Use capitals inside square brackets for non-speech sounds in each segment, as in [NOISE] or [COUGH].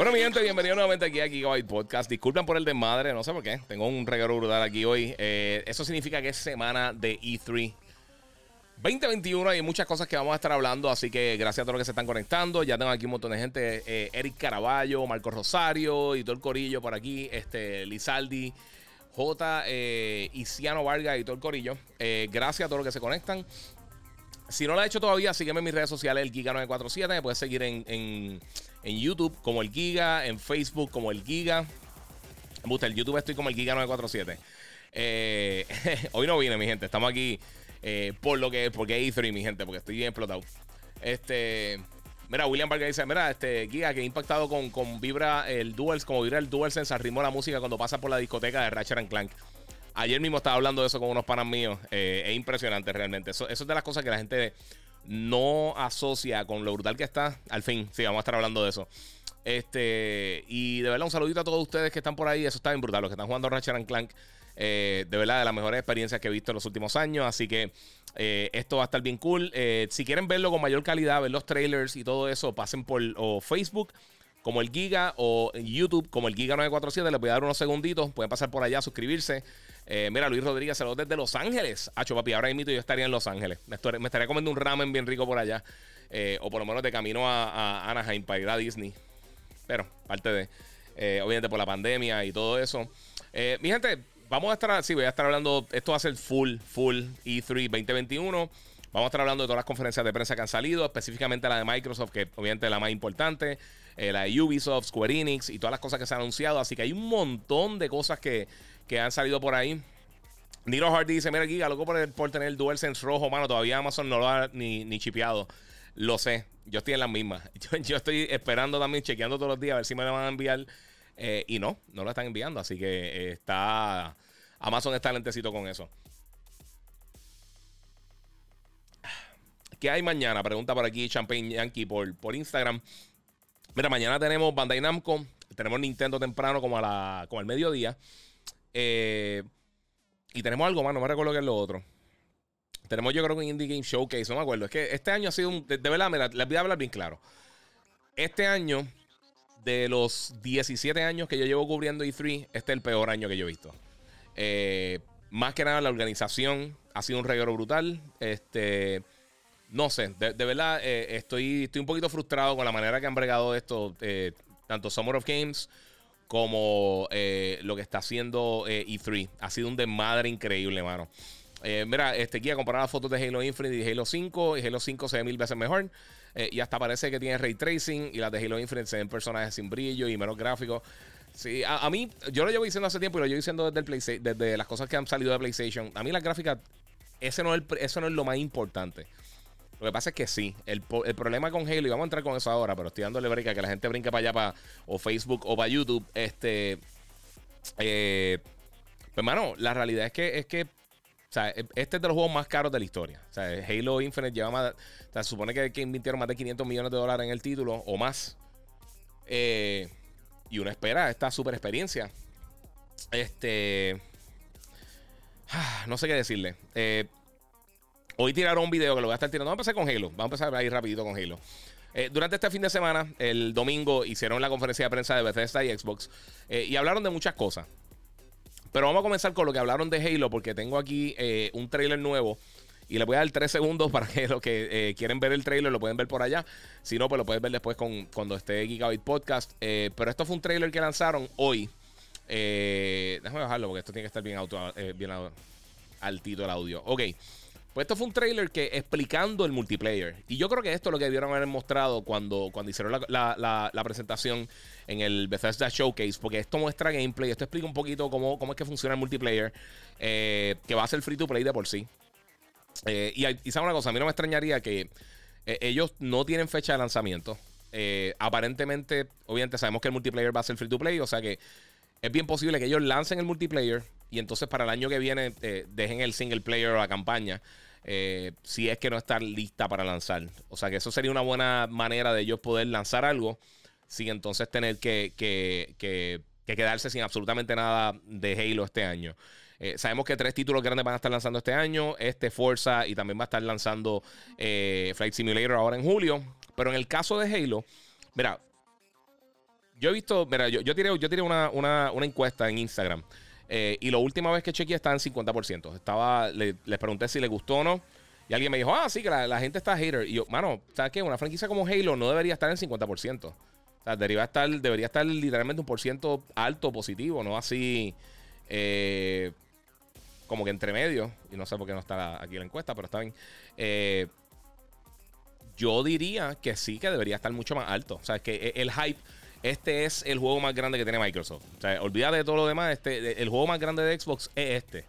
Bueno, mi gente, bienvenido nuevamente aquí a Gigabyte Podcast. Disculpen por el desmadre, no sé por qué. Tengo un regalo brutal aquí hoy. Eh, eso significa que es semana de E3 2021. Hay muchas cosas que vamos a estar hablando, así que gracias a todos los que se están conectando. Ya tengo aquí un montón de gente: eh, Eric Caraballo, Marco Rosario y todo el corillo por aquí. Este, Lizaldi, J, eh, Isiano Vargas y todo el corillo. Eh, gracias a todos los que se conectan. Si no lo has hecho todavía, sígueme en mis redes sociales, el Giga947. Me puedes seguir en, en, en, YouTube como el Giga, en Facebook como el Giga. Me gusta, el YouTube estoy como el Giga947. Eh, [LAUGHS] hoy no vine, mi gente. Estamos aquí eh, por lo que porque es E3, mi gente, porque estoy bien explotado. Este. Mira, William Vargas dice: Mira, este Giga que he impactado con, con Vibra el Duals, como Vibra el DualSense al ritmo de la música cuando pasa por la discoteca de Ratchet Clank. Ayer mismo estaba hablando de eso con unos panas míos. Eh, es impresionante realmente. Eso, es de las cosas que la gente no asocia con lo brutal que está. Al fin, sí, vamos a estar hablando de eso. Este, y de verdad, un saludito a todos ustedes que están por ahí. Eso está bien brutal. Los que están jugando Ratchet Clank. Eh, de verdad, de las mejores experiencias que he visto en los últimos años. Así que eh, esto va a estar bien cool. Eh, si quieren verlo con mayor calidad, ver los trailers y todo eso, pasen por Facebook como el Giga o YouTube como el Giga 947. Les voy a dar unos segunditos. Pueden pasar por allá, suscribirse. Eh, mira, Luis Rodríguez, saludos desde Los Ángeles. Hacho, papi, ahora yo estaría en Los Ángeles. Me, estaría comiendo un ramen bien rico por allá. Eh, o por lo menos de camino a, Anaheim para ir a Disney. Pero, parte de. Eh, obviamente por la pandemia y todo eso. Mi gente, vamos a estar. Sí, voy a estar hablando. Esto va a ser full, full E3 2021. Vamos a estar hablando de todas las conferencias de prensa que han salido, específicamente la de Microsoft, que obviamente es la más importante, la de Ubisoft, Square Enix y todas las cosas que se han anunciado. Así que hay un montón de cosas que, que han salido por ahí. Niro Hardy dice: Mira, Giga, loco por, por tener el DualSense rojo, mano. Todavía Amazon no lo ha ni, ni chipeado. Lo sé, yo estoy en las mismas. [LAUGHS] Yo, estoy esperando también, chequeando todos los días a ver si me lo van a enviar. Eh, y no, no lo están enviando. Así que eh, está. Amazon está lentecito con eso. ¿Qué hay mañana? Pregunta por aquí Champagne Yankee por, por Instagram. Mira, mañana tenemos Bandai Namco. Tenemos Nintendo temprano como, a la, como al mediodía. Eh, y tenemos algo más, no me recuerdo qué es lo otro. Tenemos yo creo que un Indie Game Showcase, no me acuerdo. Es que este año ha sido un... De, verdad, mira, les voy a hablar bien claro. Este año, de los 17 años que yo llevo cubriendo E3, este es el peor año que yo he visto. Eh, más que nada la organización ha sido un reguero brutal. Este... No sé, de, verdad eh, estoy, estoy un poquito frustrado con la manera que han bregado esto, tanto Summer of Games como eh, lo que está haciendo E3. Ha sido un desmadre increíble, mano. mira, este aquí a comparar las fotos de Halo Infinite y Halo 5, y Halo 5 se ve mil veces mejor. y hasta parece que tiene ray tracing, y las de Halo Infinite se ven personajes sin brillo y menos gráficos. Sí, a, mí, yo lo llevo diciendo hace tiempo y lo llevo diciendo desde, el desde las cosas que han salido de PlayStation. A mí las gráficas, ese no es eso no es lo más importante. Lo que pasa es que sí, el, el, problema con Halo, y vamos a entrar con eso ahora, pero estoy dándole break que la gente brinque para allá, para o Facebook o para YouTube. Este. Eh, pues, hermano, la realidad es que, es que. O sea, este es de los juegos más caros de la historia. O sea, Halo Infinite lleva más. Se supone que, que invirtieron más de 500 millones de dólares en el título o más. Eh, y uno espera esta super experiencia. Este. [SIGHS] No sé qué decirle. Eh, Hoy tiraron un video que lo voy a estar tirando. Vamos a empezar con Halo. Vamos a empezar ahí rapidito con Halo. Eh, durante este fin de semana, el domingo, hicieron la conferencia de prensa de Bethesda y Xbox. Eh, y hablaron de muchas cosas. Pero vamos a comenzar con lo que hablaron de Halo, porque tengo aquí eh, un trailer nuevo. Y les voy a dar tres segundos [LAUGHS] para que los que quieren ver el trailer lo pueden ver por allá. Si no, pues lo pueden ver después con, cuando esté Gigabyte Podcast. pero esto fue un trailer que lanzaron hoy. déjame bajarlo porque esto tiene que estar bien, auto, bien altito el audio. Ok. Pues esto fue un trailer que explicando el multiplayer. Y yo creo que esto es lo que debieron haber mostrado cuando, cuando hicieron la, la, la, presentación en el Bethesda Showcase. Porque esto muestra gameplay, esto explica un poquito cómo, cómo es que funciona el multiplayer. Eh, que va a ser free to play de por sí. Eh, y, y sabe una cosa, a mí no me extrañaría que eh, ellos no tienen fecha de lanzamiento. aparentemente, obviamente sabemos que el multiplayer va a ser free to play. O sea que es bien posible que ellos lancen el multiplayer y entonces para el año que viene eh, dejen el single player o la campaña. Eh, si es que no está lista para lanzar. O sea que eso sería una buena manera de ellos poder lanzar algo sin entonces tener que, que, quedarse sin absolutamente nada de Halo este año. Eh, sabemos que tres títulos grandes van a estar lanzando este año. Este Forza y también va a estar lanzando Flight Simulator ahora en julio. Pero en el caso de Halo, mira, yo he visto, mira, yo, yo tiré, yo tiré una, encuesta en Instagram. Eh, y la última vez que chequeé estaba en 50%. Estaba, les pregunté si les gustó o no. Y alguien me dijo, ah, sí, que la, gente está hater. Y yo, mano, ¿sabes qué? Una franquicia como Halo no debería estar en 50%. O sea, debería estar, debería estar literalmente un por ciento alto positivo, no así eh, como que entre medio. Y no sé por qué no está aquí la encuesta, pero está bien. Eh, yo diría que sí, que debería estar mucho más alto. O sea, que el hype este es el juego más grande que tiene Microsoft. O sea, olvídate de todo lo demás. Este, el juego más grande de Xbox es este.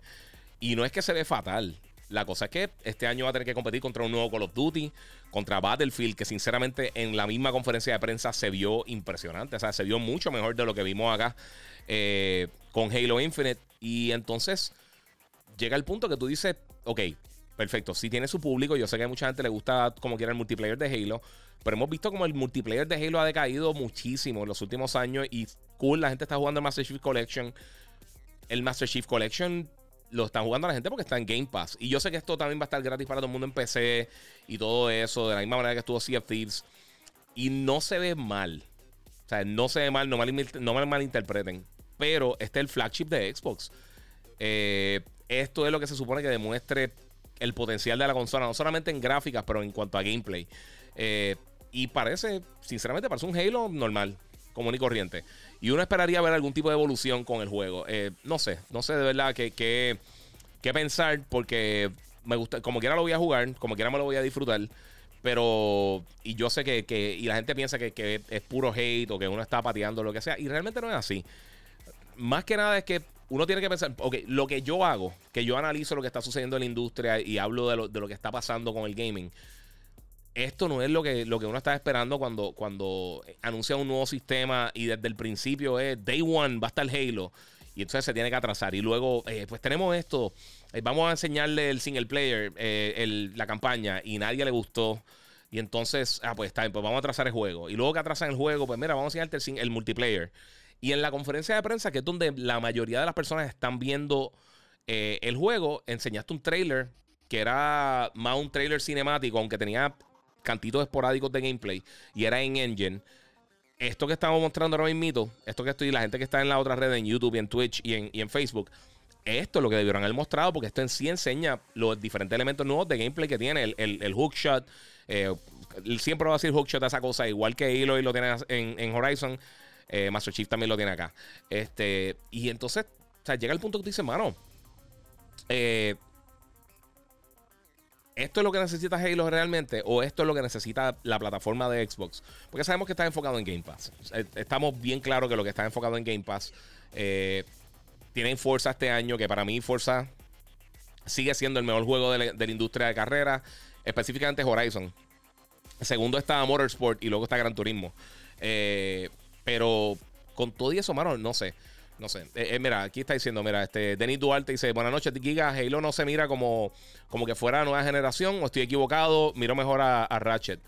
Y no es que se ve fatal. La cosa es que este año va a tener que competir contra un nuevo Call of Duty, contra Battlefield, que sinceramente en la misma conferencia de prensa se vio impresionante. O sea, se vio mucho mejor de lo que vimos acá eh, con Halo Infinite. Y entonces llega el punto que tú dices, ok, perfecto, si tiene su público, yo sé que a mucha gente le gusta como quiera el multiplayer de Halo, pero hemos visto como el multiplayer de Halo ha decaído muchísimo en los últimos años y cool, la gente está jugando el Master Chief Collection. El Master Chief Collection lo están jugando la gente porque está en Game Pass. Y yo sé que esto también va a estar gratis para todo el mundo en PC y todo eso, de la misma manera que estuvo Sea of Thieves. Y no se ve mal. O sea, no se ve mal, no, me malinterpreten. Pero este es el flagship de Xbox. Eh, esto es lo que se supone que demuestre el potencial de la consola, no solamente en gráficas, pero en cuanto a gameplay. Eh, y parece, sinceramente, parece un Halo normal, común y corriente. Y uno esperaría ver algún tipo de evolución con el juego. Eh, no sé, no sé de verdad qué que, pensar, porque me gusta, como quiera lo voy a jugar, como quiera me lo voy a disfrutar. Pero, y yo sé que, que y la gente piensa que, que, es puro hate o que uno está pateando lo que sea, y realmente no es así. Más que nada es que uno tiene que pensar, ok, lo que yo hago, que yo analizo lo que está sucediendo en la industria y hablo de lo, de lo que está pasando con el gaming esto no es lo que, lo que uno está esperando cuando, cuando anuncia un nuevo sistema y desde el principio es Day One va a estar Halo y entonces se tiene que atrasar. Y luego, eh, pues tenemos esto, eh, vamos a enseñarle el single player, eh, la campaña y nadie le gustó. Y entonces, ah, pues está pues vamos a atrasar el juego. Y luego que atrasan el juego, pues mira, vamos a enseñarte el, el multiplayer. Y en la conferencia de prensa, que es donde la mayoría de las personas están viendo el juego, enseñaste un trailer que era más un trailer cinemático, aunque tenía cantitos esporádicos de gameplay y era en engine. Esto que estamos mostrando ahora mismo, esto que estoy, la gente que está en la otra red, en YouTube y en Twitch y en, Facebook, esto es lo que debieron haber mostrado porque esto en sí enseña los diferentes elementos nuevos de gameplay que tiene. El, el, hookshot, eh, siempre va a decir hookshot a esa cosa, igual que Halo lo tiene en, Horizon. Eh, Master Chief también lo tiene acá. Este, y entonces, o sea, llega el punto que tú dices, mano, eh, ¿Esto es lo que necesita Halo realmente o esto es lo que necesita la plataforma de Xbox? Porque sabemos que está enfocado en Game Pass. Eh, estamos bien claros que lo que está enfocado en Game Pass. Eh, tienen Forza este año, que para mí Forza sigue siendo el mejor juego de la, industria de carrera, específicamente Horizon. Segundo está Motorsport y luego está Gran Turismo. Eh, pero con todo y eso, mano, no sé. No sé. Eh, eh, mira, aquí está diciendo, mira, este Denis Duarte dice, buenas noches, Giga, Halo no se mira como, como que fuera nueva generación, o estoy equivocado, miro mejor a, Ratchet.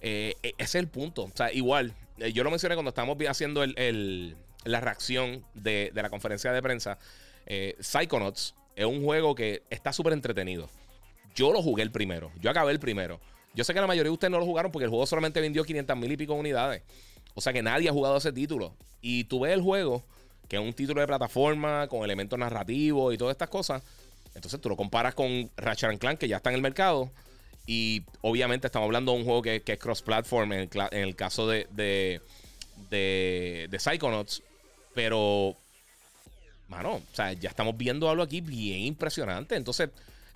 Eh, ese es el punto. O sea, igual, yo lo mencioné cuando estábamos haciendo el, la reacción de, la conferencia de prensa. Psychonauts es un juego que está súper entretenido. Yo lo jugué el primero, yo acabé el primero. Yo sé que la mayoría de ustedes no lo jugaron porque el juego solamente vendió 500 mil y pico unidades. O sea que nadie ha jugado ese título. Y tú ves el juego que es un título de plataforma con elementos narrativos y todas estas cosas. Entonces tú lo comparas con Ratchet Clank, que ya está en el mercado. Y obviamente estamos hablando de un juego que, es cross-platform en, el, caso de, de, de, Psychonauts. Pero, mano, o sea, ya estamos viendo algo aquí bien impresionante. Entonces,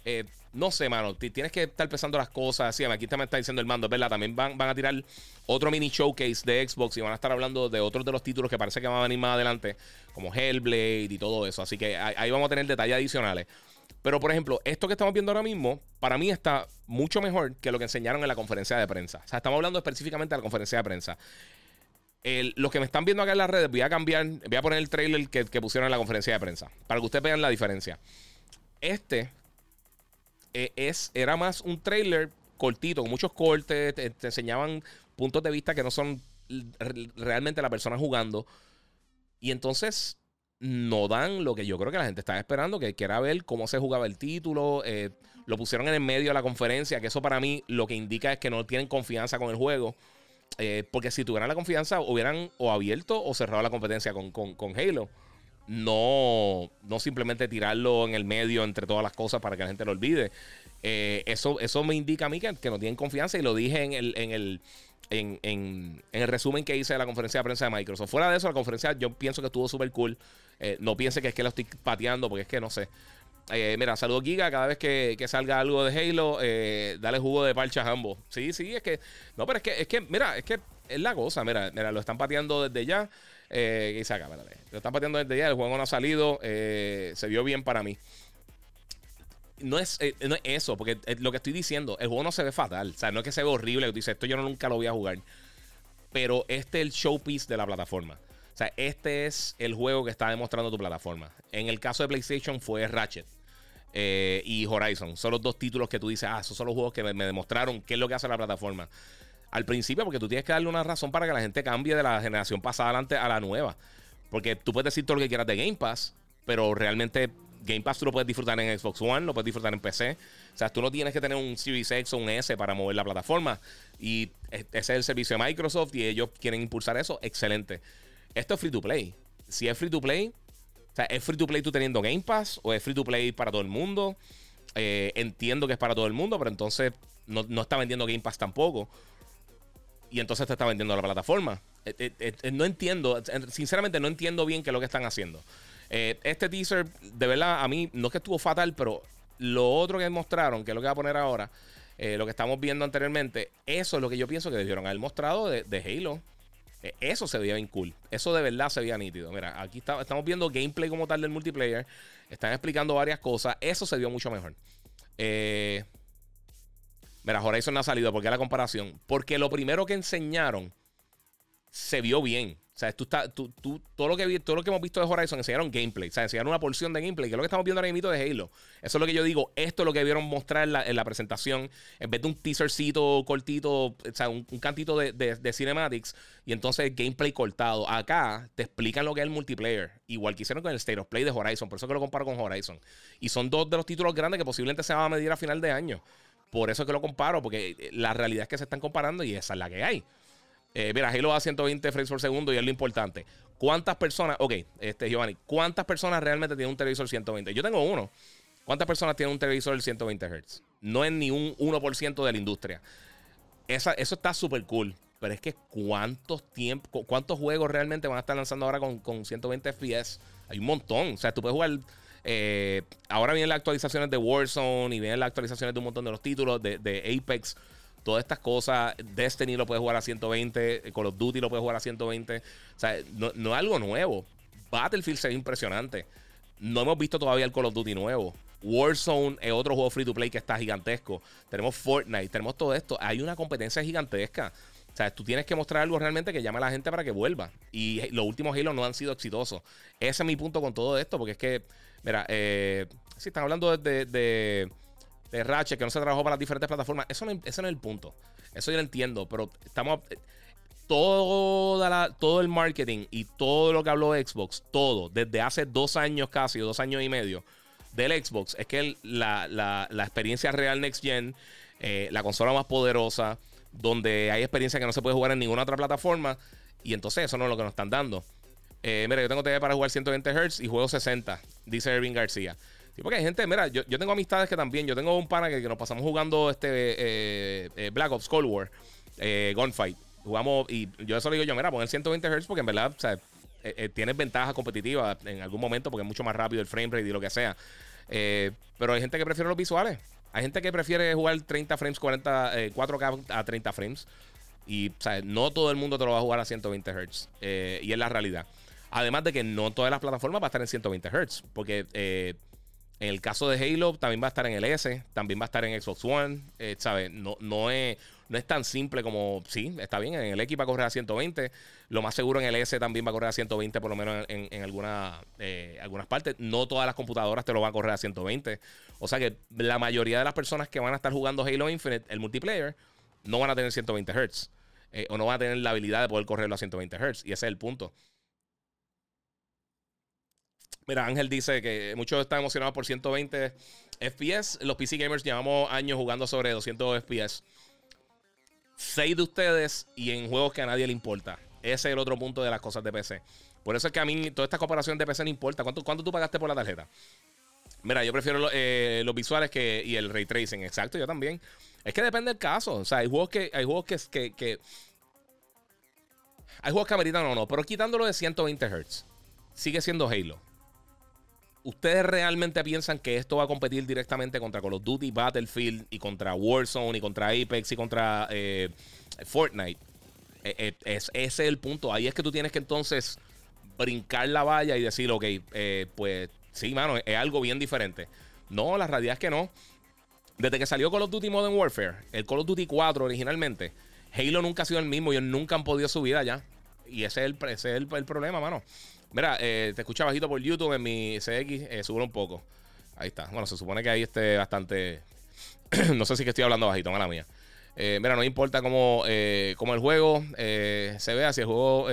eh, no sé, mano. Tienes que estar pensando las cosas. Sí, aquí también está diciendo el mando, ¿verdad? También van, van a tirar otro mini showcase de Xbox y van a estar hablando de otros de los títulos que parece que van a venir más adelante, como Hellblade y todo eso. Así que ahí vamos a tener detalles adicionales. Pero, por ejemplo, esto que estamos viendo ahora mismo, para mí está mucho mejor que lo que enseñaron en la conferencia de prensa. O sea, estamos hablando específicamente de la conferencia de prensa. los que me están viendo acá en las redes, voy a cambiar, voy a poner el trailer que, pusieron en la conferencia de prensa, para que ustedes vean la diferencia. Este eh, es, era más un trailer cortito, con muchos cortes, te, enseñaban puntos de vista que no son realmente la persona jugando. Y entonces no dan lo que yo creo que la gente estaba esperando, que quiera ver cómo se jugaba el título. Eh, lo pusieron en el medio de la conferencia, que eso para mí lo que indica es que no tienen confianza con el juego. Eh, porque si tuvieran la confianza, hubieran o abierto o cerrado la competencia con, Halo. No, no simplemente tirarlo en el medio entre todas las cosas para que la gente lo olvide. Eh, eso, eso me indica a mí que, no tienen confianza y lo dije en el, en el, en, el resumen que hice de la conferencia de prensa de Microsoft. Fuera de eso, la conferencia yo pienso que estuvo súper cool. Eh, no piense que es que lo estoy pateando porque es que no sé. mira, saludos Giga. Cada vez que, salga algo de Halo, dale jugo de parcha a ambos. Sí, sí, es que. No, pero es que, es que, mira, es que es la cosa. Mira, mira, lo están pateando desde ya. Eh, y saca, Lo están pateando desde ya. El juego no ha salido. Eh, se vio bien para mí. No es, eh, no es eso, porque eh, lo que estoy diciendo, el juego no se ve fatal. O sea, no es que se ve horrible. Tú dices, esto yo nunca lo voy a jugar. Pero este es el showpiece de la plataforma. O sea, este es el juego que está demostrando tu plataforma. En el caso de PlayStation fue Ratchet. y Horizon. Son los dos títulos que tú dices, ah, esos son los juegos que me, demostraron qué es lo que hace la plataforma al principio, porque tú tienes que darle una razón para que la gente cambie de la generación pasada adelante a la nueva. Porque tú puedes decir todo lo que quieras de Game Pass, pero realmente Game Pass tú lo puedes disfrutar en Xbox One, lo puedes disfrutar en PC. O sea, tú no tienes que tener un Series X o un S para mover la plataforma. Y ese es el servicio de Microsoft y ellos quieren impulsar eso. Excelente. Esto es free to play. Si es free to play, o sea, ¿es free to play tú teniendo Game Pass o es free to play para todo el mundo? Eh, entiendo que es para todo el mundo, pero entonces no, no está vendiendo Game Pass tampoco y entonces te está vendiendo la plataforma. Eh, eh, eh, no entiendo, sinceramente no entiendo bien qué es lo que están haciendo. este teaser, de verdad, a mí no es que estuvo fatal, pero lo otro que mostraron, que es lo que voy a poner ahora, lo que estamos viendo anteriormente, eso es lo que yo pienso que debieron haber mostrado de, Halo. eso se veía bien cool. Eso de verdad se veía nítido. Mira, aquí estamos viendo gameplay como tal del multiplayer. Están explicando varias cosas. Eso se vio mucho mejor. Eh, Mira, Horizon no ha salido. ¿Por qué la comparación? Porque lo primero que enseñaron se vio bien. O sea, tú, tú, tú, todo, lo que, todo lo que hemos visto de Horizon enseñaron gameplay. O sea, enseñaron una porción de gameplay, que es lo que estamos viendo ahora mismo de Halo. Eso es lo que yo digo. Esto es lo que vieron mostrar en la, presentación. En vez de un teasercito cortito, o sea, un, cantito de, de, cinematics y entonces gameplay cortado. Acá te explican lo que es el multiplayer. Igual que hicieron con el State of Play de Horizon. Por eso que lo comparo con Horizon. Y son dos de los títulos grandes que posiblemente se van a medir a final de año. Por eso que lo comparo, porque eh, la realidad es que se están comparando y esa es la que hay. Eh, mira, Halo va a 120 frames por segundo y es lo importante. ¿Cuántas personas, ok, este Giovanni, cuántas personas realmente tienen un televisor 120? Yo tengo uno. ¿Cuántas personas tienen un televisor de 120 Hz? No es ni un 1% de la industria. eso está súper cool. Pero es que cuántos tiempos, cuántos juegos realmente van a estar lanzando ahora con, con 120 FPS. Hay un montón. O sea, tú puedes jugar eh, ahora vienen las actualizaciones de Warzone y vienen las actualizaciones de un montón de los títulos de, Apex. Todas estas cosas, Destiny lo puede jugar a 120, Call of Duty lo puede jugar a 120. O sea, no, es algo nuevo. Battlefield se impresionante. No hemos visto todavía el Call of Duty nuevo. Warzone es otro juego free to play que está gigantesco. Tenemos Fortnite, tenemos todo esto. Hay una competencia gigantesca. O sea, tú tienes que mostrar algo realmente que llame a la gente para que vuelva. Y los últimos Halo no han sido exitosos. Ese es mi punto con todo esto, porque es que Mira, eh, si están hablando de, de, Ratchet, que no se trabajó para las diferentes plataformas. Eso no, es el punto. Eso yo lo entiendo, pero estamos. Toda la, todo el marketing y todo lo que habló Xbox, todo, desde hace dos años casi, dos años y medio, del Xbox, es que la, experiencia real Next Gen, eh, la consola más poderosa, donde hay experiencia que no se puede jugar en ninguna otra plataforma, y entonces eso no es lo que nos están dando. Eh, mira, yo tengo TV para jugar 120 Hz y juego 60, dice Ervin García. Sí, porque hay gente, mira, yo, tengo amistades que también, yo tengo un pana que, nos pasamos jugando este eh, eh, Black Ops Cold War, Gunfight. Jugamos, y yo eso le digo yo, mira, poner 120 Hz porque en verdad, o sea, tienes ventaja competitiva en algún momento porque es mucho más rápido el frame rate y lo que sea. pero hay gente que prefiere los visuales. Hay gente que prefiere jugar 30 frames, 40, 4K a 30 frames. Y, o sea, no todo el mundo te lo va a jugar a 120 Hz. y es la realidad. Además de que no todas las plataformas va a estar en 120 Hz. Porque eh, en el caso de Halo también va a estar en el S, también va a estar en Xbox One. Eh, ¿sabes? No, no, es, no es tan simple como, sí, está bien, en el X va a correr a 120, lo más seguro en el S también va a correr a 120 por lo menos en, en eh, algunas partes. No todas las computadoras te lo van a correr a 120. O sea que la mayoría de las personas que van a estar jugando Halo Infinite, el multiplayer, no van a tener 120 Hz. O no van a tener la habilidad de poder correrlo a 120 Hz. Y ese es el punto. Mira, Ángel dice que muchos están emocionados por 120 FPS. Los PC gamers llevamos años jugando sobre 200 FPS. Seis de ustedes y en juegos que a nadie le importa. Ese es el otro punto de las cosas de PC. Por eso es que a mí toda esta comparación de PC no importa. ¿Cuánto, cuánto tú pagaste por la tarjeta? Mira, yo prefiero eh, los visuales que, y el ray tracing. Exacto, yo también. Es que depende del caso. O sea, hay juegos que. Hay juegos que, que, hay juegos que ameritan o no. Pero quitándolo de 120 Hz. Sigue siendo Halo. ¿Ustedes realmente piensan que esto va a competir directamente contra Call of Duty, Battlefield y contra Warzone y contra Apex y contra eh, Fortnite? E, e, es, ese es el punto. Ahí es que tú tienes que entonces brincar la valla y decir, ok, eh, pues sí, mano, es algo bien diferente. No, la realidad es que no. Desde que salió Call of Duty Modern Warfare, el Call of Duty 4 originalmente, Halo nunca ha sido el mismo. Ellos nunca han podido subir allá. Y ese es el, ese es el problema, mano. Mira, eh, te escucha bajito por YouTube en mi CX, eh, un poco. Ahí está. Bueno, se supone que ahí esté bastante. [CLEARS THROAT] no sé si que estoy hablando bajito, mala mía. Eh, mira, no importa cómo, eh, cómo el juego se vea, si el juego,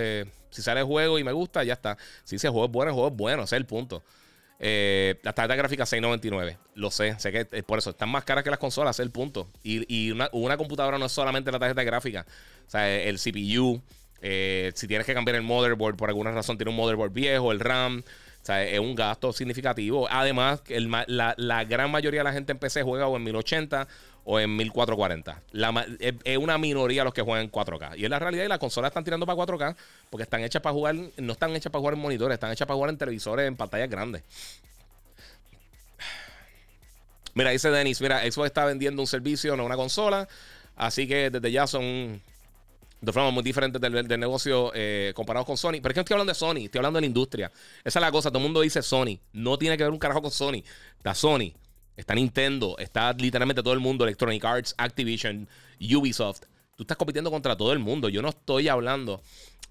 si sale el juego y me gusta, ya está. Si ese juego es bueno, el juego es bueno, ese es el punto. la tarjeta gráfica 699, lo sé, sé que por eso están más caras que las consolas, ese es el punto. Y, y una, una computadora no es solamente la tarjeta gráfica, o sea, el CPU, eh, si tienes que cambiar el motherboard por alguna razón, tiene un motherboard viejo, el RAM. O sea, es un gasto significativo. Además, la, gran mayoría de la gente en PC juega o en 1080 o en 1440. es, una minoría los que juegan en 4K. Y es la realidad y las consolas están tirando para 4K porque están hechas para jugar, no están hechas para jugar en monitores, están hechas para jugar en televisores, en pantallas grandes. Mira, dice Denis, mira, Xbox está vendiendo un servicio, no una consola. Así que desde ya son de forma muy diferente del, negocio eh, comparado con Sony. Pero es que no estoy hablando de Sony, estoy hablando de la industria. Esa es la cosa, todo el mundo dice Sony. No tiene que ver un carajo con Sony. Está Sony, está Nintendo, está literalmente todo el mundo, Electronic Arts, Activision, Ubisoft. Tú estás compitiendo contra todo el mundo. Yo no estoy hablando...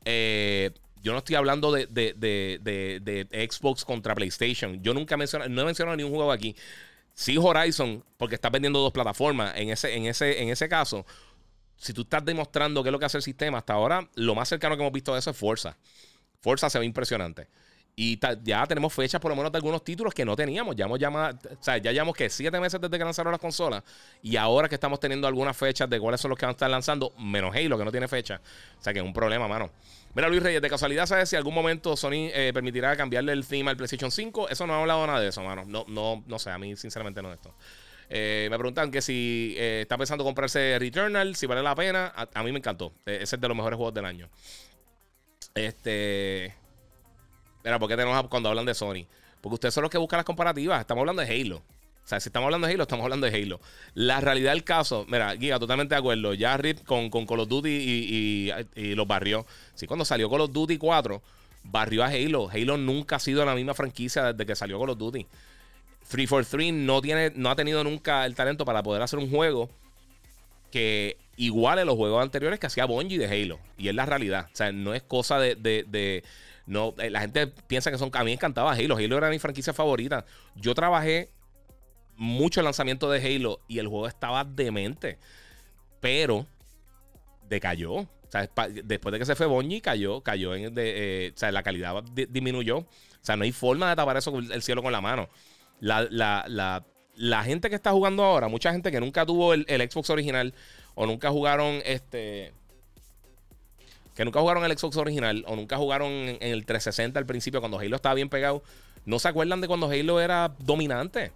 Eh, yo no estoy hablando de, de, Xbox contra PlayStation. Yo nunca menciono, no he mencionado ningún juego aquí. Sí, Horizon, porque está vendiendo dos plataformas. En ese, en ese, en ese caso, si tú estás demostrando qué es lo que hace el sistema, hasta ahora lo más cercano que hemos visto de eso es Forza. Forza se ve impresionante. Y ya tenemos fechas por lo menos de algunos títulos que no teníamos. Ya hemos llamado, o sea, ya llevamos que siete meses desde que lanzaron las consolas. Y ahora que estamos teniendo algunas fechas de cuáles son los que van a estar lanzando, menos Halo, que no tiene fecha. O sea que es un problema, mano. Mira, Luis Reyes, de casualidad, ¿sabes si algún momento Sony eh, permitirá cambiarle el theme al PlayStation 5? Eso no ha hablado nada de eso, mano. No, no, no sé, a mí sinceramente no de esto. Eh, me preguntan que si eh, está pensando comprarse Returnal, si vale la pena. A, mí me encantó. Eh, es de los mejores juegos del año. Este. Mira, ¿por qué te enojas cuando hablan de Sony? Porque ustedes son los que buscan las comparativas. Estamos hablando de Halo. O sea, si estamos hablando de Halo, estamos hablando de Halo. La realidad del caso, mira, Giga, totalmente de acuerdo. Ya Rip con, con Call of Duty y, y, los barrió. Sí, cuando salió Call of Duty 4, barrió a Halo. Halo nunca ha sido la misma franquicia desde que salió Call of Duty. 343 no, tiene, no ha tenido nunca el talento para poder hacer un juego que iguale los juegos anteriores que hacía Bungie de Halo. Y es la realidad. O sea, no es cosa de. no, eh, la gente piensa que son. A mí me encantaba Halo. Halo era mi franquicia favorita. Yo trabajé mucho el lanzamiento de Halo y el juego estaba demente. Pero decayó. O sea, después de que se fue Bungie, cayó, cayó en eh, o sea, la calidad disminuyó. O sea, no hay forma de tapar eso el cielo con la mano la, gente que está jugando ahora, mucha gente que nunca tuvo el, Xbox original o nunca jugaron este. Que nunca jugaron el Xbox original o nunca jugaron en, el 360 al principio cuando Halo estaba bien pegado, no se acuerdan de cuando Halo era dominante.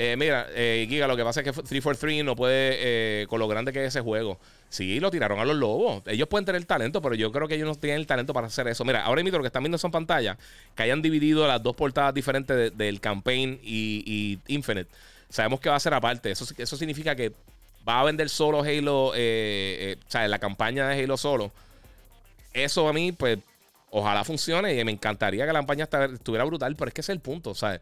Eh, mira, eh, Giga, lo que pasa es que 343 no puede eh, con lo grande que es ese juego. Sí, lo tiraron a los lobos. Ellos pueden tener talento, pero yo creo que ellos no tienen el talento para hacer eso. Mira, ahora mismo lo que están viendo son pantallas que hayan dividido las dos portadas diferentes del Campaign y, Infinite. Sabemos que va a ser aparte. Eso, eso significa que va a vender solo Halo, eh, eh, o sea, la campaña de Halo solo. Eso a mí, pues, ojalá funcione y me encantaría que la campaña estuviera brutal, pero es que ese es el punto, ¿sabes?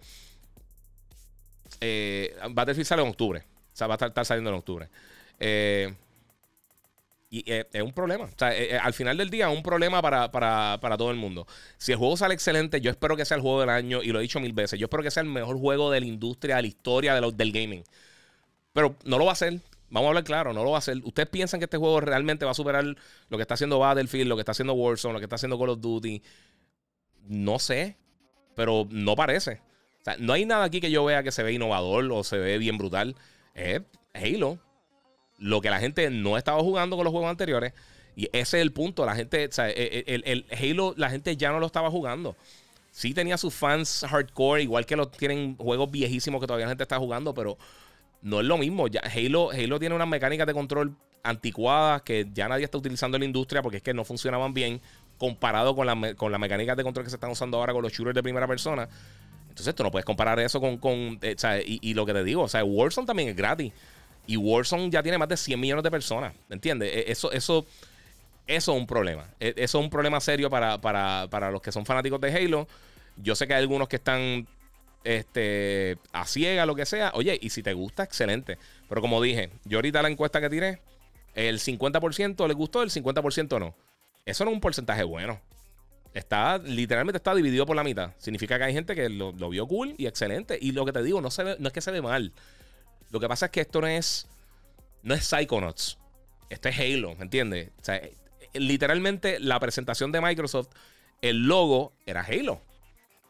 Eh, Battlefield sale en octubre. O sea, va a estar, saliendo en octubre. Eh. Y eh, es un problema. O sea, eh, eh, al final del día es un problema para, para, para, todo el mundo. Si el juego sale excelente, yo espero que sea el juego del año y lo he dicho mil veces. Yo espero que sea el mejor juego de la industria, de la historia del gaming. Pero no lo va a hacer. Vamos a hablar claro, no lo va a hacer. ¿Ustedes piensan que este juego realmente va a superar lo que está haciendo Battlefield, lo que está haciendo Warzone, lo que está haciendo Call of Duty? No sé, pero no parece. No hay nada aquí que yo vea que se ve innovador o se ve bien brutal. Es Halo lo que la gente no estaba jugando con los juegos anteriores. Y ese es el punto. La gente, o sea, el, Halo, la gente ya no lo estaba jugando. Sí tenía sus fans hardcore, igual que los tienen juegos viejísimos que todavía la gente está jugando, pero no es lo mismo. Halo, Halo tiene unas mecánicas de control anticuadas que ya nadie está utilizando en la industria porque es que no funcionaban bien comparado con, la, con las mecánicas de control que se están usando ahora con los shooters de primera persona. Entonces tú no puedes comparar eso con... con eh, y, y, lo que te digo, o sea, Warzone también es gratis. Y Warzone ya tiene más de 100 millones de personas. ¿Me entiendes? E, eso, eso, eso es un problema. E, eso es un problema serio para, para, los que son fanáticos de Halo. Yo sé que hay algunos que están este, a ciega, lo que sea. Oye, y si te gusta, excelente. Pero como dije, yo ahorita la encuesta que tiré, el 50% le gustó, el 50% no. Eso no es un porcentaje bueno. Está, literalmente está dividido por la mitad. Significa que hay gente que lo, vio cool y excelente. Y lo que te digo, no, es que se ve mal. Lo que pasa es que esto no es. No es Psychonauts. Esto es Halo, ¿me entiendes? Sea, literalmente la presentación de Microsoft, el logo era Halo.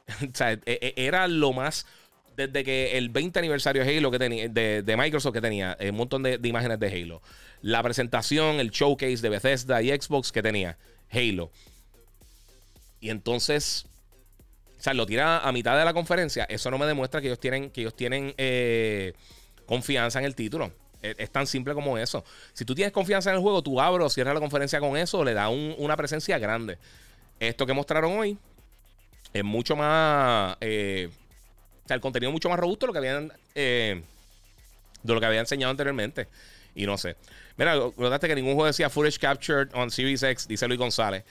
[LAUGHS] e, e, era lo más. Desde que el 20 aniversario de Halo que tenía, de, Microsoft que tenía un montón de, imágenes de Halo. La presentación, el showcase de Bethesda y Xbox que tenía Halo. Y entonces, o sea, lo tira a mitad de la conferencia. Eso no me demuestra que ellos tienen, que ellos tienen eh, confianza en el título. Es, tan simple como eso. Si tú tienes confianza en el juego, tú abres o cierras la conferencia con eso, le da una presencia grande. Esto que mostraron hoy es mucho más. Eh, o sea, el contenido es mucho más robusto de lo que habían. Eh, de lo que enseñado anteriormente. Y no sé. Mira, notaste que ningún juego decía footage captured on Series X, dice Luis González.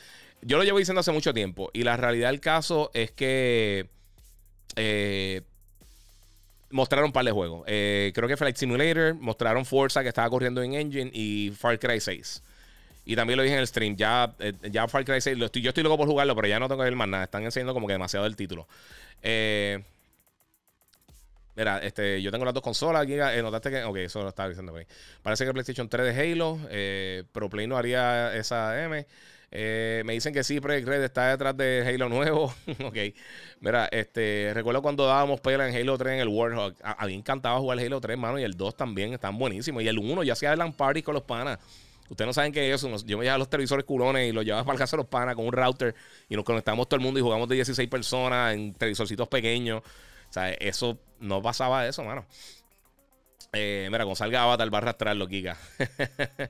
Yo lo llevo diciendo hace mucho tiempo. Y la realidad del caso es que. Eh, mostraron un par de juegos. Eh, creo que Flight Simulator, mostraron Forza que estaba corriendo en Engine y Far Cry 6. Y también lo dije en el stream, ya, eh, ya Far Cry 6, yo estoy loco por jugarlo, pero ya no tengo que ver más nada. Están enseñando como que demasiado del título. Mira, este, yo tengo las dos consolas aquí. notaste que. Ok, eso lo estaba diciendo. Parece que PlayStation 3 de Halo, pero Play no haría esa M. Eh, me dicen que sí, Project Red está detrás de Halo nuevo. [LAUGHS] ok. Mira, este, recuerdo cuando dábamos pela en Halo 3 en el Warhawk. A, a mí encantaba jugar Halo 3, mano, y el 2 también, están buenísimos. Y el 1 ya hacía LAN party con los panas. Ustedes no saben qué es eso. Yo me llevaba los televisores culones y los llevaba para el casa de los panas con un router y nos conectamos todo el mundo y jugamos de 16 personas en televisorcitos pequeños. O sea, eso no pasaba eso, mano. Eh, mira, con salga Avatar va a arrastrarlo, Kika. [LAUGHS]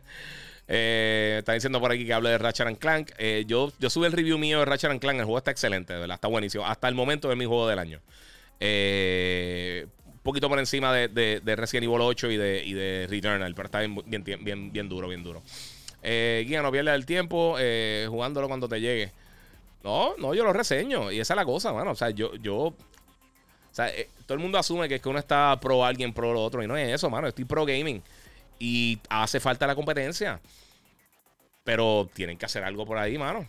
Eh, está diciendo por aquí que hable de Ratchet Clank. Eh, yo, yo subí el review mío de Ratchet Clank. El juego está excelente, ¿verdad? Está buenísimo. Hasta el momento es mi juego del año. Eh, un poquito por encima de, de, Resident Evil 8 y de, y de Returnal, pero está bien, bien, bien, duro, bien duro. Guía, no pierdas el tiempo jugándolo cuando te llegue. No, no, yo lo reseño. Y esa es la cosa, mano. O sea, yo, yo o sea, todo el mundo asume que es que uno está pro alguien, pro lo otro. Y no es eso, mano. Estoy pro gaming. Y hace falta la competencia. Pero tienen que hacer algo por ahí, mano.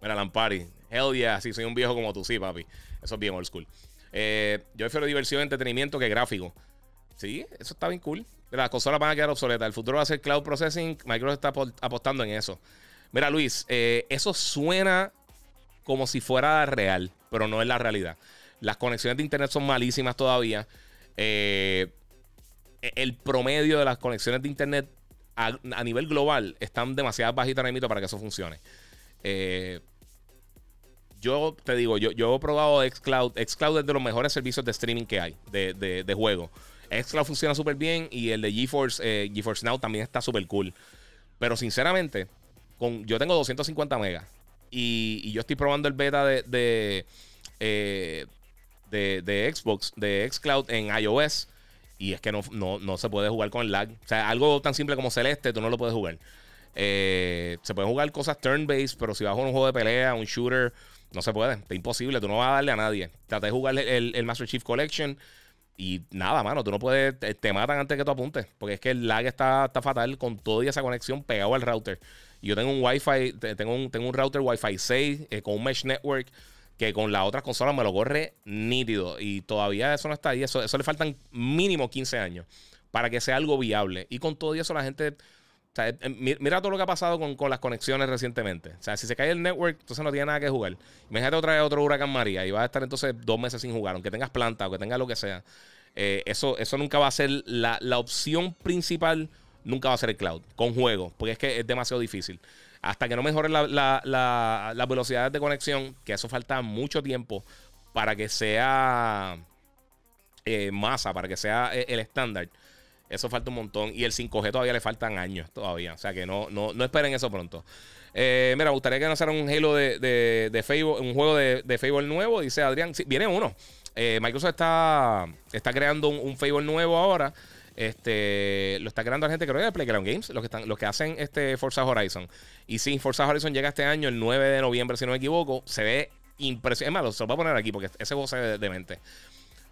Mira, Lampari. Hell yeah, sí, soy un viejo como tú, sí, papi. Eso es bien old school. Eh, yo prefiero diversión, entretenimiento que gráfico. Sí, eso está bien cool. Las consolas van a quedar obsoletas. El futuro va a ser cloud processing. Microsoft está apostando en eso. Mira, Luis, eh, eso suena como si fuera real, pero no es la realidad. Las conexiones de internet son malísimas todavía. Eh, el promedio de las conexiones de internet a, nivel global están demasiado bajitas ahora para que eso funcione. Eh, yo te digo, yo, he probado Xcloud. Xcloud es de los mejores servicios de streaming que hay, de, de, juego. Xcloud funciona súper bien y el de GeForce, eh, GeForce Now también está súper cool. Pero sinceramente, con, yo tengo 250 megas y, yo estoy probando el beta de, de, eh, de, de Xbox, de Xcloud en iOS. Y es que no, no, se puede jugar con el lag. O sea, algo tan simple como Celeste, tú no lo puedes jugar. Eh, se pueden jugar cosas turn-based, pero si vas a un juego de pelea, un shooter, no se puede. Es imposible, tú no vas a darle a nadie. Traté de jugar el, el, Master Chief Collection Y nada, mano, tú no puedes, te, matan antes que tú apuntes, porque es que el lag está, está fatal con toda esa conexión pegado al router. Yo tengo un Wi-Fi, tengo un, tengo un router Wi-Fi 6 eh, con un mesh network que con las otras consolas me lo corre nítido. Y todavía eso no está ahí. Eso, eso le faltan mínimo 15 años para que sea algo viable. Y con todo eso la gente... Eh, mira todo lo que ha pasado con, las conexiones recientemente. O sea, si se cae el network, entonces no tiene nada que jugar. Imagínate otra vez otro huracán María y vas a estar entonces dos meses sin jugar, aunque tengas planta o que tengas lo que sea. Eh, eso, eso nunca va a ser la, la opción principal, nunca va a ser el cloud con juegos, porque es que es demasiado difícil hasta que no mejoren las la, la, velocidades de conexión, que eso falta mucho tiempo para que sea eh, masa, para que sea eh, el estándar. Eso falta un montón. Y el 5G todavía le faltan años todavía. O sea que no, no, no esperen eso pronto. Eh, mira, me gustaría que nos un Halo de, de, Facebook, un juego de, de Facebook nuevo. Dice Adrián. Sí, viene uno. Microsoft está, está creando un, un Facebook nuevo ahora. Este, lo está creando la gente que lo de Playground Games, los que, están, los que hacen este Forza Horizon. Y sí, Forza Horizon llega este año, el 9 de noviembre, si no me equivoco. Se ve impresionante. Es malo, se lo voy a poner aquí porque ese juego se ve demente.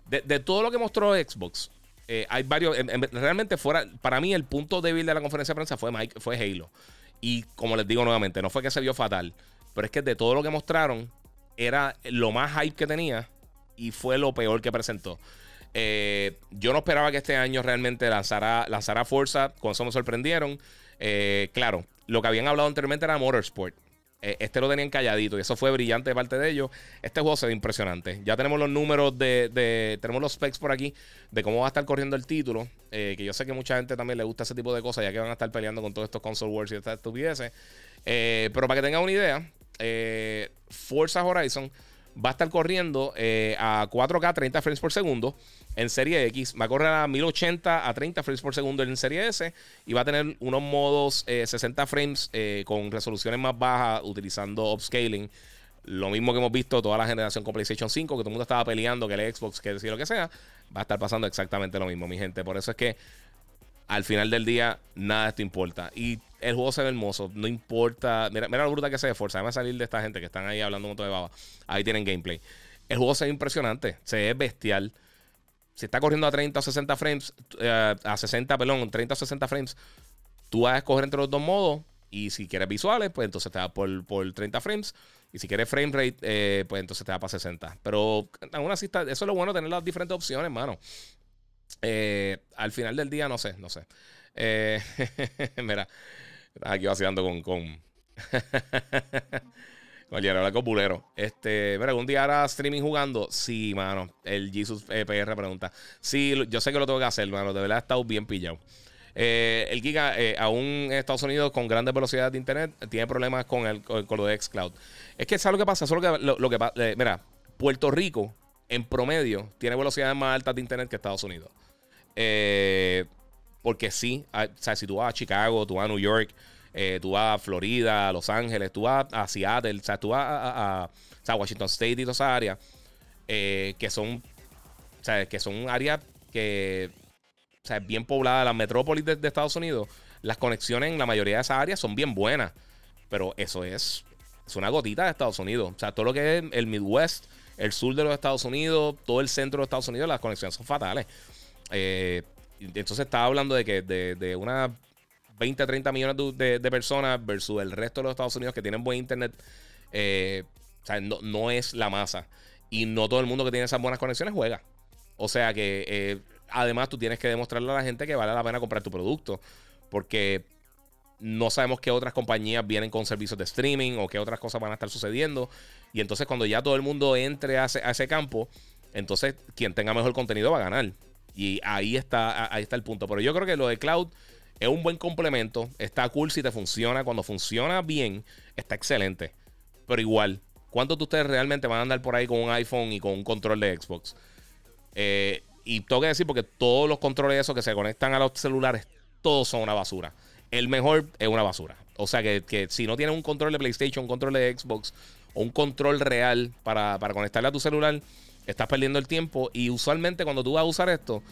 De, de todo lo que mostró Xbox, eh, hay varios. realmente, fuera, para mí, el punto débil de la conferencia de prensa fue, Mike, fue Halo. Y como les digo nuevamente, no fue que se vio fatal, pero es que de todo lo que mostraron, era lo más hype que tenía y fue lo peor que presentó. Eh, yo no esperaba que este año realmente lanzara, lanzara Forza. Con eso me sorprendieron. Eh, claro, lo que habían hablado anteriormente era Motorsport. Eh, este lo tenían calladito y eso fue brillante de parte de ellos. Este juego se ve impresionante. Ya tenemos los números de, Tenemos los specs por aquí de cómo va a estar corriendo el título. que yo sé que mucha gente también le gusta ese tipo de cosas, ya que van a estar peleando con todos estos console wars y estas estupideces. pero para que tengan una idea, Forza Horizon va a estar corriendo a 4K 30 frames por segundo en Serie X. Va a correr a 1080 a 30 frames por segundo en Serie S. Y va a tener unos modos 60 eh, frames eh, con resoluciones más bajas utilizando upscaling. Lo mismo que hemos visto toda la generación con PlayStation 5, que todo el mundo estaba peleando, que el Xbox, que decir lo que sea. Va a estar pasando exactamente lo mismo, mi gente. Por eso es que al final del día nada de esto importa. Y el juego se ve hermoso, no importa. Mira, mira lo bruta que se esfuerza. Déjame salir de esta gente que están ahí hablando un montón de baba. Ahí tienen gameplay. El juego se ve impresionante, se ve bestial si está corriendo a 30 o 60 frames, eh, a 60, perdón, 30 o 60 frames, tú vas a escoger entre los dos modos. Y si quieres visuales, pues entonces te va por, por 30 frames. Y si quieres frame rate, eh, pues entonces te va para 60. Pero aún así, está, eso es lo bueno, tener las diferentes opciones, mano. Eh, al final del día, no sé, no sé. [LAUGHS] mira, aquí vaciando con. con ahora [LAUGHS] con Bulero. Este, mira, un día hará streaming jugando. Sí, mano. El Jesus eh, PR pregunta. Sí, yo sé que lo tengo que hacer, mano. De verdad he estado bien pillado. Eh, el Giga, eh, aún en Estados Unidos, con grandes velocidades de internet, tiene problemas con, el, con, lo de Xcloud. Es que ¿sabes lo que pasa? Que, lo, que mira, Puerto Rico, en promedio, tiene velocidades más altas de internet que Estados Unidos. Porque sí, o sea, si tú vas a Chicago, tú vas a New York, eh, tú vas a Florida, a Los Ángeles, tú vas a Seattle, o sea, tú vas a, Washington State y todas esas áreas eh, que son, o sea, que son áreas que, o sea, bien pobladas, las metrópolis de, Estados Unidos, las conexiones en la mayoría de esas áreas son bien buenas, pero eso es, es una gotita de Estados Unidos, o sea, todo lo que es el Midwest, el sur de los Estados Unidos, todo el centro de Estados Unidos, las conexiones son fatales. Eh, entonces estaba hablando de que de, de una 20, 30 millones de, personas versus el resto de los Estados Unidos que tienen buen internet, eh, o sea, no, es la masa. Y no todo el mundo que tiene esas buenas conexiones juega. O sea que eh, además tú tienes que demostrarle a la gente que vale la pena comprar tu producto. Porque no sabemos qué otras compañías vienen con servicios de streaming o qué otras cosas van a estar sucediendo. Y entonces cuando ya todo el mundo entre a ese, a ese campo, entonces quien tenga mejor contenido va a ganar. Y ahí está, ahí está el punto. Pero yo creo que lo de cloud es un buen complemento. Está cool si te funciona. Cuando funciona bien, está excelente. Pero igual, ¿cuántos de ustedes realmente van a andar por ahí con un iPhone y con un control de Xbox? Eh, y tengo que decir porque todos los controles esos que se conectan a los celulares, todos son una basura. El mejor es una basura. O sea que, si no tienes un control de PlayStation, un control de Xbox o un control real para, para conectarle a tu celular, estás perdiendo el tiempo. Y usualmente cuando tú vas a usar esto,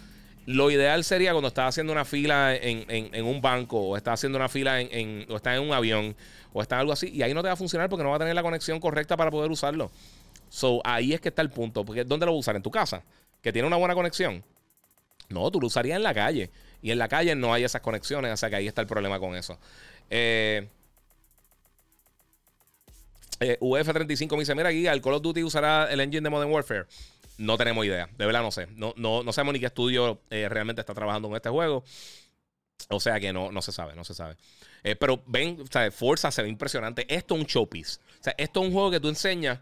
lo ideal sería cuando estás haciendo una fila en, un banco, o estás haciendo una fila en, o estás en un avión, o estás en algo así, y ahí no te va a funcionar porque no va a tener la conexión correcta para poder usarlo. So, ahí es que está el punto. Porque ¿dónde lo vas a usar? En tu casa, que tiene una buena conexión. No, tú lo usarías en la calle. Y en la calle no hay esas conexiones, o sea que ahí está el problema con eso. Eh, eh, UF35 me dice: Mira, aquí, ¿el Call of Duty usará el engine de Modern Warfare? No tenemos idea, de verdad no sé. No, no, no sabemos ni qué estudio eh, realmente está trabajando en este juego. O sea que no, no se sabe, no se sabe. Eh, pero ven, o sea, Forza se ve impresionante. Esto es un showpiece. O sea, esto es un juego que tú enseñas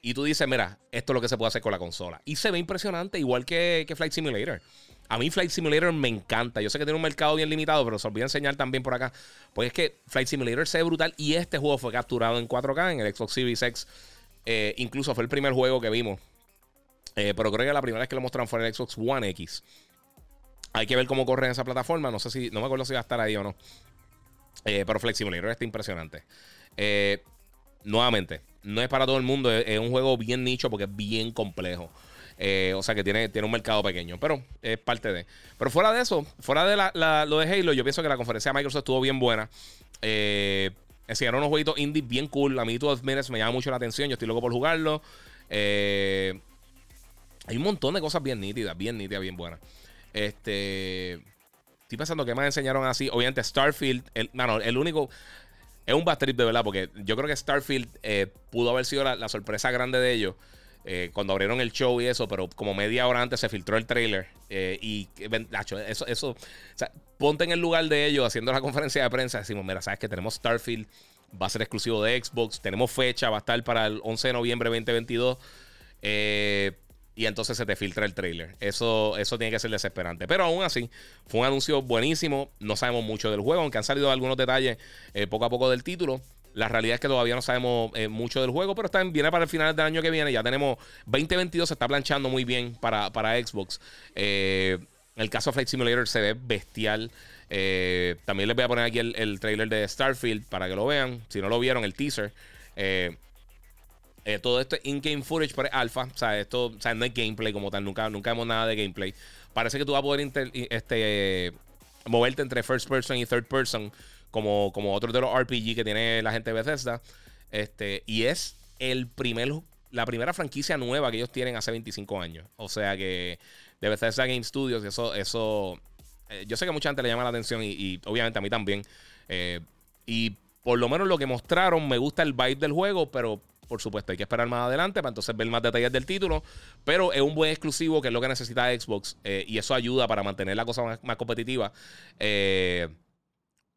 y tú dices, mira, esto es lo que se puede hacer con la consola. Y se ve impresionante, igual que, que Flight Simulator. A mí Flight Simulator me encanta. Yo sé que tiene un mercado bien limitado, pero se olvidó enseñar también por acá. Pues es que Flight Simulator se ve brutal y este juego fue capturado en 4K en el Xbox Series X. Eh, incluso fue el primer juego que vimos. Eh, pero creo que la primera vez que lo mostraron fue en el Xbox One X. Hay que ver cómo corre en esa plataforma. No sé si, no me acuerdo si va a estar ahí o no. Eh, pero Flight Simulator está impresionante. nuevamente, no es para todo el mundo. Es, un juego bien nicho porque es bien complejo. Eh, o sea que tiene, tiene un mercado pequeño, pero es parte de. Pero fuera de eso, fuera de lo de Halo, yo pienso que la conferencia de Microsoft estuvo bien buena. Eh, enseñaron unos jueguitos indie bien cool. A mí, Minutes me llama mucho la atención. Yo estoy loco por jugarlo. Eh, hay un montón de cosas bien nítidas, bien nítidas, bien buenas. Este. Estoy pensando que me enseñaron así. Obviamente, Starfield. El, el único. Es un bad de verdad, porque yo creo que Starfield pudo haber sido la, sorpresa grande de ellos. Eh, cuando abrieron el show y eso, pero como media hora antes se filtró el trailer. Eh, y eso, eso, o sea, ponte en el lugar de ellos haciendo la conferencia de prensa. Decimos, mira, sabes que tenemos Starfield, va a ser exclusivo de Xbox, tenemos fecha, va a estar para el 11 de noviembre 2022. Eh, y entonces se te filtra el trailer. Eso, eso tiene que ser desesperante. Pero aún así, fue un anuncio buenísimo. No sabemos mucho del juego, aunque han salido algunos detalles poco a poco del título. La realidad es que todavía no sabemos eh, mucho del juego, pero está, viene para el final del año que viene. Ya tenemos 2022, se está planchando muy bien para, para Xbox. Eh, el caso de Flight Simulator se ve bestial. también les voy a poner aquí el, el, trailer de Starfield para que lo vean. Si no lo vieron, el teaser. Eh, todo esto es in-game footage para alfa. O sea, esto o sea, no es gameplay como tal. Nunca, nunca vemos nada de gameplay. Parece que tú vas a poder este, moverte entre first person y third person. Como, como otro de los RPG que tiene la gente de Bethesda. Este, y es el primer, la primera franquicia nueva que ellos tienen hace 25 años. O sea que de Bethesda Game Studios. Eso, eso eh, yo sé que mucha gente le llama la atención. Y, obviamente a mí también. Eh, y por lo menos lo que mostraron, me gusta el vibe del juego, pero por supuesto, hay que esperar más adelante para entonces ver más detalles del título. Pero es un buen exclusivo que es lo que necesita Xbox. Eh, y eso ayuda para mantener la cosa más, competitiva. Eh,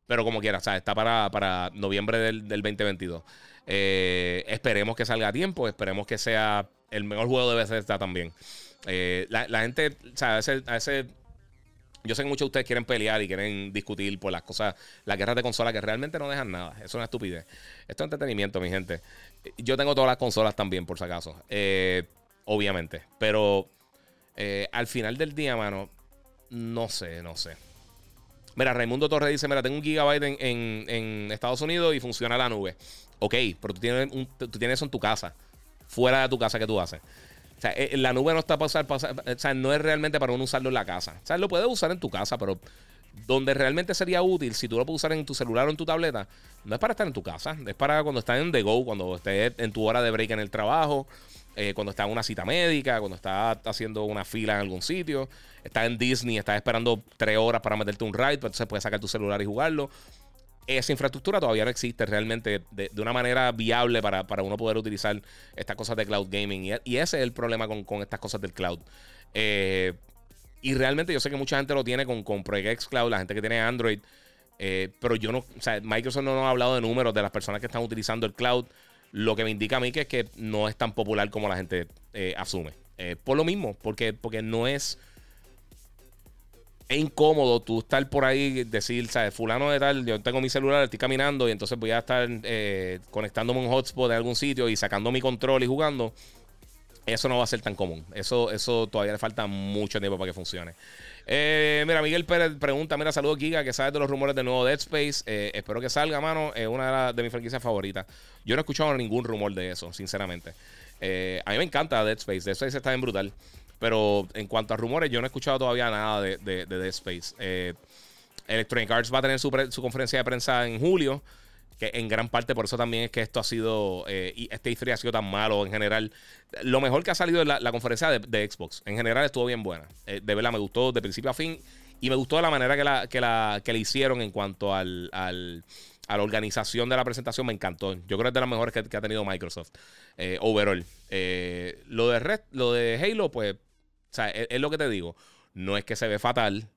pero como quiera, o sea, está para, para noviembre del, 2022. Eh, esperemos que salga a tiempo. Esperemos que sea el mejor juego de Bethesda también. La, la, gente, o sea, a veces yo sé que muchos de ustedes quieren pelear y quieren discutir por las cosas, las guerras de consola que realmente no dejan nada. Es una estupidez. Esto es entretenimiento, mi gente. Yo tengo todas las consolas también, por si acaso. Eh, obviamente. Pero eh, al final del día, mano, no sé, no sé. Mira, Raimundo Torres dice: Mira, tengo un gigabyte en, Estados Unidos y funciona la nube. Ok, pero tú tienes, tú tienes eso en tu casa. Fuera de tu casa que tú haces. O sea, eh, la nube no está para usar, o sea, no es realmente para uno usarlo en la casa. O sea, lo puedes usar en tu casa, pero donde realmente sería útil, si tú lo puedes usar en tu celular o en tu tableta, no es para estar en tu casa, es para cuando estás en the go, cuando estés en tu hora de break en el trabajo, eh, cuando estás en una cita médica, cuando estás haciendo una fila en algún sitio, estás en Disney, estás esperando tres horas para meterte un ride, pues entonces puedes sacar tu celular y jugarlo esa infraestructura todavía no existe realmente de, una manera viable para, uno poder utilizar estas cosas de cloud gaming. Y, ese es el problema con, estas cosas del cloud. Eh, y realmente yo sé que mucha gente lo tiene con, con Project Cloud, la gente que tiene Android. Eh, pero yo no, o sea, Microsoft no nos ha hablado de números de las personas que están utilizando el cloud. Lo que me indica a mí que es que no es tan popular como la gente eh, asume. por lo mismo, porque, porque no es es incómodo tú estar por ahí decir, ¿sabes? Fulano de tal, yo tengo mi celular, estoy caminando y entonces voy a estar eh, conectándome a un hotspot de algún sitio y sacando mi control y jugando. Eso no va a ser tan común. Eso, eso todavía le falta mucho tiempo para que funcione. Eh, mira, Miguel Pérez pregunta: Mira, saludos, Giga, que sabes de los rumores del nuevo Dead Space. Eh, espero que salga, mano. Es una de, mis franquicias favoritas. Yo no he escuchado ningún rumor de eso, sinceramente. a mí me encanta Dead Space. Dead Space está bien brutal. Pero en cuanto a rumores, yo no he escuchado todavía nada de, de, Dead Space. Eh, Electronic Arts va a tener su, conferencia de prensa en julio. Que en gran parte por eso también es que esto ha sido, eh, y este historia ha sido tan malo en general. Lo mejor que ha salido de la, conferencia de, Xbox, en general estuvo bien buena. Eh, de verdad, me gustó de principio a fin y me gustó de la manera que la, que la, que le hicieron en cuanto al, al, a la organización de la presentación, me encantó. Yo creo que es de las mejores que, ha tenido Microsoft eh, overall. lo, de lo de Halo, pues, o sea, es lo que te digo. No es que se ve fatal,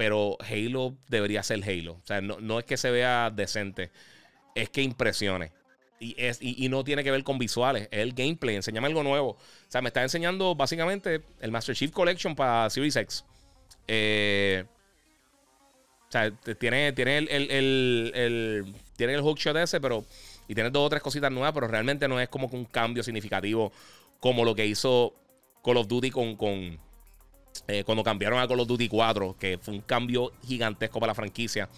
pero Halo debería ser Halo. O sea, no, es que se vea decente, es que impresione. Y, es, y, no tiene que ver con visuales, es el gameplay. Enséñame algo nuevo. O sea, me está enseñando básicamente el Master Chief Collection para Series X. Eh, o sea, tiene, tiene el, el, tiene el hookshot ese, pero. Y tiene dos o tres cositas nuevas, pero realmente no es como un cambio significativo como lo que hizo Call of Duty con, con eh, cuando cambiaron a Call of Duty 4, que fue un cambio gigantesco para la franquicia.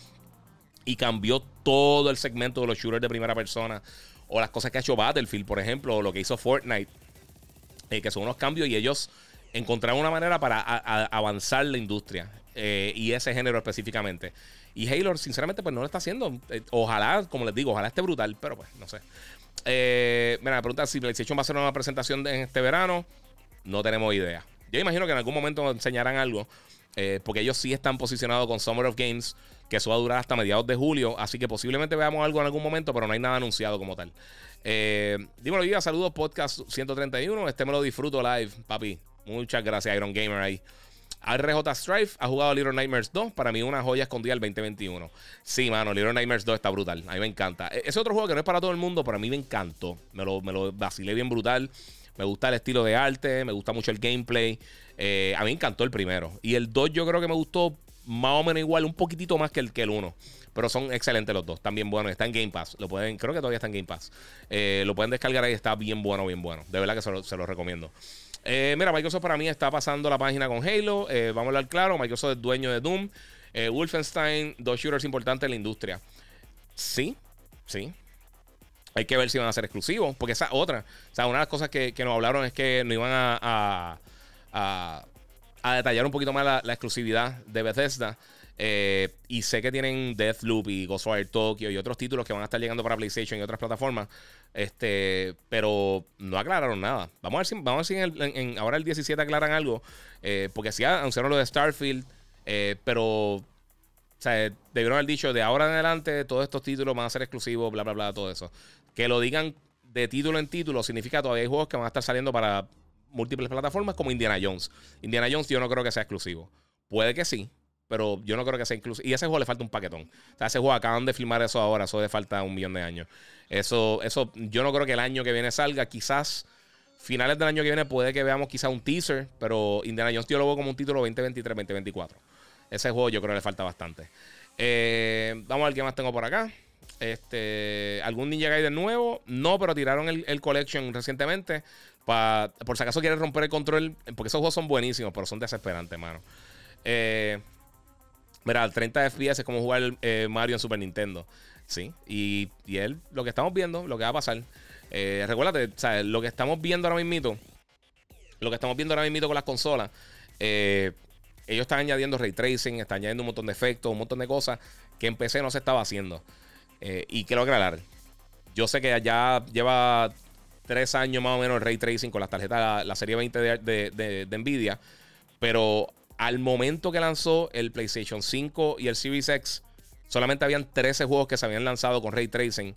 Y cambió todo el segmento de los shooters de primera persona. O las cosas que ha hecho Battlefield, por ejemplo, o lo que hizo Fortnite. Eh, que son unos cambios y ellos encontraron una manera para avanzar la industria. Eh, y ese género específicamente. Y Halo, sinceramente, pues no lo está haciendo. ojalá, como les digo, ojalá esté brutal, pero pues no sé. mira, me pregunta si PlayStation va a hacer una presentación en este verano. No tenemos idea. Yo imagino que en algún momento enseñarán algo. Eh, porque ellos sí están posicionados con Summer of Games, que eso va a durar hasta mediados de julio. Así que posiblemente veamos algo en algún momento, pero no hay nada anunciado como tal. Eh, dímelo, Giga, saludos, podcast 131. Este me lo disfruto live, papi. Muchas gracias, Iron Gamer ahí. RJ Strife ha jugado Little Nightmares 2. Para mí, una joya escondida el 2021. Sí, mano, Little Nightmares 2 está brutal. A mí me encanta. E-, ese otro juego que no es para todo el mundo, pero a mí me encantó. Me lo vacilé bien brutal. Me gusta el estilo de arte, me gusta mucho el gameplay. Eh, a mí me encantó el primero. Y el 2 yo creo que me gustó más o menos igual, un poquitito más que el que el 1. Pero son excelentes los dos. Están bien buenos. Está en Game Pass. Lo pueden, creo que todavía está en Game Pass. Eh, lo pueden descargar ahí. Está bien bueno, bien bueno. De verdad que se lo, recomiendo. Eh, mira, Microsoft para mí está pasando la página con Halo. vamos a hablar claro. Microsoft es dueño de Doom. Wolfenstein, dos shooters importantes en la industria. Sí, sí. Hay que ver si van a ser exclusivos, porque esa otra. O sea, una de las cosas que, nos hablaron es que no iban a, detallar un poquito más la, exclusividad de Bethesda. Eh, y sé que tienen Deathloop y Ghostwire Tokyo y otros títulos que van a estar llegando para PlayStation y otras plataformas. Este, pero no aclararon nada. Vamos a ver si, vamos a ver si en ahora el 17 aclaran algo. Eh, porque sí anunciaron lo de Starfield. Eh, pero o sea, debieron haber dicho de ahora en adelante todos estos títulos van a ser exclusivos, bla, bla, bla, todo eso. Que lo digan de título en título significa todavía hay juegos que van a estar saliendo para múltiples plataformas como Indiana Jones. Indiana Jones yo no creo que sea exclusivo. Puede que sí, pero yo no creo que sea exclusivo. Y a ese juego le falta un paquetón. O sea, ese juego acaban de filmar eso ahora, eso le falta un millón de años. Eso, eso, yo no creo que el año que viene salga. Quizás finales del año que viene puede que veamos quizás un teaser, pero Indiana Jones yo lo veo como un título 2023-2024. Ese juego yo creo que le falta bastante. Eh, vamos a ver qué más tengo por acá. Este, ¿Algún Ninja Gaiden nuevo? No, pero tiraron el, Collection recientemente. por si acaso quieres romper el control. Porque esos juegos son buenísimos, pero son desesperantes, mano. Eh, mira, 30 FPS es como jugar eh, Mario en Super Nintendo. Sí. Y, y él, lo que estamos viendo, lo que va a pasar. Eh, recuérdate, lo que estamos viendo ahora mismo. Lo que estamos viendo ahora mismo con las consolas. Eh, ellos están añadiendo ray tracing, están añadiendo un montón de efectos, un montón de cosas que en PC no se estaba haciendo. Eh, y quiero aclarar, yo sé que ya lleva tres años más o menos el ray tracing con las tarjetas, la, serie 20 de, Nvidia, pero al momento que lanzó el PlayStation 5 y el Series X, solamente habían 13 juegos que se habían lanzado con ray tracing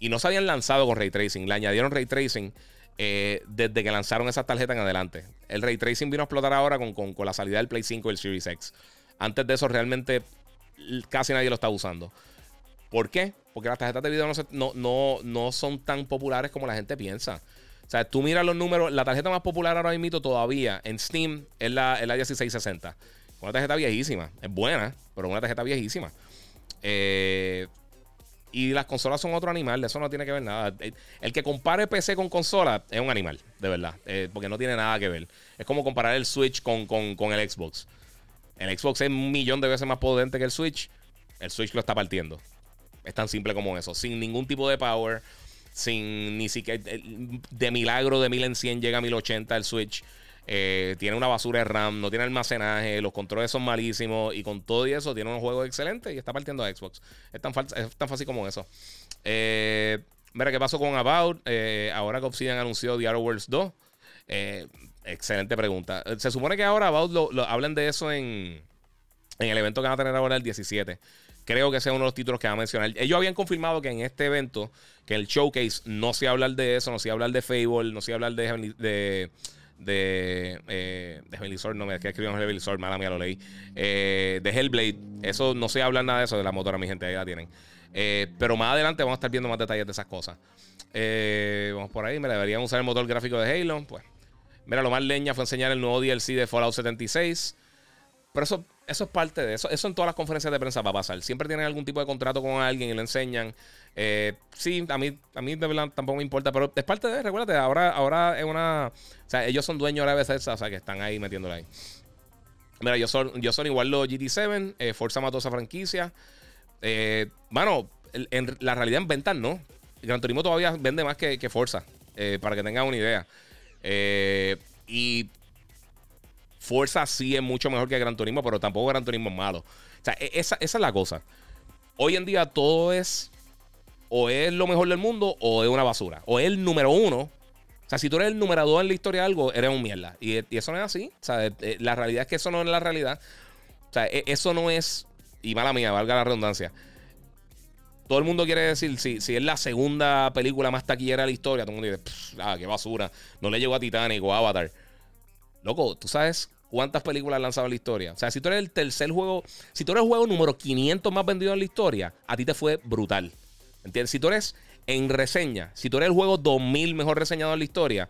y no se habían lanzado con ray tracing, le añadieron ray tracing eh, desde que lanzaron esas tarjetas en adelante. El ray tracing vino a explotar ahora con, la salida del Play 5 y el Series X. Antes de eso, realmente casi nadie lo está usando. ¿Por qué? Porque las tarjetas de video no, no, no, son tan populares como la gente piensa. O sea, tú miras los números, la tarjeta más popular ahora mismo todavía en Steam es la, es la 1660. Una tarjeta viejísima. Es buena, pero una tarjeta viejísima. Eh, y las consolas son otro animal, de eso no tiene que ver nada. El que compare PC con consola es un animal, de verdad, eh, porque no tiene nada que ver. Es como comparar el Switch con, el Xbox. El Xbox es un millón de veces más potente que el Switch. El Switch lo está partiendo. Es tan simple como eso. Sin ningún tipo de power. Sin ni siquiera. De milagro de 1000 en 100 llega a 1080 el Switch. tiene una basura de RAM, no tiene almacenaje, los controles son malísimos y con todo y eso tiene un juego excelente y está partiendo a Xbox. Es tan, es tan fácil como eso. mira, ¿qué pasó con About? ahora que Obsidian anunció The Outer Worlds 2. excelente pregunta. Se supone que ahora About lo, hablan de eso en, en el evento que van a tener ahora el 17 creo que sea uno de los títulos que va a mencionar. Ellos habían confirmado que en este evento, que el showcase, no se hablar de eso, no se hablar de Fable, no se hablar de. de de, eh, de no me que escribimos Heavenly Sword, mala mía lo leí. Eh, de Hellblade, eso no se habla nada de eso de la motora, mi gente, ahí la tienen. Eh, pero más adelante vamos a estar viendo más detalles de esas cosas. Eh, vamos por ahí, me deberían usar el motor gráfico de Halo. Pues, mira, lo más leña fue enseñar el nuevo DLC de Fallout 76. Pero eso eso es parte de eso. Eso en todas las conferencias de prensa va a pasar. Siempre tienen algún tipo de contrato con alguien y lo enseñan. Eh, sí, a mí, a mí de verdad tampoco me importa, pero es parte de, recuérdate, ahora, ahora es una. O sea, ellos son dueños de la BSS, o sea, que están ahí metiéndola ahí. Mira, yo son, yo son igual los GT7, eh, Forza mató franquicia. Eh, mano, en, la realidad en ventas no. Gran Turismo todavía vende más que, que Forza, eh, para que tengan una idea. y Forza sí es mucho mejor que Gran Turismo, pero tampoco Gran Turismo es malo. O sea, e-, esa, es la cosa. Hoy en día todo es o es lo mejor del mundo o es una basura. O es el número uno. O sea, si tú eres el número dos en la historia de algo, eres un mierda. Y, eso no es así. O sea, eh, la realidad es que eso no es la realidad. O sea, e-, eso no es. Y mala mía, valga la redundancia. Todo el mundo quiere decir, si, si es la segunda película más taquillera de la historia, todo el mundo dice, ah, qué basura. No le llegó a Titanic o Avatar. Loco, tú sabes cuántas películas han lanzado en la historia. O sea, si tú eres el tercer juego, si tú eres el juego número 500 más vendido en la historia, a ti te fue brutal. ¿Entiendes? Si tú eres en reseña, si tú eres el juego 2000 mejor reseñado en la historia,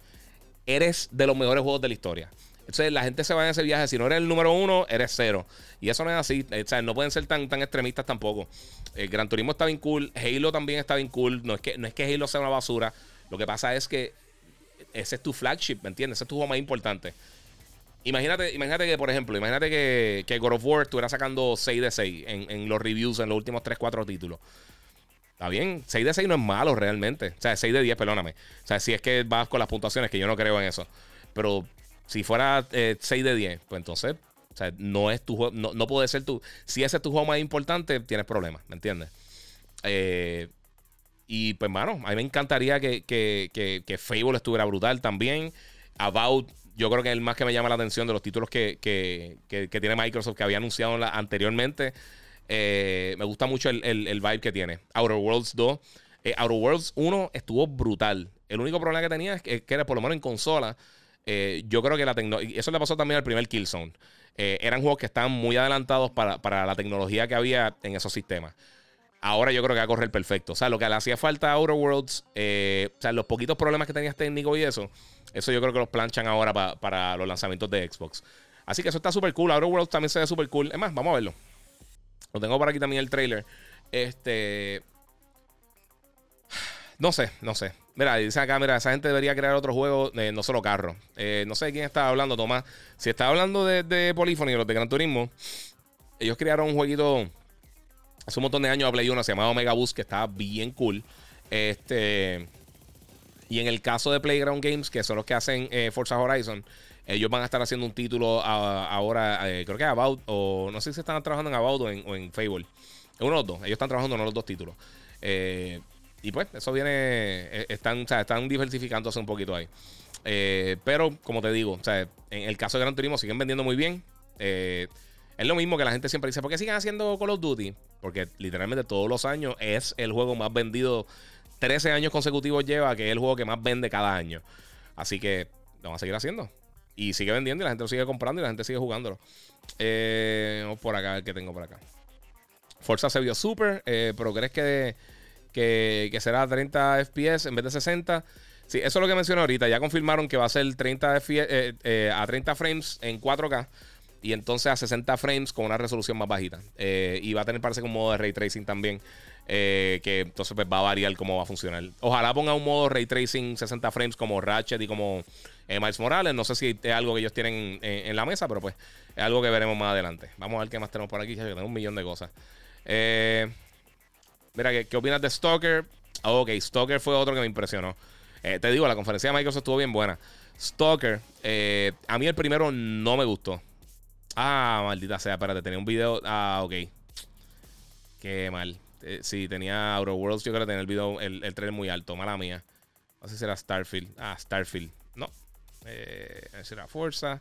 eres de los mejores juegos de la historia. Entonces la gente se va en ese viaje. Si no eres el número uno, eres cero. Y eso no es así. O sea, no pueden ser tan, tan extremistas tampoco. El Gran Turismo está bien cool. Halo también está bien cool. No es, que, no es que Halo sea una basura. Lo que pasa es que ese es tu flagship, ¿me entiendes? Ese es tu juego más importante. Imagínate, imagínate que, por ejemplo, imagínate que, que God of War estuviera sacando 6 de 6 en, los reviews en los últimos 3, 4 títulos. Está bien, 6 de 6 no es malo realmente. O sea, 6 de 10, perdóname. O sea, si es que vas con las puntuaciones, que yo no creo en eso. Pero si fuera 6 eh, de 10, pues entonces, o sea, no es tu juego, no, puede ser tu. Si ese es tu juego más importante, tienes problemas, ¿me entiendes? Eh, y pues, mano, a mí me encantaría que, que, que, que Fable estuviera brutal también. About yo creo que es el más que me llama la atención de los títulos que, tiene Microsoft que había anunciado anteriormente. Eh, me gusta mucho el, vibe que tiene. Outer Worlds 2. Eh, Outer Worlds 1 estuvo brutal. El único problema que tenía es que, era por lo menos en consola. Eh, yo creo que la tecnología. Eso le pasó también al primer Killzone. eran juegos que estaban muy adelantados para, para, la tecnología que había en esos sistemas. Ahora yo creo que va a correr perfecto. O sea, lo que le hacía falta a Outer Worlds, o sea, los poquitos problemas que tenías técnicos y eso, eso yo creo que los planchan ahora para los lanzamientos de Xbox. Así que eso está súper cool. Outer Worlds también se ve súper cool. Es más, vamos a verlo. Lo tengo por aquí también el trailer. Este. No sé, no sé. Mira, dice acá, mira, esa gente debería crear otro juego, eh, no solo carro. Eh, no sé de quién está hablando, Tomás. Si está hablando de, de Polyphony, los de Gran Turismo, ellos crearon un jueguito hace un montón de años a Play 1, se llamaba Omega Boost, que estaba bien cool. Este. Y en el caso de Playground Games, que son los que hacen eh, Forza Horizon, ellos van a estar haciendo un título ahora, eh, creo que About, o no sé si están trabajando en About o en, Fable. Uno de los dos. Ellos están trabajando en los dos títulos. Eh, y pues, eso viene. Están, o sea, están diversificándose un poquito ahí. pero, como te digo, o sea, en el caso de Gran Turismo siguen vendiendo muy bien. Es lo mismo que la gente siempre dice: ¿por qué siguen haciendo Call of Duty? Porque literalmente todos los años es el juego más vendido 13 años consecutivos lleva, que es el juego que más vende cada año. Así que lo vamos a seguir haciendo. Y sigue vendiendo y la gente lo sigue comprando y la gente sigue jugándolo. Eh, por acá, ver qué tengo por acá. Forza se vio súper, eh, pero ¿crees que, que, será 30 FPS en vez de 60? Sí, eso es lo que mencioné ahorita. Ya confirmaron que va a ser 30 eh, a 30 frames en 4K y entonces a 60 frames con una resolución más bajita. y va a tener, parece que un modo de ray tracing también. Eh, que entonces pues, va a variar cómo va a funcionar. Ojalá ponga un modo ray tracing 60 frames como Ratchet y como eh, Miles Morales. No sé si es algo que ellos tienen en, la mesa, pero pues es algo que veremos más adelante. Vamos a ver qué más tenemos por aquí. Tenemos un millón de cosas. Eh, mira, ¿qué, opinas de Stalker? ok, Stalker fue otro que me impresionó. Eh, te digo, la conferencia de Microsoft estuvo bien buena. Stalker, eh, a mí el primero no me gustó. Ah, maldita sea, espérate, tenía un video. Ah, ok. Qué mal. Eh, sí, tenía Outer Worlds, yo creo que el video, el, el trailer muy alto, mala mía. No sé si era Starfield. Ah, Starfield. No. Eh, era Forza.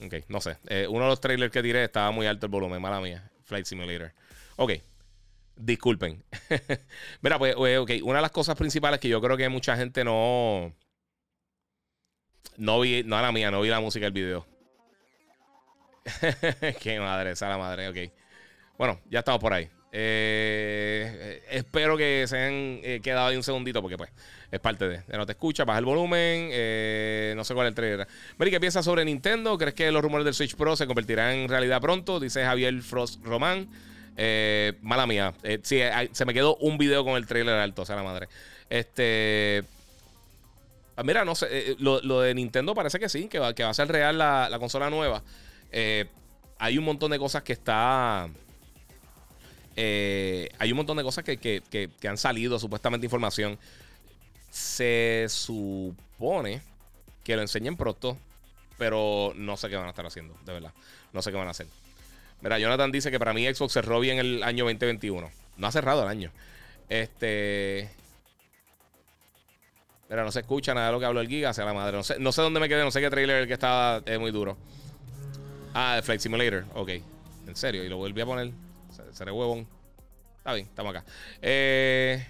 Ok, no sé. Eh, uno de los trailers que tiré estaba muy alto el volumen, mala mía. Flight Simulator. Ok. Disculpen. [LAUGHS] Mira, pues, eh, ok. Una de las cosas principales que yo creo que mucha gente no. No vi, no a la mía, no vi la música del video. [LAUGHS] Qué madre, esa la madre, ok. Bueno, ya estamos por ahí. Eh, espero que se hayan eh, quedado ahí un segundito porque pues es parte de, no te escucha, baja el volumen, eh, no sé cuál es el trailer. Mary, ¿qué piensas sobre Nintendo? ¿Crees que los rumores del Switch Pro se convertirán en realidad pronto? Dice Javier Frost Román. mala mía. sí, se me quedó un video con el trailer alto, o sea, la madre. Este... Ah, mira, no sé, lo, de Nintendo parece que sí, que va, que va a ser real la, la consola nueva. hay un montón de cosas que está... Eh, hay un montón de cosas que, han salido, supuestamente información. Se supone que lo enseñen pronto, pero no sé qué van a estar haciendo, de verdad. No sé qué van a hacer. Mira, Jonathan dice que para mí Xbox cerró bien el año 2021. No ha cerrado el año. Este. Mira, no se escucha nada de lo que habló el Giga hacia la madre. No sé, no sé dónde me quedé, no sé qué trailer el que estaba es muy duro. Ah, Flight Simulator. Ok. En serio, y lo volví a poner. Seré huevón. Está bien, estamos acá. Eh...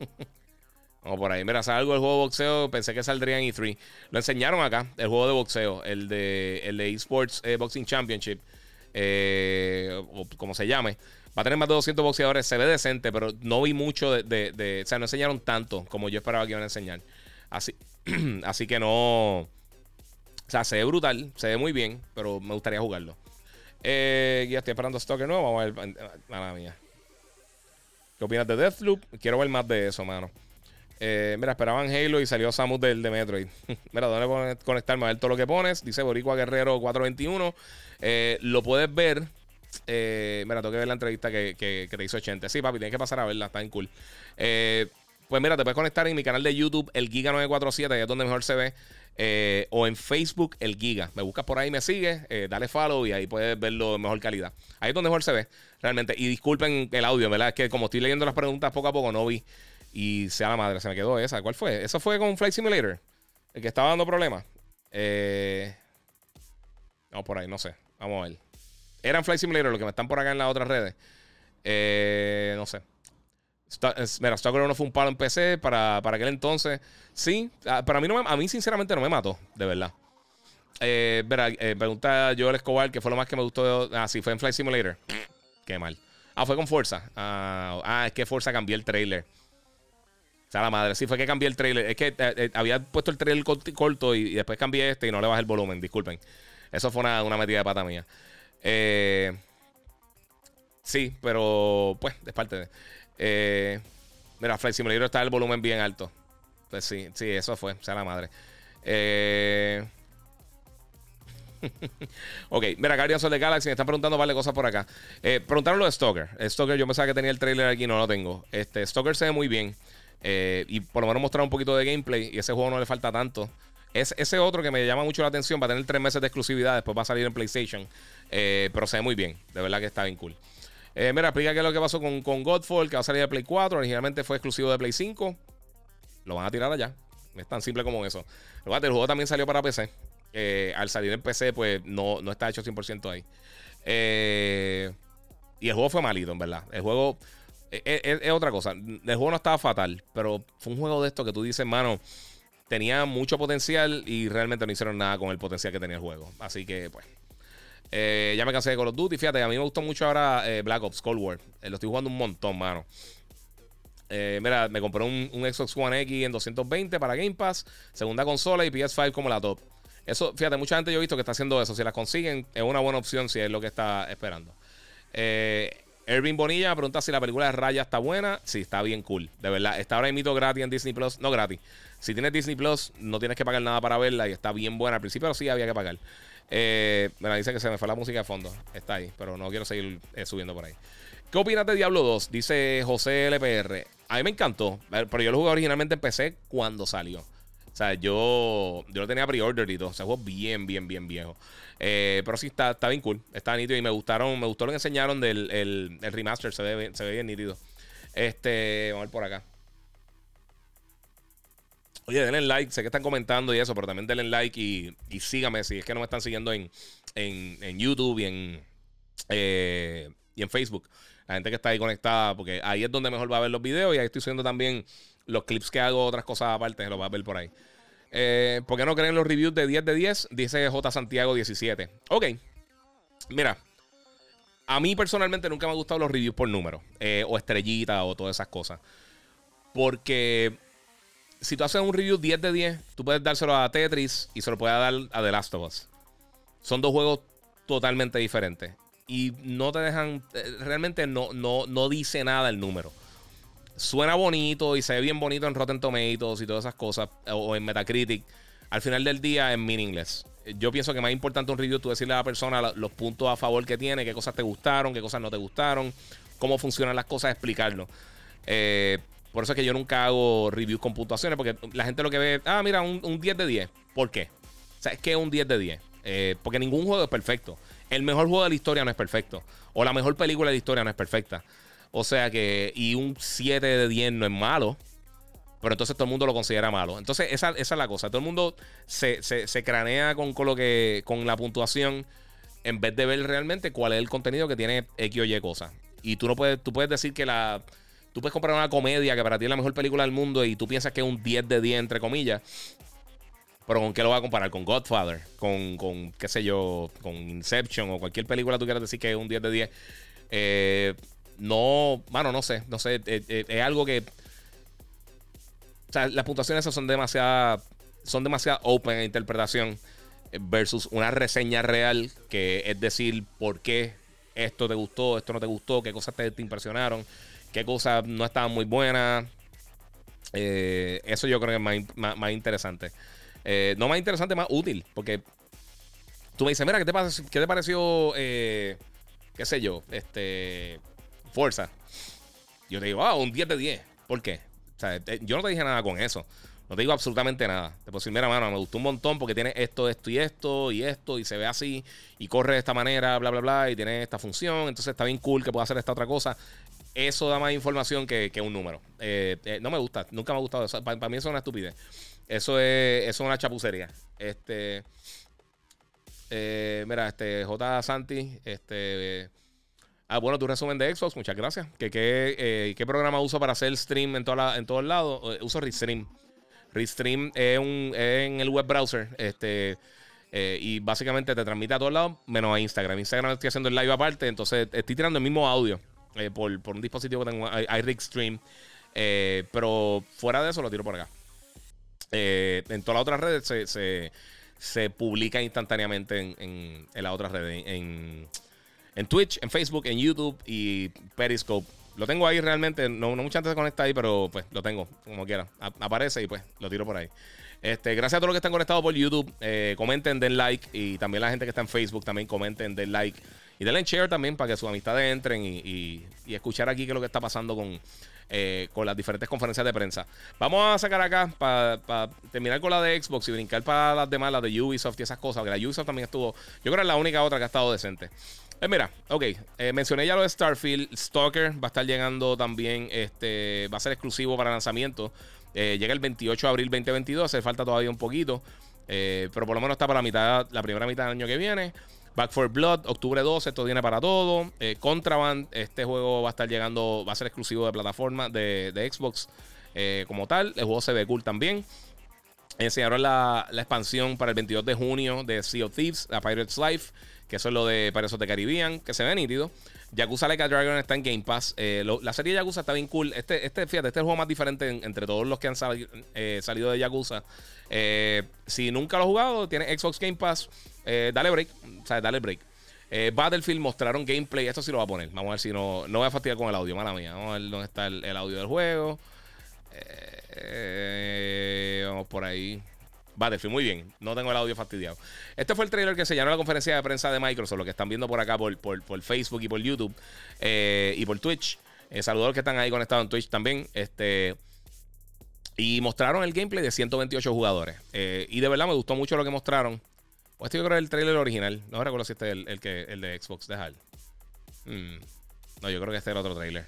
[LAUGHS] Vamos por ahí. Mira, sale algo del juego de boxeo. Pensé que saldría en E3. Lo enseñaron acá, el juego de boxeo, el de, el de eSports eh, Boxing Championship, eh, o como se llame. Va a tener más de 200 boxeadores. Se ve decente, pero no vi mucho de, de, O sea, no enseñaron tanto como yo esperaba que iban a enseñar. Así, [CLEARS THROAT] así que no. O sea, se ve brutal, se ve muy bien, pero me gustaría jugarlo. Eh, estoy esperando Stalker nuevo. Vamos a ver. Mala mía. ¿Qué opinas de Deathloop? Quiero ver más de eso, mano. Eh, mira, esperaban Halo y salió Samus del de Metroid. [LAUGHS] mira, ¿dónde conectarme a ver todo lo que pones? Dice Boricua Guerrero 421. Eh, lo puedes ver. Eh, mira, tengo que ver la entrevista que, te hizo 80. Sí, papi, tienes que pasar a verla, está en cool. Eh, pues mira, te puedes conectar en mi canal de YouTube, el Giga947, que es donde mejor se ve. Eh, o en Facebook, el Giga. Me buscas por ahí, me sigues, dale follow y ahí puedes verlo de mejor calidad. Ahí es donde mejor se ve, realmente. Y disculpen el audio, ¿verdad? Es que como estoy leyendo las preguntas poco a poco, no vi. Y sea la madre, se me quedó esa. ¿Cuál fue? ¿Eso fue con Flight Simulator? El que estaba dando problemas. Eh, no, por ahí, no sé. Vamos a ver. Eran Flight Simulator los que me están por acá en las otras redes. no sé mira, Stalker 1 fue un palo en PC para, para aquel entonces. Sí, ah, para mí, no a mí sinceramente no me mató, de verdad. Eh, verá, eh, pregunta Joel Escobar, ¿qué fue lo más que me gustó? ah, sí, fue en Flight Simulator. Qué mal. Ah, fue con Forza. Ah, ah, es que Forza cambió el trailer. O sea, la madre, sí fue que cambié el trailer. Es que eh, eh, había puesto el trailer corto y, después cambié este y no le bajé el volumen, disculpen. Eso fue una, una metida de pata mía. Sí, pero pues, es parte de. Eh, mira, Flight Simulator está el volumen bien alto. Pues sí, sí, eso fue, sea la madre. Eh, [LAUGHS] ok, mira, Guardians of the Galaxy me están preguntando vale cosas por acá. Eh, preguntaron lo de Stalker. Stalker, yo pensaba que tenía el trailer aquí, no lo tengo. Este, Stalker se ve muy bien. Eh, y por lo menos mostrar un poquito de gameplay. Y ese juego no le falta tanto. Es, ese otro que me llama mucho la atención va a tener tres meses de exclusividad. Después va a salir en PlayStation. pero se ve muy bien. De verdad que está bien cool. Eh, mira, explica qué es lo que pasó con, con Godfall, que va a salir de Play 4. Originalmente fue exclusivo de Play 5. Lo van a tirar allá. Es tan simple como eso. El juego también salió para PC. Eh, al salir en PC, pues no, no está hecho 100% ahí. Eh, y el juego fue malito, en verdad. El juego es, otra cosa. El juego no estaba fatal, pero fue un juego de esto que tú dices, mano, tenía mucho potencial y realmente no hicieron nada con el potencial que tenía el juego. Así que, pues, eh, ya me cansé de Call of Duty. Fíjate, a mí me gustó mucho ahora eh, Black Ops Cold War. Eh, lo estoy jugando un montón, mano. mira, me compré un, Xbox One X en 220 para Game Pass, segunda consola y PS5 como la top. Eso, fíjate, mucha gente yo he visto que está haciendo eso. Si las consiguen, es una buena opción si es lo que está esperando. Ervin Bonilla pregunta si la película de Raya está buena. Sí, está bien cool. De verdad. Está ahora mito gratis en Disney Plus. No gratis. Si tienes Disney Plus, no tienes que pagar nada para verla y está bien buena. Al principio sí había que pagar. Eh, me dice que se me fue la música de fondo. Está ahí, pero no quiero seguir eh, subiendo por ahí. ¿Qué opinas de Diablo 2? Dice José LPR. A mí me encantó, pero yo lo jugué originalmente en PC cuando salió. O sea, yo, yo lo tenía pre-order y todo. O sea, juego bien, bien, bien viejo. Eh, pero sí, está, está bien cool. Está nítido y me gustaron, me gustó lo que enseñaron del el, remaster. Se ve, se ve bien nítido. Este, vamos a ver por acá. Oye, denle like, sé que están comentando y eso, pero también denle like y, y síganme si es que no me están siguiendo en, en, YouTube y en, eh, y en Facebook. La gente que está ahí conectada, porque ahí es donde mejor va a ver los videos y ahí estoy subiendo también los clips que hago, otras cosas aparte, lo va a ver por ahí. Eh, ¿Por qué no creen los reviews de 10 de 10? Dice J. Santiago 17. Ok. Mira, a mí personalmente nunca me han gustado los reviews por número, eh, o estrellita, o todas esas cosas. Porque si tú haces un review 10 de 10, tú puedes dárselo a Tetris y se lo puedes dar a The Last of Us. Son dos juegos totalmente diferentes. Y no te dejan. Eh, realmente no, no, no dice nada el número. Suena bonito y se ve bien bonito en Rotten Tomatoes y todas esas cosas. O en Metacritic. Al final del día es meaningless. Yo pienso que más importante un review tú decirle a la persona los puntos a favor que tiene, qué cosas te gustaron, qué cosas no te gustaron, cómo funcionan las cosas, explicarlo. Eh, por eso es que yo nunca hago reviews con puntuaciones, porque la gente lo que ve, ah, mira, un, 10 de 10. ¿Por qué? O sea, es que un 10 de 10. Eh, porque ningún juego es perfecto. El mejor juego de la historia no es perfecto. O la mejor película de la historia no es perfecta. O sea que, y un 7 de 10 no es malo. Pero entonces todo el mundo lo considera malo. Entonces, esa, es la cosa. Todo el mundo se, cranea con, con, lo que, con la puntuación en vez de ver realmente cuál es el contenido que tiene X o Y cosas. Y tú no puedes, tú puedes decir que la Tú puedes comprar una comedia que para ti es la mejor película del mundo y tú piensas que es un 10 de 10, entre comillas. Pero ¿con qué lo vas a comparar? ¿Con Godfather? ¿Con, con qué sé yo? ¿Con Inception? ¿O cualquier película tú quieras decir que es un 10 de 10? Eh, no, bueno, no sé. No sé. Eh, eh, es algo que... O sea, las puntuaciones son demasiado... Son demasiado open en interpretación versus una reseña real que es decir por qué esto te gustó, esto no te gustó, qué cosas te impresionaron qué cosas no estaban muy buenas. Eh, eso yo creo que es más, interesante. Eh, no más interesante, más útil. Porque tú me dices, mira, ¿qué te, qué te pareció, eh, qué sé yo, este, Fuerza? Yo te digo, ah, un 10 de 10. ¿Por qué? Sea, yo no te dije nada con eso. No te digo absolutamente nada. Te puedo decir, mira, mano, me gustó un montón porque tiene esto, esto y esto y esto y se ve así y corre de esta manera, bla, bla, bla, y tiene esta función. Entonces está bien cool que pueda hacer esta otra cosa eso da más información que, un número. Eh, eh, no me gusta, nunca me ha gustado eso. Para, mí eso es una estupidez. Eso es, eso es una chapucería. Este. Eh, mira, este J. Santi, este. Ah, bueno, tu resumen de Xbox, muchas gracias. ¿Qué, qué, programa uso para hacer stream en, toda en todos lados? Uso Restream. Restream es, un, es en el web browser. Este. y básicamente te transmite a todos lados, menos a Instagram. Instagram estoy haciendo el live aparte, entonces estoy tirando el mismo audio. Eh, por, un dispositivo que tengo, iRig Stream. Eh, pero fuera de eso lo tiro por acá. Eh, en todas las otras redes se, publica instantáneamente en, en, las otras redes. En, en, Twitch, en Facebook, en YouTube y Periscope. Lo tengo ahí realmente. No, no mucha gente se conecta ahí, pero pues lo tengo como quiera. aparece y pues lo tiro por ahí. Este, gracias a todos los que están conectados por YouTube. comenten, den like. Y también la gente que está en Facebook también comenten, den like. Y denle share también para que sus amistades entren y, escuchar aquí qué es lo que está pasando con, eh, con las diferentes conferencias de prensa. Vamos a sacar acá para terminar con la de Xbox y brincar para las demás, las de Ubisoft y esas cosas. Porque la Ubisoft también estuvo. Yo creo que es la única otra que ha estado decente. Pues mira, ok, eh, mencioné ya lo de Starfield. Stalker va a estar llegando también. Este va a ser exclusivo para lanzamiento. Eh, llega el 28 de abril 2022. Hace falta todavía un poquito. pero por lo menos está para la mitad, la primera mitad del año que viene. Back for Blood, octubre 12, esto viene para todo. Eh, Contraband, este juego va a estar llegando, va a ser exclusivo de plataforma de, Xbox eh, como tal. El juego se ve cool también. Enseñaron la, expansión para el 22 de junio de Sea of Thieves, la Pirates Life, que eso es lo de Pirates of the Caribbean, que se ve nítido. Yakuza Like a Dragon está en Game Pass. Eh, la serie de Yakuza está bien cool. Este, este, fíjate, este es el juego más diferente entre todos los que han salido de Yakuza. si nunca lo has jugado, tiene Xbox Game Pass. Eh, dale break. O sea, dale break. Eh, Battlefield mostraron gameplay. Esto sí lo va a poner. Vamos a ver si no. No voy a fastidiar con el audio, mala mía. Vamos a ver dónde está el, audio del juego. Eh, vamos por ahí. Battlefield, muy bien. No tengo el audio fastidiado. Este fue el trailer que se llenó la conferencia de prensa de Microsoft, lo que están viendo por acá por, Facebook y por YouTube eh, y por Twitch. Eh, saludos a los que están ahí conectados en Twitch también. Este. Y mostraron el gameplay de 128 jugadores. Eh, y de verdad me gustó mucho lo que mostraron. Pues este yo creo que el trailer original. No recuerdo si este es el, que, el de Xbox. Dejar. Hmm. No, yo creo que este era otro trailer.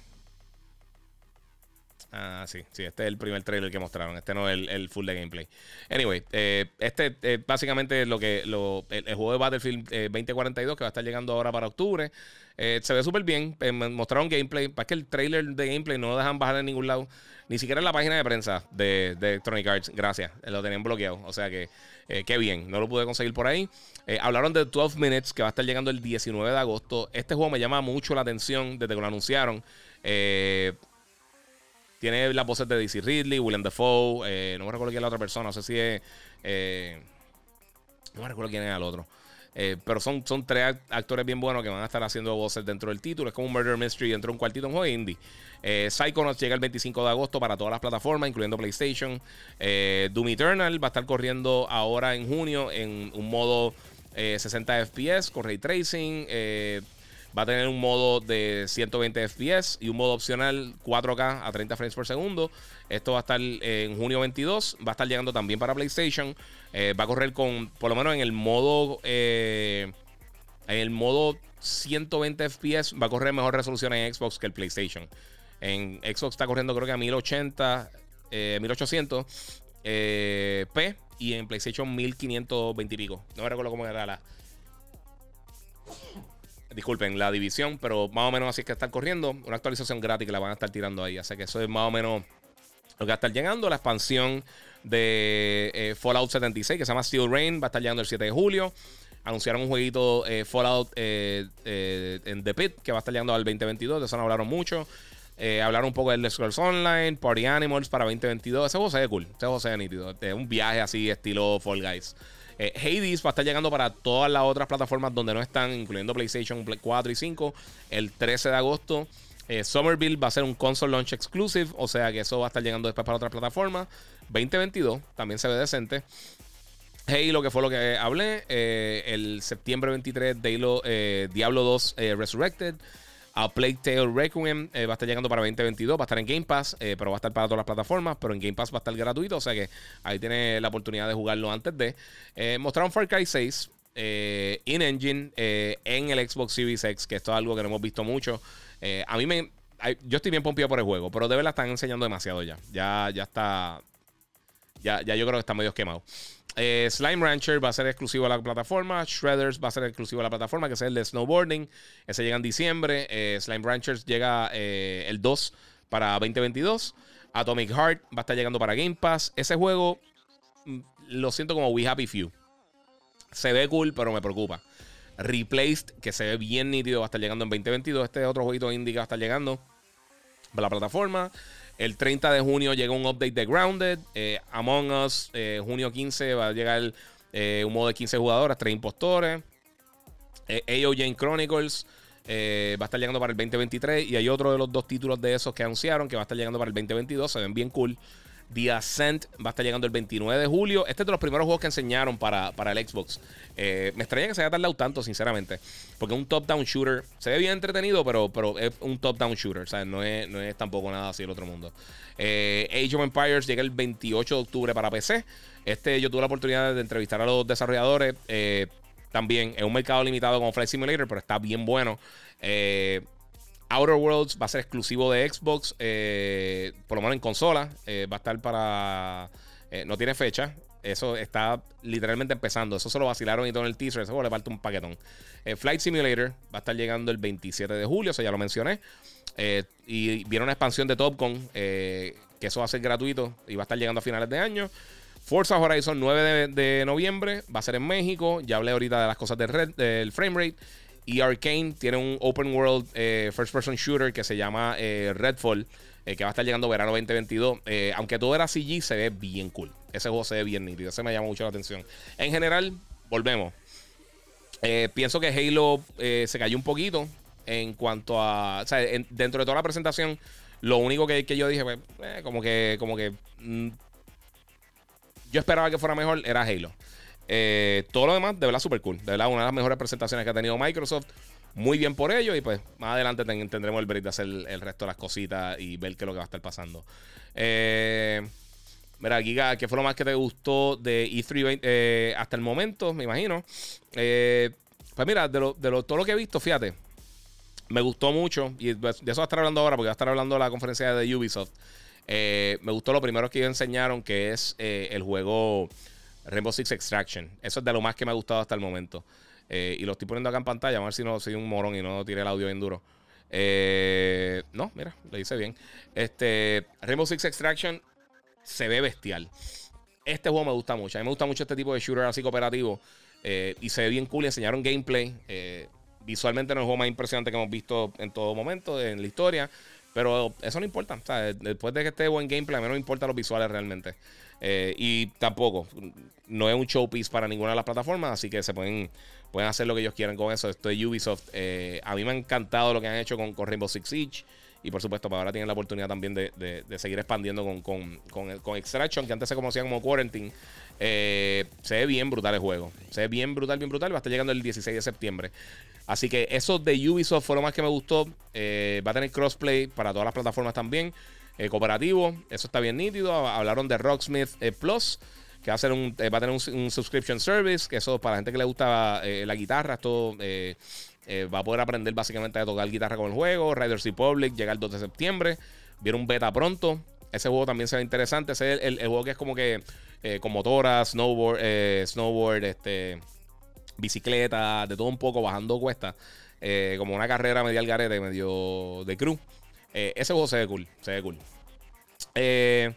Ah, sí, sí, este es el primer trailer que mostraron. Este no es el, full de gameplay. Anyway, eh, este es básicamente lo que lo, el, juego de Battlefield 2042 que va a estar llegando ahora para octubre. se ve súper bien. mostraron gameplay. Para que el trailer de gameplay no lo dejan bajar en ningún lado. Ni siquiera en la página de prensa de, Electronic Arts. Gracias. Lo tenían bloqueado. O sea que, eh, qué bien. No lo pude conseguir por ahí. Eh, hablaron de 12 Minutes, que va a estar llegando el 19 de agosto. Este juego me llama mucho la atención desde que lo anunciaron. Eh, tiene las voces de DC Ridley, William Dafoe. no me recuerdo quién es la otra persona. No sé si es. no me recuerdo quién es el otro. pero son, son tres actores bien buenos que van a estar haciendo voces dentro del título. Es como un murder mystery dentro de un cuartito, un juego indie. Eh, llega el 25 de agosto para todas las plataformas, incluyendo PlayStation. Eh, Doom Eternal va a estar corriendo ahora en junio en un modo 60 FPS con ray tracing. Eh, va a tener un modo de 120 FPS y un modo opcional 4K a 30 frames por segundo. Esto va a estar en junio 22. Va a estar llegando también para PlayStation. va a correr con, por lo menos en el modo, en el modo 120 FPS, va a correr mejor resolución en Xbox que el PlayStation. En Xbox está corriendo creo que a 1080, 1800 eh, eh, P y en PlayStation 1520 y pico. No me recuerdo cómo era la... Disculpen, la división, pero más o menos así es que están corriendo. Una actualización gratis que la van a estar tirando ahí. Así que eso es más o menos lo que va a estar llegando. La expansión de eh, Fallout 76 que se llama Steel Rain va a estar llegando el 7 de julio. Anunciaron un jueguito Fallout en The Pit que va a estar llegando al 2022. De eso no hablaron mucho. Eh, hablar un poco del Scrolls Online, Party Animals para 2022. Ese juego se ve cool. Ese juego se ve nítido. Un viaje así, estilo Fall Guys. Eh, Hades va a estar llegando para todas las otras plataformas donde no están, incluyendo PlayStation 4 y 5, el 13 de agosto. Eh, Somerville va a ser un console launch exclusive, o sea que eso va a estar llegando después para otras plataformas. 2022 también se ve decente. Halo, que fue lo que hablé. el septiembre 23, Diablo 2 Resurrected. A Plague Tale Requiem eh, va a estar llegando para 2022. Va a estar en Game Pass, eh, pero va a estar para todas las plataformas. Pero en Game Pass va a estar gratuito. O sea que ahí tiene la oportunidad de jugarlo antes de. Eh, mostraron Far Cry 6 in engine en el Xbox Series X, que esto es algo que no hemos visto mucho. a mí me. Yo estoy bien pompido por el juego, pero de verdad están enseñando demasiado ya. Ya, ya está. Ya, yo creo que está medio quemado. Eh, Slime Rancher va a ser exclusivo a la plataforma. Shredders va a ser exclusivo a la plataforma, que es el de snowboarding. Ese llega en diciembre. Eh, Slime Ranchers llega eh, el 2 para 2022. Atomic Heart va a estar llegando para Game Pass. Ese juego mm, lo siento como We Happy Few. Se ve cool, pero me preocupa. Replaced, que se ve bien nítido, va a estar llegando en 2022. Este otro jueguito indie va a estar llegando para la plataforma. El 30 de junio llega un update de Grounded. Eh, Among Us, eh, junio 15 va a llegar eh, un modo de 15 jugadores, 3 impostores. AOJ Chronicles va a estar llegando para el 2023. Y hay otro de los dos títulos de esos que anunciaron que va a estar llegando para el 2022. Se ven bien cool. The Ascent va a estar llegando el 29 de julio. Este es de los primeros juegos que enseñaron para, para el Xbox. Eh, me extraña que se haya tardado tanto, sinceramente. Porque un top-down shooter se ve bien entretenido, pero, pero es un top-down shooter. O sea, no es, no es tampoco nada así el otro mundo. Eh, Age of Empires llega el 28 de octubre para PC. Este yo tuve la oportunidad de entrevistar a los desarrolladores. Eh, también es un mercado limitado como Flight Simulator, pero está bien bueno. Eh, Outer Worlds va a ser exclusivo de Xbox, eh, por lo menos en consola. Eh, va a estar para. Eh, no tiene fecha. Eso está literalmente empezando. Eso se lo vacilaron y todo en el teaser. Eso le falta un paquetón. Flight Simulator va a estar llegando el 27 de julio. Eso ya lo mencioné. y viene una expansión de Top Gun. que eso va a ser gratuito. Y va a estar llegando a finales de año. Forza Horizon 9 de, noviembre. Va a ser en México. Ya hablé ahorita de las cosas del, red, del frame rate. Y Arkane tiene un open world eh, first person shooter que se llama eh, Redfall, eh, que va a estar llegando verano 2022. aunque todo era CG, se ve bien cool. Ese juego se ve bien nítido. Ese me llama mucho la atención. En general, volvemos. pienso que Halo se cayó un poquito en cuanto a. O sea, dentro de toda la presentación, lo único que, yo dije, pues, como que. Como que mm, yo esperaba que fuera mejor era Halo. Eh, todo lo demás, de verdad, súper cool. De verdad, una de las mejores presentaciones que ha tenido Microsoft. Muy bien por ello. Y pues más adelante tendremos el break de hacer el resto de las cositas y ver qué es lo que va a estar pasando. Eh, mira, Giga, ¿qué fue lo más que te gustó de E3 eh, hasta el momento? Me imagino. pues mira, de, de todo lo que he visto, fíjate. Me gustó mucho. Y de eso va a estar hablando ahora, porque va a estar hablando de la conferencia de Ubisoft. me gustó lo primero que ellos enseñaron, que es el juego Rainbow Six Extraction. Eso es de lo más que me ha gustado hasta el momento. Eh, y lo estoy poniendo acá en pantalla. A ver si no soy un morón y no tiré el audio bien duro. Eh, no, mira, lo hice bien. Este Rainbow Six Extraction se ve bestial. Este juego me gusta mucho. A mí me gusta mucho este tipo de shooter así cooperativo. Eh, y se ve bien cool. Enseñaron gameplay. visualmente no es el juego más impresionante que hemos visto en todo momento en la historia. Pero eso no importa. después de que esté buen gameplay, a mí no me importa los visuales realmente. Eh, y tampoco, no es un showpiece para ninguna de las plataformas, así que se pueden, pueden hacer lo que ellos quieran con eso. Esto es Ubisoft. Eh, a mí me ha encantado lo que han hecho con, Rainbow Six Siege. Y por supuesto, para ahora tienen la oportunidad también de, seguir expandiendo con, con, Extraction, que antes se conocía como Quarantine. Eh, se ve bien brutal el juego. Se ve bien brutal, bien brutal. Va a estar llegando el 16 de septiembre. Así que eso de Ubisoft fue lo más que me gustó. va a tener crossplay para todas las plataformas también. Eh, cooperativo. Eso está bien nítido. Hablaron de Rocksmith eh, Plus, que va a, un, eh, va a tener un, subscription service, que eso para la gente que le gusta la guitarra, esto va a poder aprender básicamente a tocar guitarra con el juego. Riders Republic llega el 2 de septiembre. Viene un beta pronto. Ese juego también se ve interesante. Ese es el, juego que es como que con motoras, snowboard, snowboard, este, bicicleta, de todo un poco, bajando cuesta. como una carrera medio al garete, medio de crew. Eh, ese juego se ve cool. Se ve cool. Eh,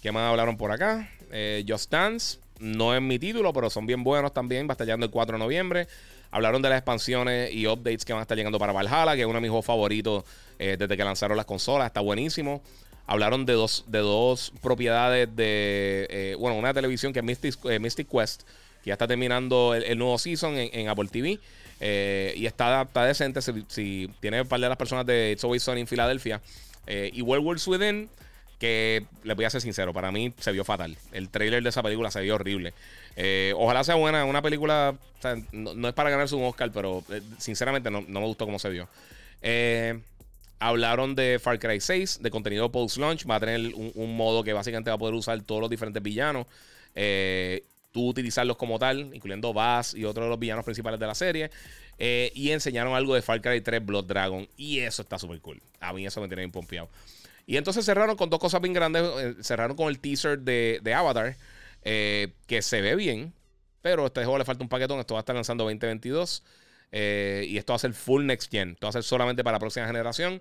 ¿Qué más hablaron por acá? Eh, Just Dance. No es mi título, pero son bien buenos también. Va a estar llegando el 4 de noviembre. Hablaron de las expansiones y updates que van a estar llegando para Valhalla, que es uno de mis juegos favoritos desde que lanzaron las consolas. Está buenísimo. Hablaron de dos, de dos propiedades de. bueno, una televisión que es Mystic, Quest, que ya está terminando el, nuevo season en Apple TV. Eh, y está, está decente si, tiene un par de las personas de It's Always Sunny en Filadelfia. Eh, y World War Within, que les voy a ser sincero, para mí se vio fatal. El trailer de esa película se vio horrible. Eh, ojalá sea buena, una película, no, es para ganarse un Oscar, pero sinceramente no, me gustó cómo se vio. hablaron de Far Cry 6, de contenido post-launch. Va a tener un, un, modo que básicamente va a poder usar todos los diferentes villanos tú utilizarlos como tal, incluyendo Bass y otros de los villanos principales de la serie. Eh, y enseñaron algo de Far Cry 3 Blood Dragon. Y eso está súper cool. A mí eso me tiene bien pompeado. Y entonces cerraron con dos cosas bien grandes. Eh, cerraron con el teaser de, Avatar, eh, que se ve bien. Pero a este juego le falta un paquetón. Esto va a estar lanzando 2022. y esto va a ser full next gen. Esto va a ser solamente para la próxima generación.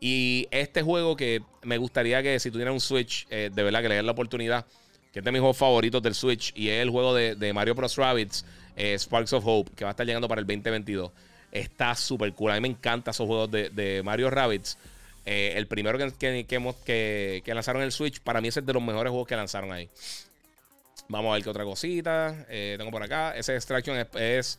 Y este juego que me gustaría que si tuviera un Switch, de verdad que le den la oportunidad que es de mis juegos favoritos del Switch, y es el juego de, Mario Bros. Rabbits, eh, Sparks of Hope, que va a estar llegando para el 2022. Está súper cool. A mí me encantan esos juegos de, Mario Rabbits. Eh, el primero que, que, que, lanzaron el Switch, para mí es el de los mejores juegos que lanzaron ahí. Vamos a ver qué otra cosita. Eh, tengo por acá. Ese Extraction es,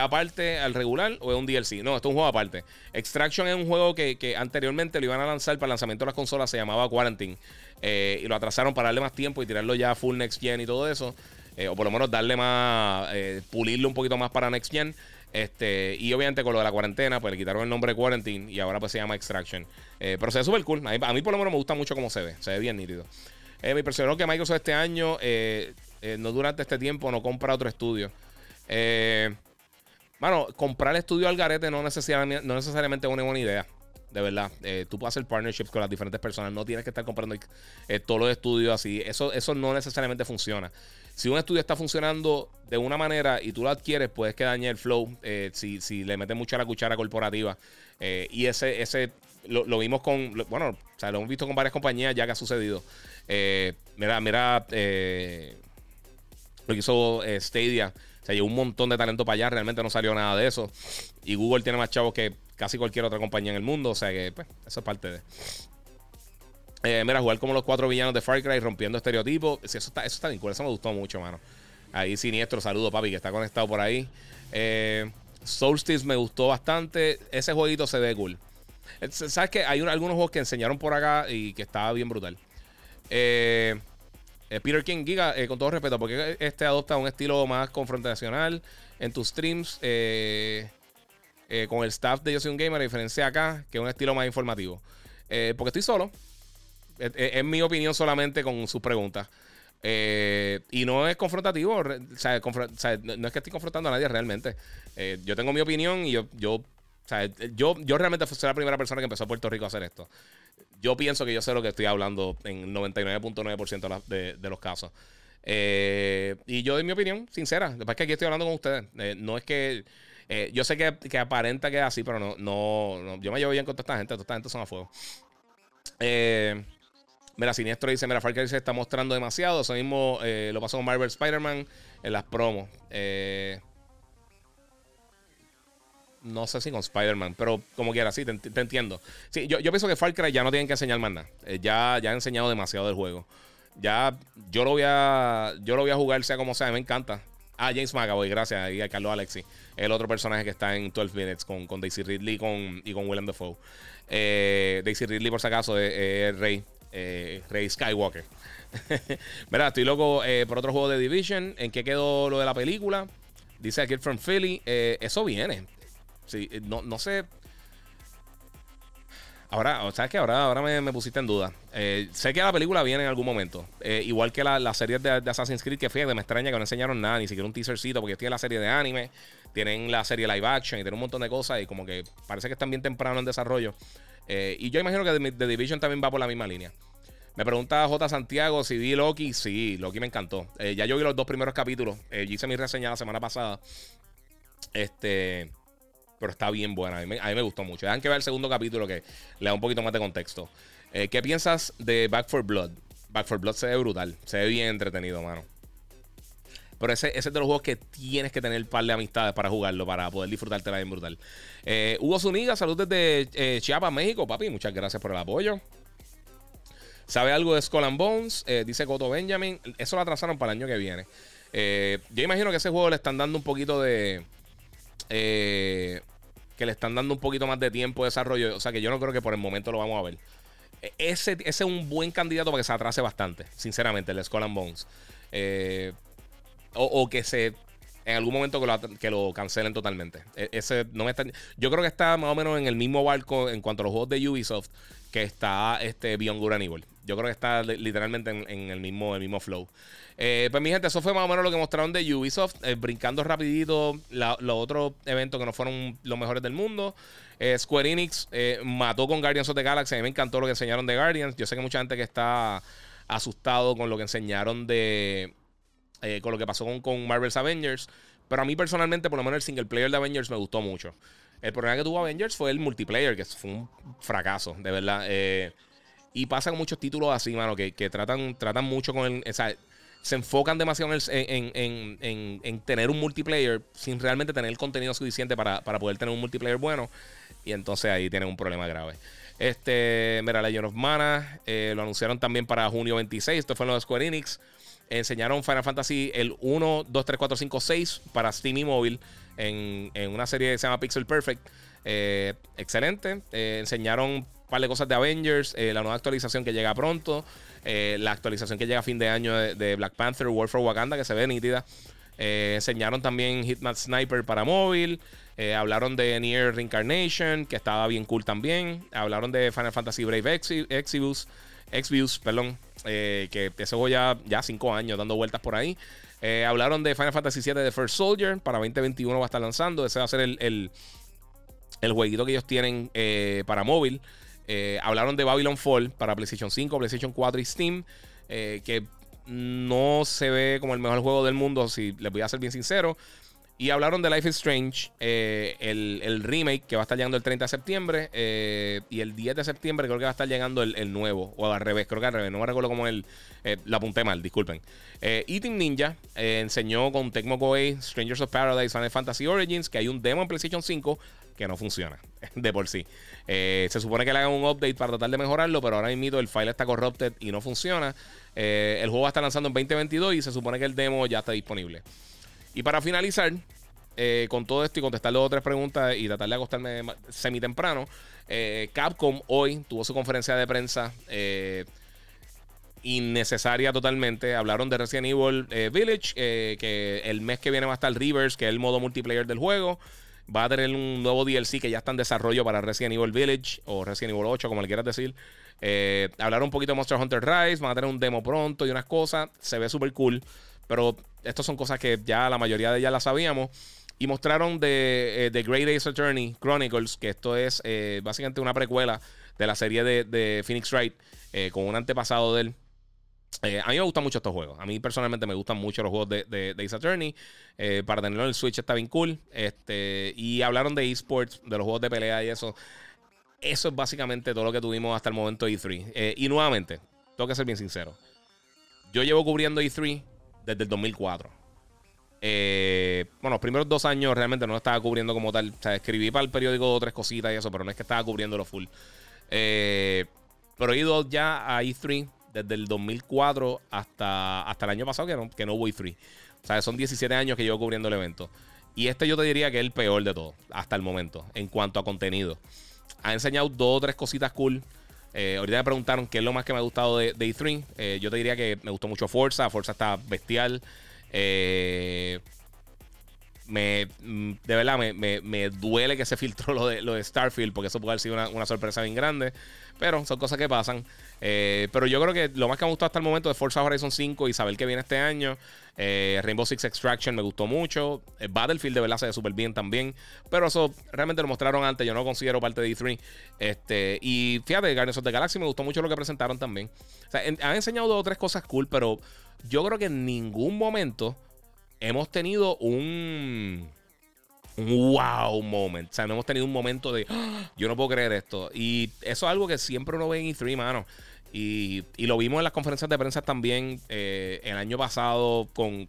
aparte al regular o es un DLC. No, esto es un juego aparte. Extraction es un juego que, que anteriormente lo iban a lanzar para el lanzamiento de las consolas. Se llamaba Quarantine. Eh, y lo atrasaron para darle más tiempo y tirarlo ya full next gen y todo eso. Eh, o por lo menos darle más, eh, pulirlo un poquito más para next gen. Este, y obviamente con lo de la cuarentena, pues le quitaron el nombre de Quarantine y ahora pues se llama Extraction. pero se ve súper cool. A mí, por lo menos me gusta mucho cómo se ve. Se ve bien nítido. me impresionó que Microsoft este año, no durante este tiempo, no compra otro estudio. Bueno, comprar el estudio al garete no necesariamente, no necesariamente es una buena idea. De verdad, eh, tú puedes hacer partnerships con las diferentes personas. No tienes que estar comprando eh, todos los estudios así. Eso, eso no necesariamente funciona. Si un estudio está funcionando de una manera y tú lo adquieres, puedes que dañe el flow eh, si, si, le metes mucha la cuchara corporativa. y ese, ese lo, vimos con, bueno, o sea, lo hemos visto con varias compañías ya que ha sucedido. mira, mira lo que hizo Stadia. Se llevó un montón de talento para allá. Realmente no salió nada de eso. Y Google tiene más chavos que casi cualquier otra compañía en el mundo. O sea que, pues, eso es parte de. Eh, mira, jugar como los cuatro villanos de Far Cry rompiendo estereotipos. eso está, eso está bien Eso me gustó mucho, mano. Ahí siniestro, saludo, papi, que está conectado por ahí. Eh, Solstice me gustó bastante. Ese jueguito se ve cool. Eh, ¿Sabes que Hay algunos juegos que enseñaron por acá y que estaba bien brutal. Peter King, Giga, con todo respeto, porque este adopta un estilo más confrontacional en tus streams con el staff de Yo Soy un Gamer, a diferencia acá, que es un estilo más informativo? porque estoy solo. Es, mi opinión solamente con sus preguntas. y no es confrontativo, o sea, no es que estoy confrontando a nadie realmente. yo tengo mi opinión y yo, yo yo, yo realmente soy la primera persona que empezó a Puerto Rico a hacer esto. Yo pienso que yo sé lo que estoy hablando en 99.9% de, los casos. Eh, y yo doy mi opinión, sincera. Después que aquí estoy hablando con ustedes. Eh, no es que. Eh, yo sé que, que, aparenta que es así, pero no, no, Yo me llevo bien con toda esta gente. Toda esta gente son a fuego. mira, Siniestro dice: Mira, Far Cry se está mostrando demasiado. Eso mismo lo pasó con Marvel Spider-Man en las promos. Eh. No sé si con Spider-Man, pero como quiera, sí, te, entiendo. Sí, yo, yo, pienso que Far Cry ya no tienen que enseñar más nada. Eh, ya, ya han enseñado demasiado del juego. Ya yo lo voy a yo lo voy a jugar sea como sea, me encanta. Ah, James McAvoy, gracias. Y a Carlos Alexi, el otro personaje que está en 12 Minutes con, con Daisy Ridley con, y con Willem Dafoe. Eh, Daisy Ridley, por si acaso, es, Rey, eh, Rey Skywalker. [LAUGHS] Mira, estoy loco por otro juego de Division. ¿En qué quedó lo de la película? Dice Kid from Philly. eso viene. Sí, eh, no, no sé. Ahora, ¿sabes qué? Ahora, ahora me, pusiste en duda. Eh, sé que la película viene en algún momento. Eh, igual que la, serie de, Assassin's Creed, que fíjate, me extraña que no enseñaron nada, ni siquiera un teasercito, porque tienen la serie de anime, tienen la serie live action y tienen un montón de cosas y como que parece que están bien temprano en desarrollo. y yo imagino que The, Division también va por la misma línea. Me pregunta J. Santiago si vi Loki. Sí, Loki me encantó. ya yo vi los dos primeros capítulos. hice mi reseña la semana pasada. Este pero está bien buena. A mí, me, gustó mucho. Dejan que ver el segundo capítulo que le da un poquito más de contexto. Eh, ¿Qué piensas de Back for Blood? Back for Blood se ve brutal. Se ve bien entretenido, mano. Pero ese, es de los juegos que tienes que tener un par de amistades para jugarlo, para poder disfrutártela bien brutal. Eh, Hugo Zuniga, saludos desde eh, Chiapas, México, papi. Muchas gracias por el apoyo. ¿Sabe algo de Skull and Bones? dice Coto Benjamin. Eso lo atrasaron para el año que viene. yo imagino que ese juego le están dando un poquito de que le están dando un poquito más de tiempo de desarrollo. O sea que yo no creo que por el momento lo vamos a ver. E, ese, es un buen candidato para que se atrase bastante, sinceramente, el Skull Bones. Eh, o, que se. En algún momento que lo, que lo cancelen totalmente. E, ese no me yo creo que está más o menos en el mismo barco en cuanto a los juegos de Ubisoft que está este Beyond Good and Evil. Yo creo que está literalmente en, el, mismo, el mismo flow. Eh, pues mi gente, eso fue más o menos lo que mostraron de Ubisoft. Eh, brincando rapidito los otros eventos que no fueron los mejores del mundo. Eh, Square Enix mató con Guardians of the Galaxy. A mí me encantó lo que enseñaron de Guardians. Yo sé que mucha gente que está asustado con lo que enseñaron de... con lo que pasó con, con Marvel's Avengers. Pero a mí personalmente, por lo menos el single player de Avengers me gustó mucho. El problema que tuvo Avengers fue el multiplayer, que fue un fracaso, de verdad. y pasa con muchos títulos así, mano, que, tratan, tratan mucho con el se enfocan demasiado en, tener un multiplayer sin realmente tener el contenido suficiente para, poder tener un multiplayer bueno. Y entonces ahí tienen un problema grave. Este, mira, Legend of Mana eh, lo anunciaron también para junio 26. Esto fue en los Square Enix. Enseñaron Final Fantasy el 1, 2, 3, 4, 5, 6 para Steam y móvil en, una serie que se llama Pixel Perfect. Eh, excelente. Eh, enseñaron un par de cosas de Avengers, la nueva actualización que llega pronto. Eh, la actualización que llega a fin de año de, Black Panther, War for Wakanda, que se ve nítida. Eh, enseñaron también Hitman Sniper para móvil. Eh, hablaron de Near Reincarnation, que estaba bien cool también. Hablaron de Final Fantasy Brave Exvius, Exvius perdón, que ese juego ya, ya cinco años dando vueltas por ahí. hablaron de Final Fantasy VII The First Soldier, para 2021 va a estar lanzando. Ese va a ser el, el jueguito que ellos tienen para móvil. Eh, hablaron de Babylon Fall para PlayStation 5, PlayStation 4 y Steam. Eh, que no se ve como el mejor juego del mundo, si les voy a ser bien sincero. Y hablaron de Life is Strange, eh, el, remake que va a estar llegando el 30 de septiembre. y el 10 de septiembre creo que va a estar llegando el, nuevo. O al revés, creo que al revés. No me recuerdo cómo el. lo apunté mal, disculpen. Eating Ninja enseñó con Tecmo Koei Strangers of Paradise Final Fantasy Origins que hay un demo en PlayStation 5 que no funciona [LAUGHS] de por sí. Eh, se supone que le hagan un update para tratar de mejorarlo, pero ahora mismo el file está corrupted y no funciona. Eh, el juego va a estar lanzando en 2022 y se supone que el demo ya está disponible. Y para finalizar, eh, con todo esto y contestar dos o tres preguntas y tratar de acostarme semi temprano, Capcom hoy tuvo su conferencia de prensa innecesaria totalmente. Hablaron de Resident Evil eh, Village, eh, que el mes que viene va a estar Rivers, que es el modo multiplayer del juego. Va a tener un nuevo DLC que ya está en desarrollo para Resident Evil Village o Resident Evil 8, como le quieras decir. Eh, hablaron un poquito de Monster Hunter Rise, van a tener un demo pronto y unas cosas. Se ve súper cool, pero estas son cosas que ya la mayoría de ellas las sabíamos. Y mostraron de The Great Ace Attorney Chronicles, que esto es básicamente una precuela de la serie de, Phoenix Wright, con un antepasado de él. Eh, a mí me gustan mucho estos juegos. A mí personalmente me gustan mucho los juegos de, de, Ace Attorney. Eh, para tenerlo en el Switch está bien cool. Este, y hablaron de esports, de los juegos de pelea y eso. Eso es básicamente todo lo que tuvimos hasta el momento de E3. Eh, y nuevamente, tengo que ser bien sincero. Yo llevo cubriendo E3 desde el 2004. bueno, los primeros dos años realmente no estaba cubriendo como tal. O sea, escribí para el periódico tres cositas y eso, pero no es que estaba cubriéndolo full. pero he ido ya a E3 desde el 2004 hasta, hasta el año pasado que no, que no hubo E3. O sea, son 17 años que llevo cubriendo el evento. Y este yo te diría que es el peor de todo, hasta el momento, en cuanto a contenido. Ha enseñado dos o tres cositas cool. Eh, ahorita me preguntaron qué es lo más que me ha gustado de, E3. Eh, yo te diría que me gustó mucho Forza. Forza está bestial. Eh, me, mm, de verdad me, duele que se filtró lo de, lo de Starfield, porque eso puede haber sido una, una sorpresa bien grande. Pero son cosas que pasan. Eh, pero yo creo que lo más que me gustó hasta el momento de Forza Horizon 5 y saber que viene este año. Eh, Rainbow Six Extraction me gustó mucho. Eh, Battlefield de verdad se ve súper bien también. Pero eso realmente lo mostraron antes. Yo no lo considero parte de E3. Este, y fíjate, Guardians of the Galaxy me gustó mucho lo que presentaron también. O sea, han enseñado dos o tres cosas cool, pero yo creo que en ningún momento hemos tenido un wow moment. O sea, no hemos tenido un momento de ¡Ah! yo no puedo creer esto. Y eso es algo que siempre uno ve en E3, mano. Y, lo vimos en las conferencias de prensa también eh, el año pasado con,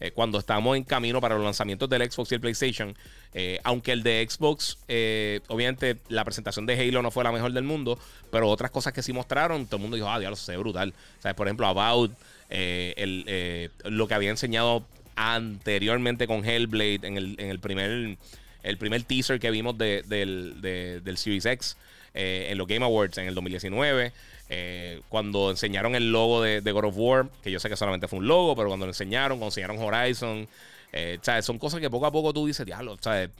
eh, cuando estábamos en camino para los lanzamientos del Xbox y el PlayStation. Eh, aunque el de Xbox, obviamente la presentación de Halo no fue la mejor del mundo, pero otras cosas que sí mostraron, todo el mundo dijo, ah, diablo, se ve brutal. Sea, por ejemplo, About, el, lo que había enseñado anteriormente con Hellblade en el, en el primer el primer teaser que vimos de, del, del, Series X eh, en los Game Awards en el 2019. Eh, cuando enseñaron el logo de, God of War, que yo sé que solamente fue un logo, pero cuando lo enseñaron, cuando enseñaron Horizon, eh, son cosas que poco a poco tú dices, diablo, ¿sabes?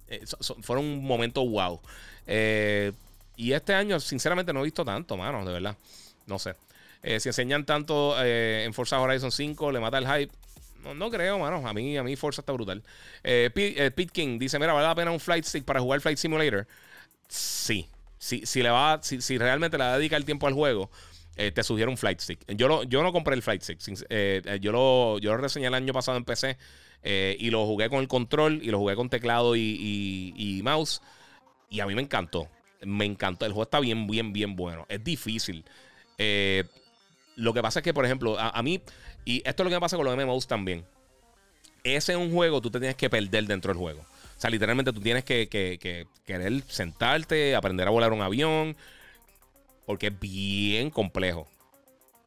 fueron un momento wow. y este año, sinceramente, no he visto tanto, mano, de verdad. No sé. si enseñan tanto en Forza Horizon 5, le mata el hype. No, creo, mano. A mí, a mí Forza está brutal. Eh, eh, King dice: Mira, ¿vale la pena un Flight Stick para jugar Flight Simulator? Sí. Si, si le va, si, si realmente le dedica el tiempo al juego, eh, te sugiero un Flight Stick. Yo, yo no compré el Flight Stick. yo, lo, yo lo reseñé el año pasado en PC y lo jugué con el control y lo jugué con teclado y, mouse. Y a mí me encantó. Me encantó. El juego está bien, bien, bien bueno. Es difícil. lo que pasa es que, por ejemplo, a mí y esto es lo que pasa con los MMOs también. Ese es un juego, tú te tienes que perder dentro del juego. O sea, literalmente tú tienes que, querer sentarte, aprender a volar un avión. Porque es bien complejo.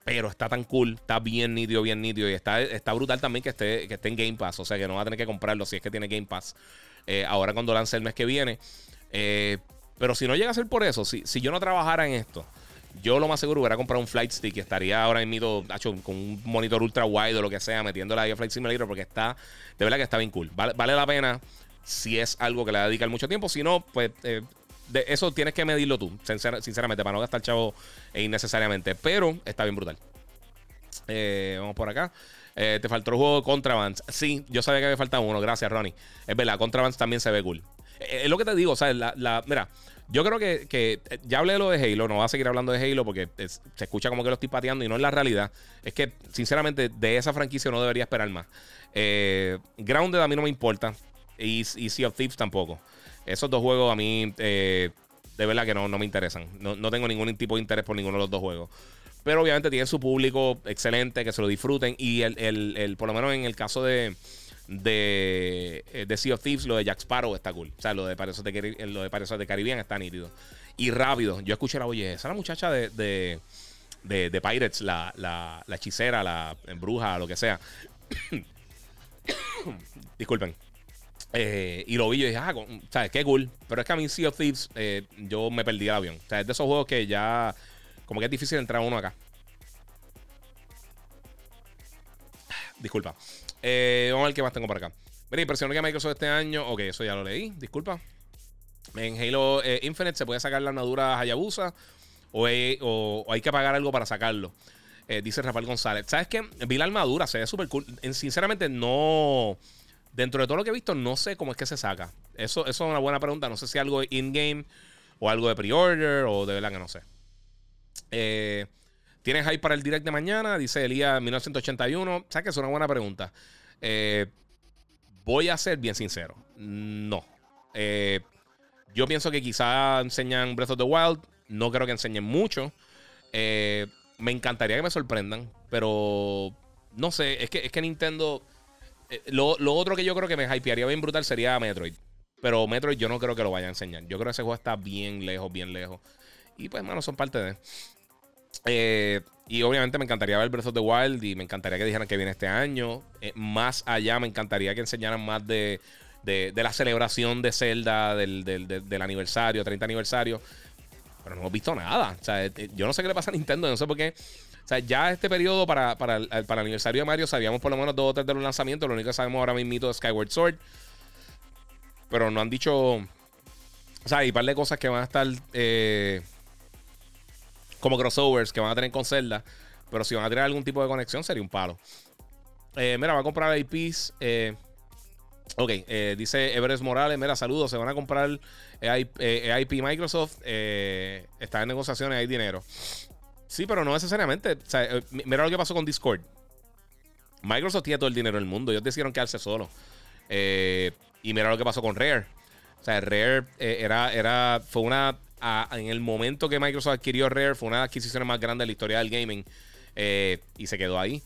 Pero está tan cool, está bien nítido, bien nítido. Y está, está brutal también que esté, que esté en Game Pass. O sea, que no va a tener que comprarlo si es que tiene Game Pass. Eh, ahora cuando lance el mes que viene. Eh, pero si no llega a ser por eso, si, si yo no trabajara en esto, yo lo más seguro hubiera comprado un Flight Stick estaría ahora mismo con un monitor ultra wide o lo que sea, metiéndola ahí a Flight Simulator porque está, de verdad que está bien cool. Vale, la pena si es algo que le dedica mucho tiempo. Si no, pues eh, eso tienes que medirlo tú, sinceramente, para no gastar chavo innecesariamente. Pero está bien brutal. Eh, vamos por acá. Eh, te faltó el juego de Contraband. Sí, yo sabía que me faltaba uno. Gracias, Ronnie. Es verdad, Contraband también se ve cool. Es lo que te digo, ¿sabes? La, la, mira, yo creo que, eh, ya hablé de lo de Halo, no voy a seguir hablando de Halo porque se escucha como que lo estoy pateando y no es la realidad. Es que, sinceramente, de esa franquicia no debería esperar más. Eh, Grounded a mí no me importa y, Sea of Thieves tampoco. Esos dos juegos a mí, eh, de verdad que no, no me interesan. No, no, tengo ningún tipo de interés por ninguno de los dos juegos. Pero obviamente tienen su público excelente, que se lo disfruten. Y el, el, el por lo menos en el caso de de, eh, de Sea of Thieves, lo de Jack Sparrow está cool. O sea, lo de Pirates de, lo de, de Caribbean está nítido. Y rápido. Yo escuché la oye, esa la muchacha de, de, de, Pirates, la, la, la, hechicera, la bruja, lo que sea. [COUGHS] Disculpen. Eh, y lo vi y dije, ah, ¿sabes? Qué cool. Pero es que a mí Sea of Thieves, eh, yo me perdí el avión. O sea, es de esos juegos que ya, como que es difícil entrar uno acá. Disculpa. Eh, vamos a ver qué más tengo por acá. Mira, impresionó que Microsoft este año. Ok, eso ya lo leí. Disculpa. En Halo eh, Infinite se puede sacar la armadura Hayabusa o hay, o, hay que pagar algo para sacarlo. Eh, dice Rafael González. ¿Sabes qué? Vi la armadura, se ve súper cool. Sinceramente, no. Dentro de todo lo que he visto, no sé cómo es que se saca. Eso, eso es una buena pregunta. No sé si algo in-game o algo de pre-order o de verdad que no sé. Eh, ¿Tienes hype para el direct de mañana? Dice Elías 1981. ¿Sabes que es una buena pregunta? Eh, voy a ser bien sincero. No. Eh, yo pienso que quizá enseñan Breath of the Wild. No creo que enseñen mucho. Eh, me encantaría que me sorprendan. Pero no sé. Es que, es que Nintendo. Lo, lo, otro que yo creo que me hypearía bien brutal sería Metroid. Pero Metroid yo no creo que lo vaya a enseñar. Yo creo que ese juego está bien lejos, bien lejos. Y pues, mano, son parte de. Eh, y obviamente me encantaría ver Breath of the Wild y me encantaría que dijeran que viene este año. Eh, más allá, me encantaría que enseñaran más de, de, la celebración de Zelda, del, del, aniversario, 30 aniversario. Pero no hemos visto nada. O sea, eh, yo no sé qué le pasa a Nintendo, no sé por qué. O sea, ya este periodo para, para, el, para el aniversario de Mario sabíamos por lo menos dos o tres de los lanzamientos. Lo único que sabemos ahora mismo es Skyward Sword. Pero no han dicho. O sea, hay un par de cosas que van a estar. Como crossovers que van a tener con Zelda. Pero si van a tener algún tipo de conexión, sería un palo. Eh, mira, va a comprar IPs. Eh, ok, eh, dice Everest Morales. Mira, saludos. Se van a comprar IP Microsoft. está en negociaciones, hay dinero. Sí, pero no necesariamente. mira lo que pasó con Discord. Microsoft tiene todo el dinero del mundo. Ellos decidieron quedarse solo y mira lo que pasó con Rare. O sea, Rare era, era, fue una en el momento que Microsoft adquirió Rare, fue una de las adquisiciones más grandes de la historia del gaming. Eh, y se quedó ahí.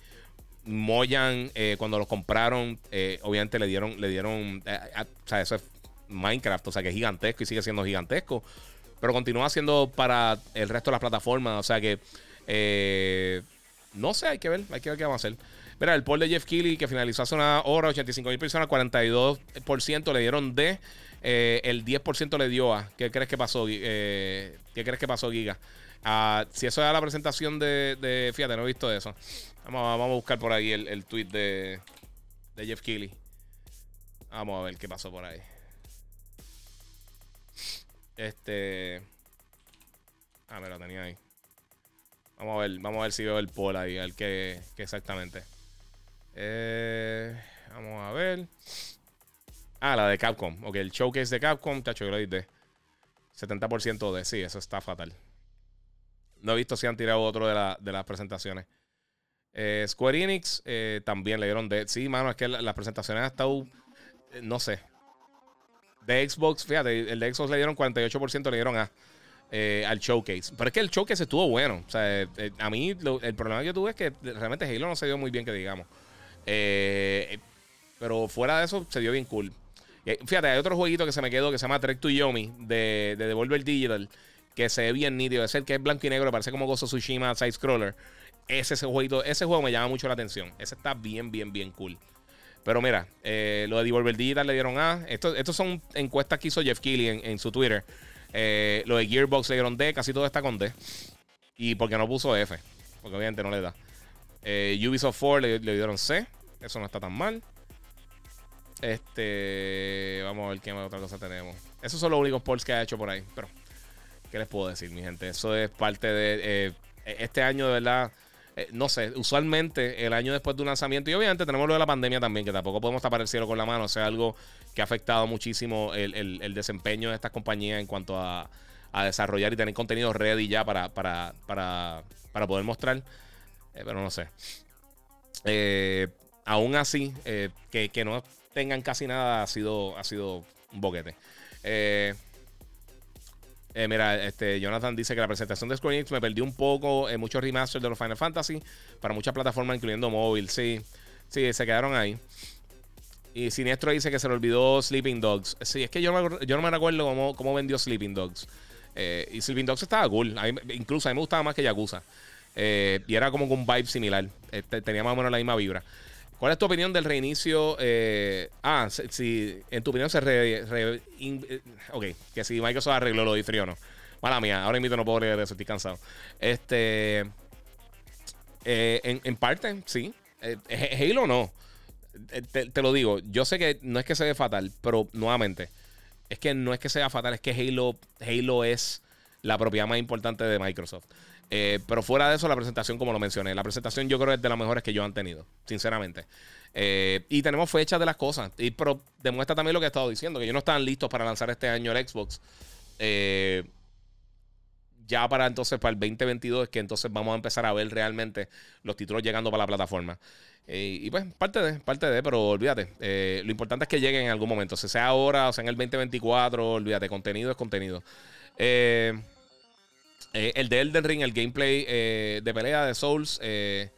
Moyan, eh, cuando los compraron, eh, obviamente le dieron, le dieron, o sea, eso es Minecraft, o sea, que es gigantesco y sigue siendo gigantesco. Pero continúa siendo para el resto de las plataformas, o sea que, no sé, hay que ver, hay que ver qué vamos a hacer. Mira, el poll de Jeff Keighley que finalizó hace una hora, 85 mil personas, 42% le dieron D. Eh, el 10% le dio a. ¿Qué crees que pasó? Eh, ¿Qué crees que pasó, Giga? Ah, si eso era la presentación de, Fíjate, no he visto eso. Vamos, vamos a buscar por ahí el, el tweet de, de Jeff Keighley. Vamos a ver qué pasó por ahí. Este. Ah, me lo tenía ahí. Vamos a ver, vamos a ver si veo el poll ahí, a ver qué, exactamente. Eh, vamos a ver. Ah, la de Capcom. Ok, el showcase de Capcom, tacho, yo lo dije. 70% de sí, eso está fatal. No he visto si han tirado otro de, de las presentaciones. Eh, Square Enix eh, también le dieron de. Sí, mano, es que las presentaciones han estado. Eh, no sé. De Xbox, fíjate, el de Xbox le dieron 48%, le dieron a. al showcase. Pero es que el showcase estuvo bueno. O sea, a mí el problema que yo tuve es que realmente Halo no se dio muy bien, que digamos. pero fuera de eso, se dio bien cool. Fíjate, hay otro jueguito que se me quedó que se llama Trek to Yomi de, de Devolver Digital. Que se ve bien nítido. Es el que es blanco y negro, parece como Gozo Tsushima Side Scroller. Ese, ese, jueguito, ese juego me llama mucho la atención. Ese está bien, bien, bien cool. Pero mira, eh, lo de Devolver Digital le dieron A. Estos, estos son encuestas que hizo Jeff Keighley en, su Twitter. Eh, lo de Gearbox le dieron D, casi todo está con D. Y porque no puso F. Porque obviamente no le da. Eh, Ubisoft 4 le, le, dieron C. Eso no está tan mal. Este. Vamos a ver qué otra cosa tenemos. Esos son los únicos polls que ha hecho por ahí. Pero, ¿qué les puedo decir, mi gente? Eso es parte de. Eh, este año, de verdad. Eh, no sé, usualmente el año después de un lanzamiento, y obviamente tenemos lo de la pandemia también, que tampoco podemos tapar el cielo con la mano, o sea, algo que ha afectado muchísimo el, desempeño de estas compañías en cuanto a, desarrollar y tener contenido ready ya para, para, para, para poder mostrar. Eh, pero no sé. aún así, que, que no tengan casi nada ha sido, ha sido un boquete. Eh, eh, mira, este, Jonathan dice que la presentación de Square Enix me perdió un poco en muchos remasters de los Final Fantasy para muchas plataformas, incluyendo móvil. Sí, sí, se quedaron ahí. Y Siniestro dice que se le olvidó Sleeping Dogs. Sí, es que yo, yo no me recuerdo cómo, cómo vendió Sleeping Dogs. Eh, y Sleeping Dogs estaba cool. incluso a mí me gustaba más que Yakuza. y era como un vibe similar. tenía más o menos la misma vibra. ¿Cuál es tu opinión del reinicio? Eh, ah, si, en tu opinión se re, eh, Ok, que si Microsoft arregló lo de frío o no. Mala mía, ahora mismo no puedo leer eso, estoy cansado. Este. Eh, en, parte, sí. Halo no. Te, lo digo, yo sé que no es que se ve fatal, pero nuevamente, es que no es que sea fatal, es que Halo, Halo es la propiedad más importante de Microsoft. Eh, pero fuera de eso, la presentación, como lo mencioné, la presentación yo creo que es de las mejores que yo han tenido, sinceramente. Eh, y tenemos fechas de las cosas. Y, pero demuestra también lo que he estado diciendo, que ellos no están listos para lanzar este año el Xbox. Eh, ya para entonces, para el 2022, es que entonces vamos a empezar a ver realmente los títulos llegando para la plataforma. y pues, parte de, parte de, pero olvídate. lo importante es que lleguen en algún momento. Si sea ahora o sea en el 2024, olvídate, contenido es contenido. Eh, eh, el de Elden Ring, el gameplay eh, de pelea de Souls, eh,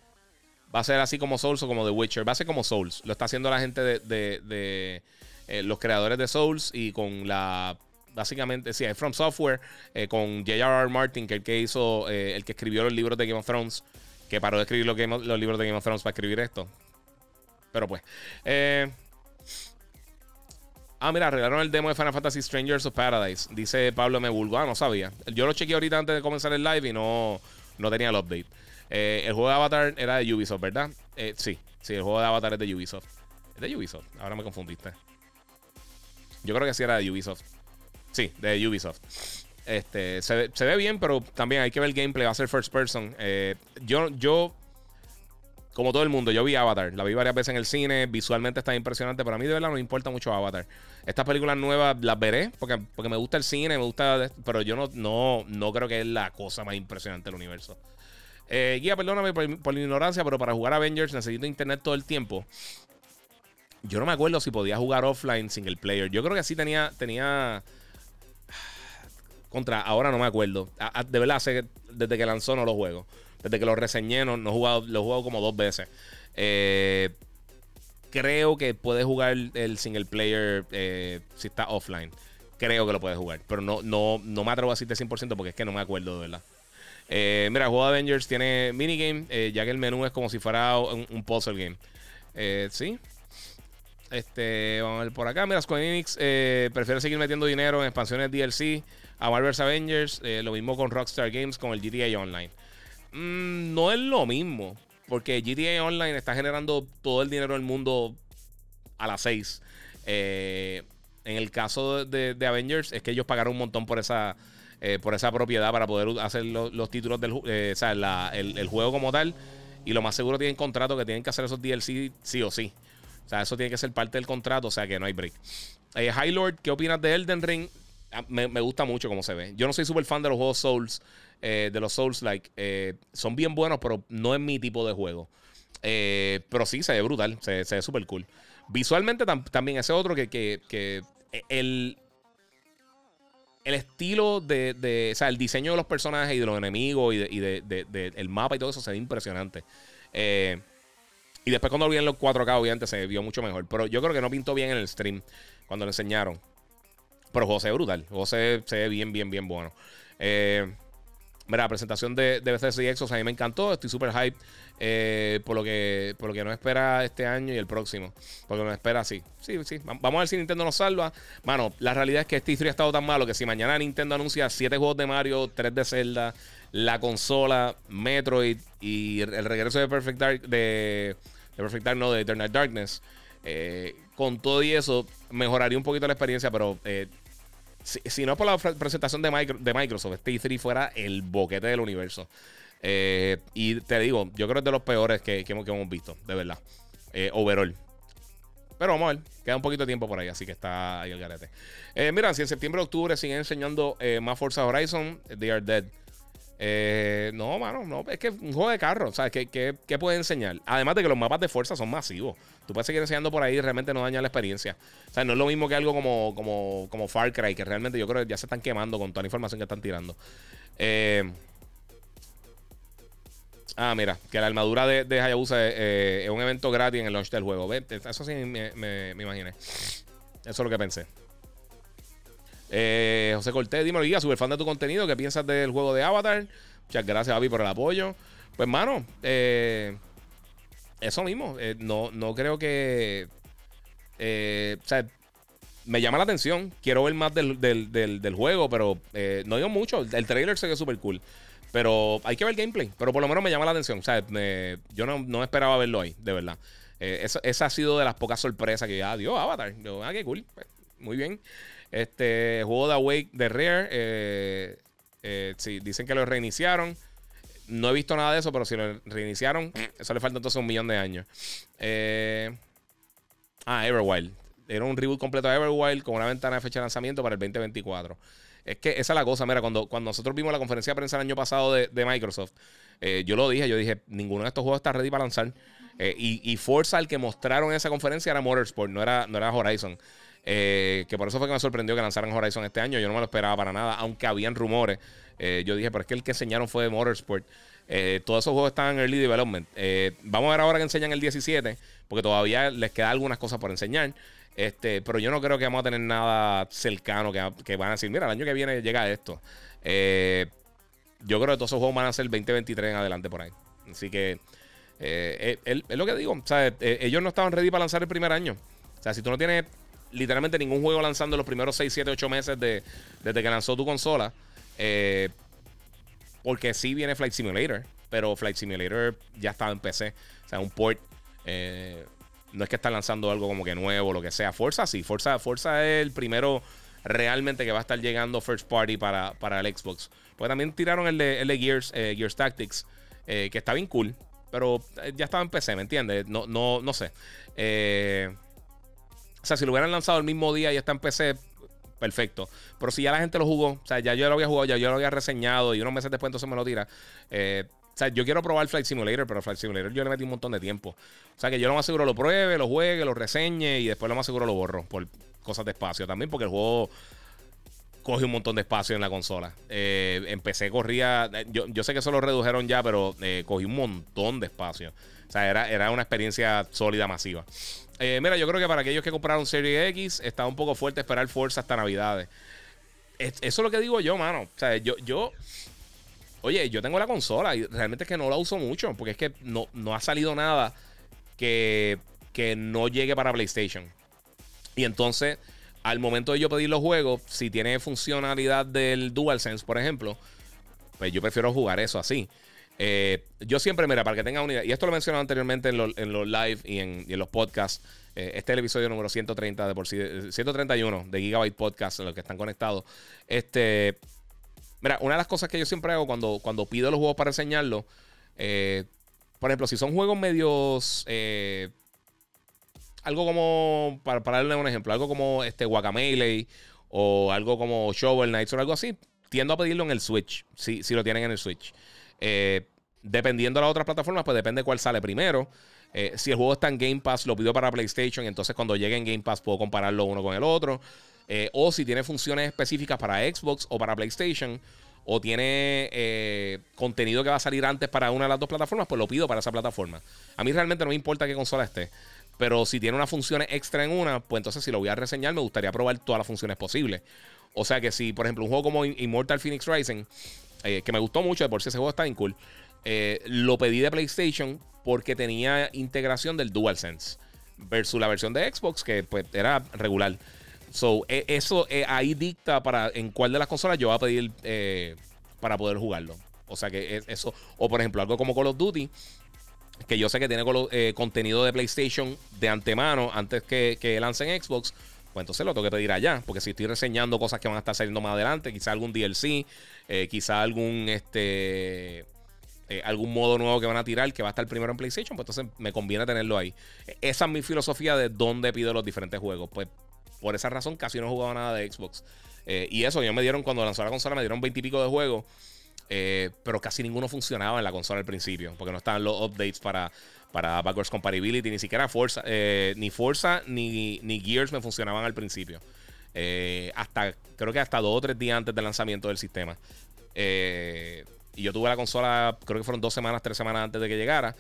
va a ser así como Souls o como The Witcher. Va a ser como Souls. Lo está haciendo la gente de, los creadores de Souls y con la. Básicamente, sí, From Software, con J.R.R. Martin, que es el que hizo, el que escribió los libros de Game of Thrones, que paró de escribir los, los libros de Game of Thrones para escribir esto. Pero pues. Ah, mira, arreglaron el demo de Final Fantasy Strangers of Paradise. Dice Pablo me Ah, no sabía. Yo lo chequeé ahorita antes de comenzar el live y no, no tenía el update. Eh, el juego de Avatar era de Ubisoft, ¿verdad? Eh, sí, sí, el juego de Avatar es de Ubisoft. ¿Es de Ubisoft? Ahora me confundiste. Yo creo que sí era de Ubisoft. Sí, de Ubisoft. Este, se, se ve bien, pero también hay que ver el gameplay. Va a ser first person. Eh, yo, yo como todo el mundo, yo vi Avatar, la vi varias veces en el cine, visualmente está impresionante, pero a mí de verdad no me importa mucho Avatar. Estas películas nuevas las veré porque, porque me gusta el cine, me gusta, pero yo no, no, no creo que es la cosa más impresionante del universo. Eh, guía, perdóname por, por, la ignorancia, pero para jugar Avengers necesito internet todo el tiempo. Yo no me acuerdo si podía jugar offline single player. Yo creo que sí tenía, tenía [SIGHS] contra, ahora no me acuerdo. De verdad, desde que lanzó no lo juego. Desde que lo reseñé, no, he jugado, lo he jugado como dos veces. Eh, creo que puedes jugar el single player eh, si está offline. Creo que lo puedes jugar. Pero no, no, no me atrevo a decirte 100% porque es que no me acuerdo de verdad. Eh, mira, el juego de Avengers tiene minigame, ya que el menú es como si fuera un, puzzle game. sí. Este, vamos a ver por acá. Mira, Square Enix prefiere seguir metiendo dinero en expansiones DLC a Marvel's Avengers. lo mismo con Rockstar Games con el GTA Online. Mm, no es lo mismo. Porque GTA Online está generando todo el dinero del mundo a las 6. Eh, en el caso de, Avengers, es que ellos pagaron un montón por esa, eh, por esa propiedad para poder hacer los títulos del eh, el, juego como tal. Y lo más seguro tienen contrato que tienen que hacer esos DLC sí o sí. O sea, eso tiene que ser parte del contrato, o sea que no hay break. High Lord, ¿qué opinas de Elden Ring? Ah, me, me, gusta mucho cómo se ve. Yo no soy súper fan de los juegos Souls. Eh, de los Souls like eh, son bien buenos, pero no es mi tipo de juego. Eh, pero sí, se ve brutal, se, ve súper cool. Visualmente también ese otro que, que, el, el estilo de, o sea, el diseño de los personajes y de los enemigos y, de, el mapa y todo eso se ve impresionante. y después cuando lo vi en los 4K, obviamente se vio mucho mejor. Pero yo creo que no pintó bien en el stream cuando lo enseñaron. Pero José brutal. José se ve bien, bien, bien bueno. Eh, Mira, la presentación de, de Bethesda y Exos a mí me encantó. Estoy súper hype eh, por, lo que, por lo que nos espera este año y el próximo. Porque nos espera así. Sí, sí. Vamos a ver si Nintendo nos salva. Mano, la realidad es que este historia ha estado tan malo que si mañana Nintendo anuncia 7 juegos de Mario, 3 de Zelda, la consola, Metroid y el regreso de Perfect Dark, de, Perfect Dark, no, de Eternal Darkness. Eh, con todo y eso, mejoraría un poquito la experiencia, pero eh, si, no es por la presentación de, Microsoft, este E3 fuera el boquete del universo. Eh, y te digo, yo creo que es de los peores que, hemos, visto, de verdad. Eh, overall. Pero vamos a ver, queda un poquito de tiempo por ahí, así que está ahí el garete. Eh, si en septiembre octubre siguen enseñando más Forza Horizon, they are dead. No, mano, no, es que un juego de carro, ¿sabes? ¿Qué, qué, puede enseñar? Además de que los mapas de fuerza son masivos. Tú puedes seguir enseñando por ahí y realmente no daña la experiencia. O sea, no es lo mismo que algo como, como, como Far Cry, que realmente yo creo que ya se están quemando con toda la información que están tirando. Eh, ah, mira, que la armadura de, de Hayabusa eh, es un evento gratis en el launch del juego. Eso sí me, me, imaginé. Eso es lo que pensé. Eh, José Cortés, dímelo, guía, super fan de tu contenido. ¿Qué piensas del juego de Avatar? Muchas gracias, Avi, por el apoyo. Pues, mano, eh, eso mismo. Eh, no, no creo que. O sea, me llama la atención. Quiero ver más del, juego, pero no digo mucho. El trailer se ve súper cool. Pero hay que ver gameplay. Pero por lo menos me llama la atención. O sea, yo no, esperaba verlo ahí, de verdad. Eh, esa ha sido de las pocas sorpresas que, ah, Dios, Avatar. Yo, ah, qué cool. Pues, muy bien. Este juego de Awake de Rare. Eh, eh, sí, dicen que lo reiniciaron. No he visto nada de eso, pero si lo reiniciaron, eso le falta entonces un millón de años. ah, Everwild. Era un reboot completo de Everwild con una ventana de fecha de lanzamiento para el 2024. Es que esa es la cosa, mira, cuando, cuando nosotros vimos la conferencia de prensa el año pasado de, Microsoft, eh, yo lo dije, yo dije, ninguno de estos juegos está ready para lanzar. Eh, y, Forza, el que mostraron en esa conferencia era Motorsport, no era, no era Horizon. Eh, que por eso fue que me sorprendió que lanzaran Horizon este año. Yo no me lo esperaba para nada, aunque habían rumores. yo dije, pero es que el que enseñaron fue de Motorsport. todos esos juegos están en early development. vamos a ver ahora que enseñan el 17, porque todavía les queda algunas cosas por enseñar. Este, pero yo no creo que vamos a tener nada cercano que, van a decir, mira, el año que viene llega esto. Eh, yo creo que todos esos juegos van a ser 2023 en adelante por ahí. Así que eh, es, lo que digo. Eh, ellos no estaban ready para lanzar el primer año. O sea, si tú no tienes literalmente ningún juego lanzando los primeros 6, 7, 8 meses de, desde que lanzó tu consola, porque sí viene Flight Simulator, pero Flight Simulator ya estaba en PC. O sea, un port. No es que están lanzando algo como que nuevo, lo que sea. Forza sí, Forza, Forza es el primero realmente que va a estar llegando first party para, para el Xbox. Pues también tiraron el de, Gears, eh, Gears Tactics, eh, que está bien cool, pero eh, ya estaba en PC, ¿me entiendes? No, no, no sé. O sea, si lo hubieran lanzado el mismo día y está en PC, perfecto. Pero si ya la gente lo jugó, o sea, ya yo lo había jugado, ya yo lo había reseñado y unos meses después entonces me lo tira. Eh, o sea, yo quiero probar Flight Simulator, pero Flight Simulator yo le metí un montón de tiempo. O sea, que yo lo más seguro lo pruebe, lo juegue, lo reseñe y después lo más seguro lo borro por cosas de espacio también, porque el juego coge un montón de espacio en la consola. Eh, empecé, corría. Yo, yo, sé que eso lo redujeron ya, pero eh, cogí un montón de espacio. O sea, era, era una experiencia sólida, masiva. Eh, mira, yo creo que para aquellos que compraron Serie X, está un poco fuerte esperar Forza hasta Navidades. eso es lo que digo yo, mano. O sea, yo, yo Oye, yo tengo la consola y realmente es que no la uso mucho porque es que no, no ha salido nada que, que no llegue para PlayStation. Y entonces, al momento de yo pedir los juegos, si tiene funcionalidad del DualSense, por ejemplo, pues yo prefiero jugar eso así. Eh, yo siempre, mira, para que tengan una idea, y esto lo he mencionado anteriormente en, los live y en, los podcasts. Eh, este es el episodio número 130 de por sí, 131 de Gigabyte Podcast, en los que están conectados. Este, Mira, una de las cosas que yo siempre hago cuando, cuando pido los juegos para enseñarlos, eh, por ejemplo, si son juegos medios. Eh, algo como. Para, darle un ejemplo, algo como este Guacamele o algo como Shovel Knights o algo así, tiendo a pedirlo en el Switch, si, si lo tienen en el Switch. Eh, dependiendo de las otras plataformas, pues depende cuál sale primero. si el juego está en Game Pass, lo pido para PlayStation. Entonces, cuando llegue en Game Pass, puedo compararlo uno con el otro. Eh, o si tiene funciones específicas para Xbox o para PlayStation. O tiene eh, contenido que va a salir antes para una de las dos plataformas, pues lo pido para esa plataforma. A mí realmente no me importa qué consola esté. Pero si tiene unas funciones extra en una, pues entonces si lo voy a reseñar, me gustaría probar todas las funciones posibles. O sea que si, por ejemplo, un juego como Immortal Phoenix Rising, eh, que me gustó mucho, de por si ese juego está bien cool, lo pedí de PlayStation porque tenía integración del DualSense versus la versión de Xbox, que pues era regular. So, e, eso eh, ahí dicta para en cuál de las consolas yo voy a pedir eh, para poder jugarlo. O sea que eso, o por ejemplo, algo como Call of Duty, que yo sé que tiene eh, contenido de PlayStation de antemano antes que, que lancen Xbox, pues entonces lo tengo que pedir allá. Porque si estoy reseñando cosas que van a estar saliendo más adelante, quizá algún DLC, quizá algún este. algún modo nuevo que van a tirar que va a estar primero en PlayStation, pues entonces me conviene tenerlo ahí. Esa es mi filosofía de dónde pido los diferentes juegos. Pues por esa razón casi no jugaba nada de Xbox. Eh, y eso, yo me dieron, cuando lanzó la consola, me dieron 20 y pico de juegos. Eh, pero casi ninguno funcionaba en la consola al principio. Porque no estaban los updates para, para backwards compatibility. Ni siquiera Forza. Eh, ni Forza ni, ni Gears me funcionaban al principio. hasta, creo que hasta dos o tres días antes del lanzamiento del sistema. y yo tuve la consola, creo que fueron dos semanas, tres semanas antes de que llegara.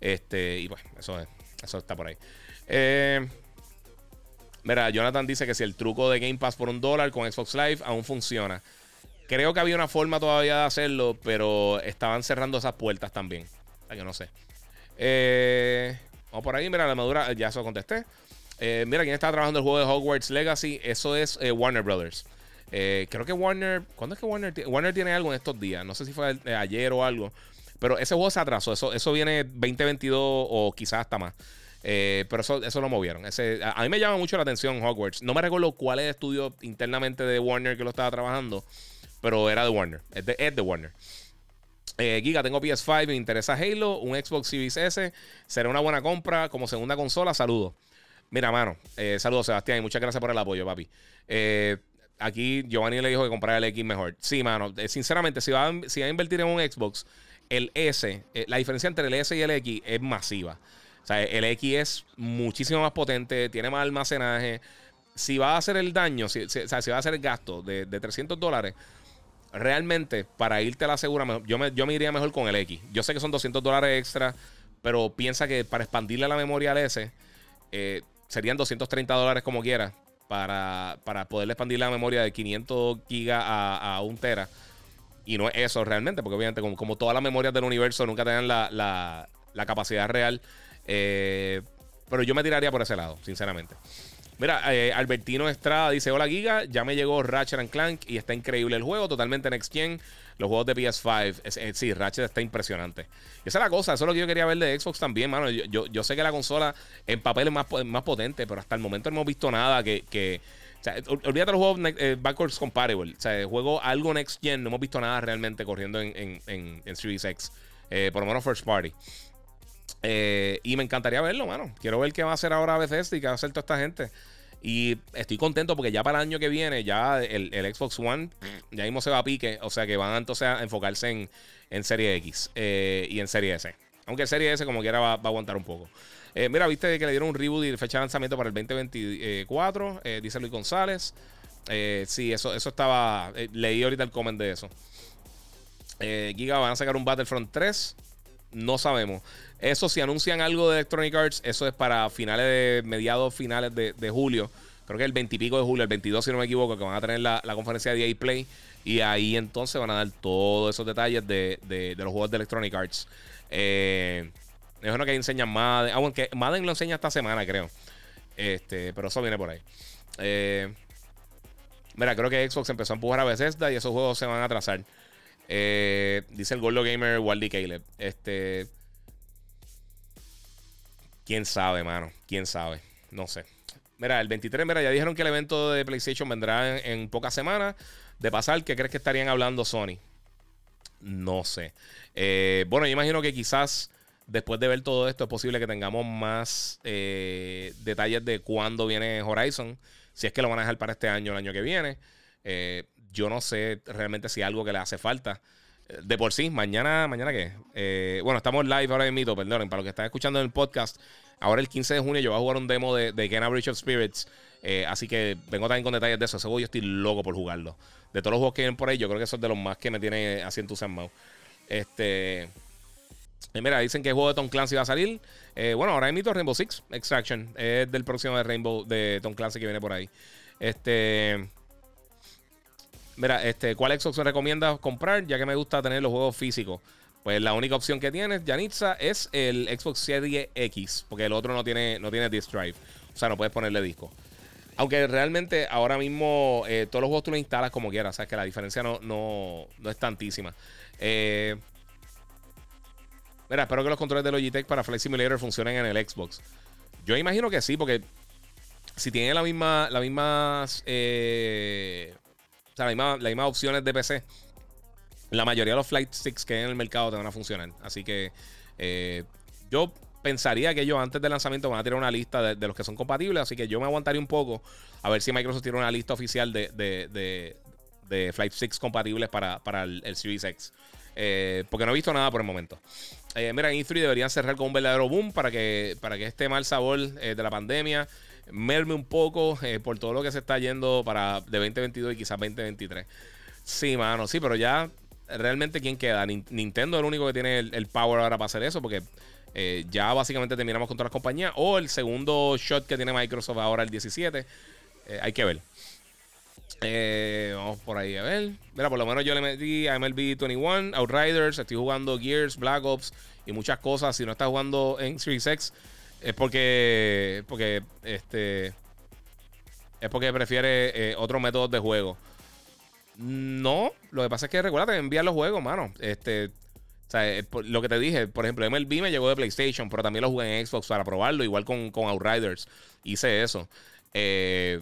Este, y pues, eso, eso está por ahí. Eh. Mira, Jonathan dice que si el truco de Game Pass por un dólar con Xbox Live aún funciona. Creo que había una forma todavía de hacerlo, pero estaban cerrando esas puertas también. Ay, que no sé. Eh, vamos por ahí, mira, la madura, ya eso contesté. Eh, mira, ¿quién está trabajando el juego de Hogwarts Legacy? Eso es eh, Warner Brothers. Eh, creo que Warner. ¿Cuándo es que Warner? Warner tiene algo en estos días. No sé si fue ayer o algo. Pero ese juego se atrasó. Eso, eso viene 2022 o quizás hasta más. Eh, pero eso, eso lo movieron. Ese, a, mí me llama mucho la atención Hogwarts. No me recuerdo cuál es el estudio internamente de Warner que lo estaba trabajando. Pero era de Warner. Es de, es de Warner. Eh, Giga, tengo PS5, me interesa Halo, un Xbox Series S. Será una buena compra como segunda consola. Saludos. Mira, mano. Eh, saludos, Sebastián, y muchas gracias por el apoyo, papi. Eh, aquí Giovanni le dijo que comprara el X mejor. Sí, mano. sinceramente, si va, a, invertir en un Xbox, el S, la diferencia entre el S y el X es masiva. O sea, el X es muchísimo más potente, tiene más almacenaje. Si va a hacer el daño, si, o sea, si va a hacer el gasto de, de 300 dólares, realmente para irte a la segura, yo me, yo me iría mejor con el X. Yo sé que son 200 dólares extra, pero piensa que para expandirle la memoria al S eh, serían 230 dólares como quiera para, para poderle expandir la memoria de 500 gigas a, a 1 tera. Y no es eso realmente, porque obviamente como, como todas las memorias del universo nunca tengan la, capacidad real. Eh, pero yo me tiraría por ese lado, sinceramente. Mira, eh, Albertino Estrada dice: Hola Giga, ya me llegó Ratchet Clank y está increíble el juego, totalmente Next Gen. Los juegos de PS5, sí, Ratchet está impresionante. Esa es la cosa, eso es lo que yo quería ver de Xbox también, mano. Yo, sé que la consola en papel es más, potente, pero hasta el momento no hemos visto nada que. o sea, olvídate los juegos eh, backwards compatible. O sea, juego algo next gen, no hemos visto nada realmente corriendo en, en, Series X. Eh, por lo menos first party. Eh, y me encantaría verlo, mano. Quiero ver qué va a hacer ahora Bethesda y qué va a hacer toda esta gente. Y estoy contento porque ya para el año que viene, ya el, Xbox One, ya mismo se va a pique. O sea que van entonces a enfocarse en, en Serie X eh, y en Serie S. Aunque Serie S, como quiera, va, a aguantar un poco. Eh, mira, viste que le dieron un reboot y fecha de lanzamiento para el 2024. dice Luis González. sí, eso, eso estaba. leí ahorita el comment de eso. Giga van a sacar un Battlefront 3. No sabemos. Eso, si anuncian algo de Electronic Arts, eso es para finales de, mediados finales de, julio. Creo que el 20 y pico de julio, el 22 si no me equivoco, que van a tener la, conferencia de EA Play. Y ahí entonces van a dar todos esos detalles de, los juegos de Electronic Arts. Eh, es bueno que enseñan Madden. Aunque Madden lo enseña esta semana, creo. Este, pero eso viene por ahí. Eh, mira, creo que Xbox empezó a empujar a Bethesda y esos juegos se van a atrasar. Eh, dice el Gordo Gamer Waldy Caleb. Este. Quién sabe, mano. Quién sabe. No sé. Mira, el 23, mira, ya dijeron que el evento de PlayStation vendrá en, pocas semanas. De pasar, ¿qué crees que estarían hablando Sony? No sé. Eh, bueno, yo imagino que quizás después de ver todo esto es posible que tengamos más eh, detalles de cuándo viene Horizon. Si es que lo van a dejar para este año o el año que viene. Yo no sé realmente si algo que le hace falta de por sí, mañana, ¿mañana qué? Eh, bueno, estamos live ahora en mito, perdonen, para los que están escuchando en el podcast. Ahora el 15 de junio yo voy a jugar un demo de, de Kena Bridge of Spirits. Eh, así que vengo también con detalles de eso. Ese juego yo estoy loco por jugarlo. De todos los juegos que vienen por ahí, yo creo que eso es de los más que me tiene así entusiasmado. Este. Eh, mira, dicen que el juego de Tom Clancy va a salir. bueno, ahora mito Rainbow Six Extraction. Es del próximo de Rainbow de Tom Clancy que viene por ahí. Este. Mira, este, ¿cuál Xbox me recomiendas comprar? Ya que me gusta tener los juegos físicos. Pues la única opción que tienes, Janitza, es el Xbox Series X, porque el otro no tiene, no tiene disk drive. O sea, no puedes ponerle disco. Aunque realmente ahora mismo eh, todos los juegos tú los instalas como quieras. O sea, que la diferencia no, no, es tantísima. Eh, mira, espero que los controles de Logitech para Flight Simulator funcionen en el Xbox. Yo imagino que sí, porque si tiene la misma, las mismas eh, las mismas, opciones de PC, la mayoría de los Flight Sticks que hay en el mercado te van a funcionar. Así que eh, yo pensaría que ellos antes del lanzamiento van a tirar una lista de, los que son compatibles. Así que yo me aguantaría un poco a ver si Microsoft tiene una lista oficial de, de, Flight Sticks compatibles para, el, Series X. Eh, porque no he visto nada por el momento. Eh, mira, en E3 deberían cerrar con un verdadero boom para que, para que este mal sabor de la pandemia merme un poco eh, por todo lo que se está yendo para de 2022 y quizás 2023. Sí, mano, sí, pero ya realmente quién queda. Nintendo es el único que tiene el, power ahora para hacer eso porque eh, ya básicamente terminamos con todas las compañías. O el segundo shot que tiene Microsoft ahora, el 17. Eh, hay que ver. vamos por ahí a ver. Mira, por lo menos yo le metí a MLB 21, Outriders, estoy jugando Gears, Black Ops y muchas cosas. Si no estás jugando en Series X, es porque. Porque. Este. Es porque prefiere eh, otros métodos de juego. No, lo que pasa es que recuerda envían los juegos, mano. Este, o sea, eh, lo que te dije, por ejemplo, MLB me llegó de PlayStation, pero también lo jugué en Xbox para probarlo, igual con, con Outriders. Hice eso. Eh,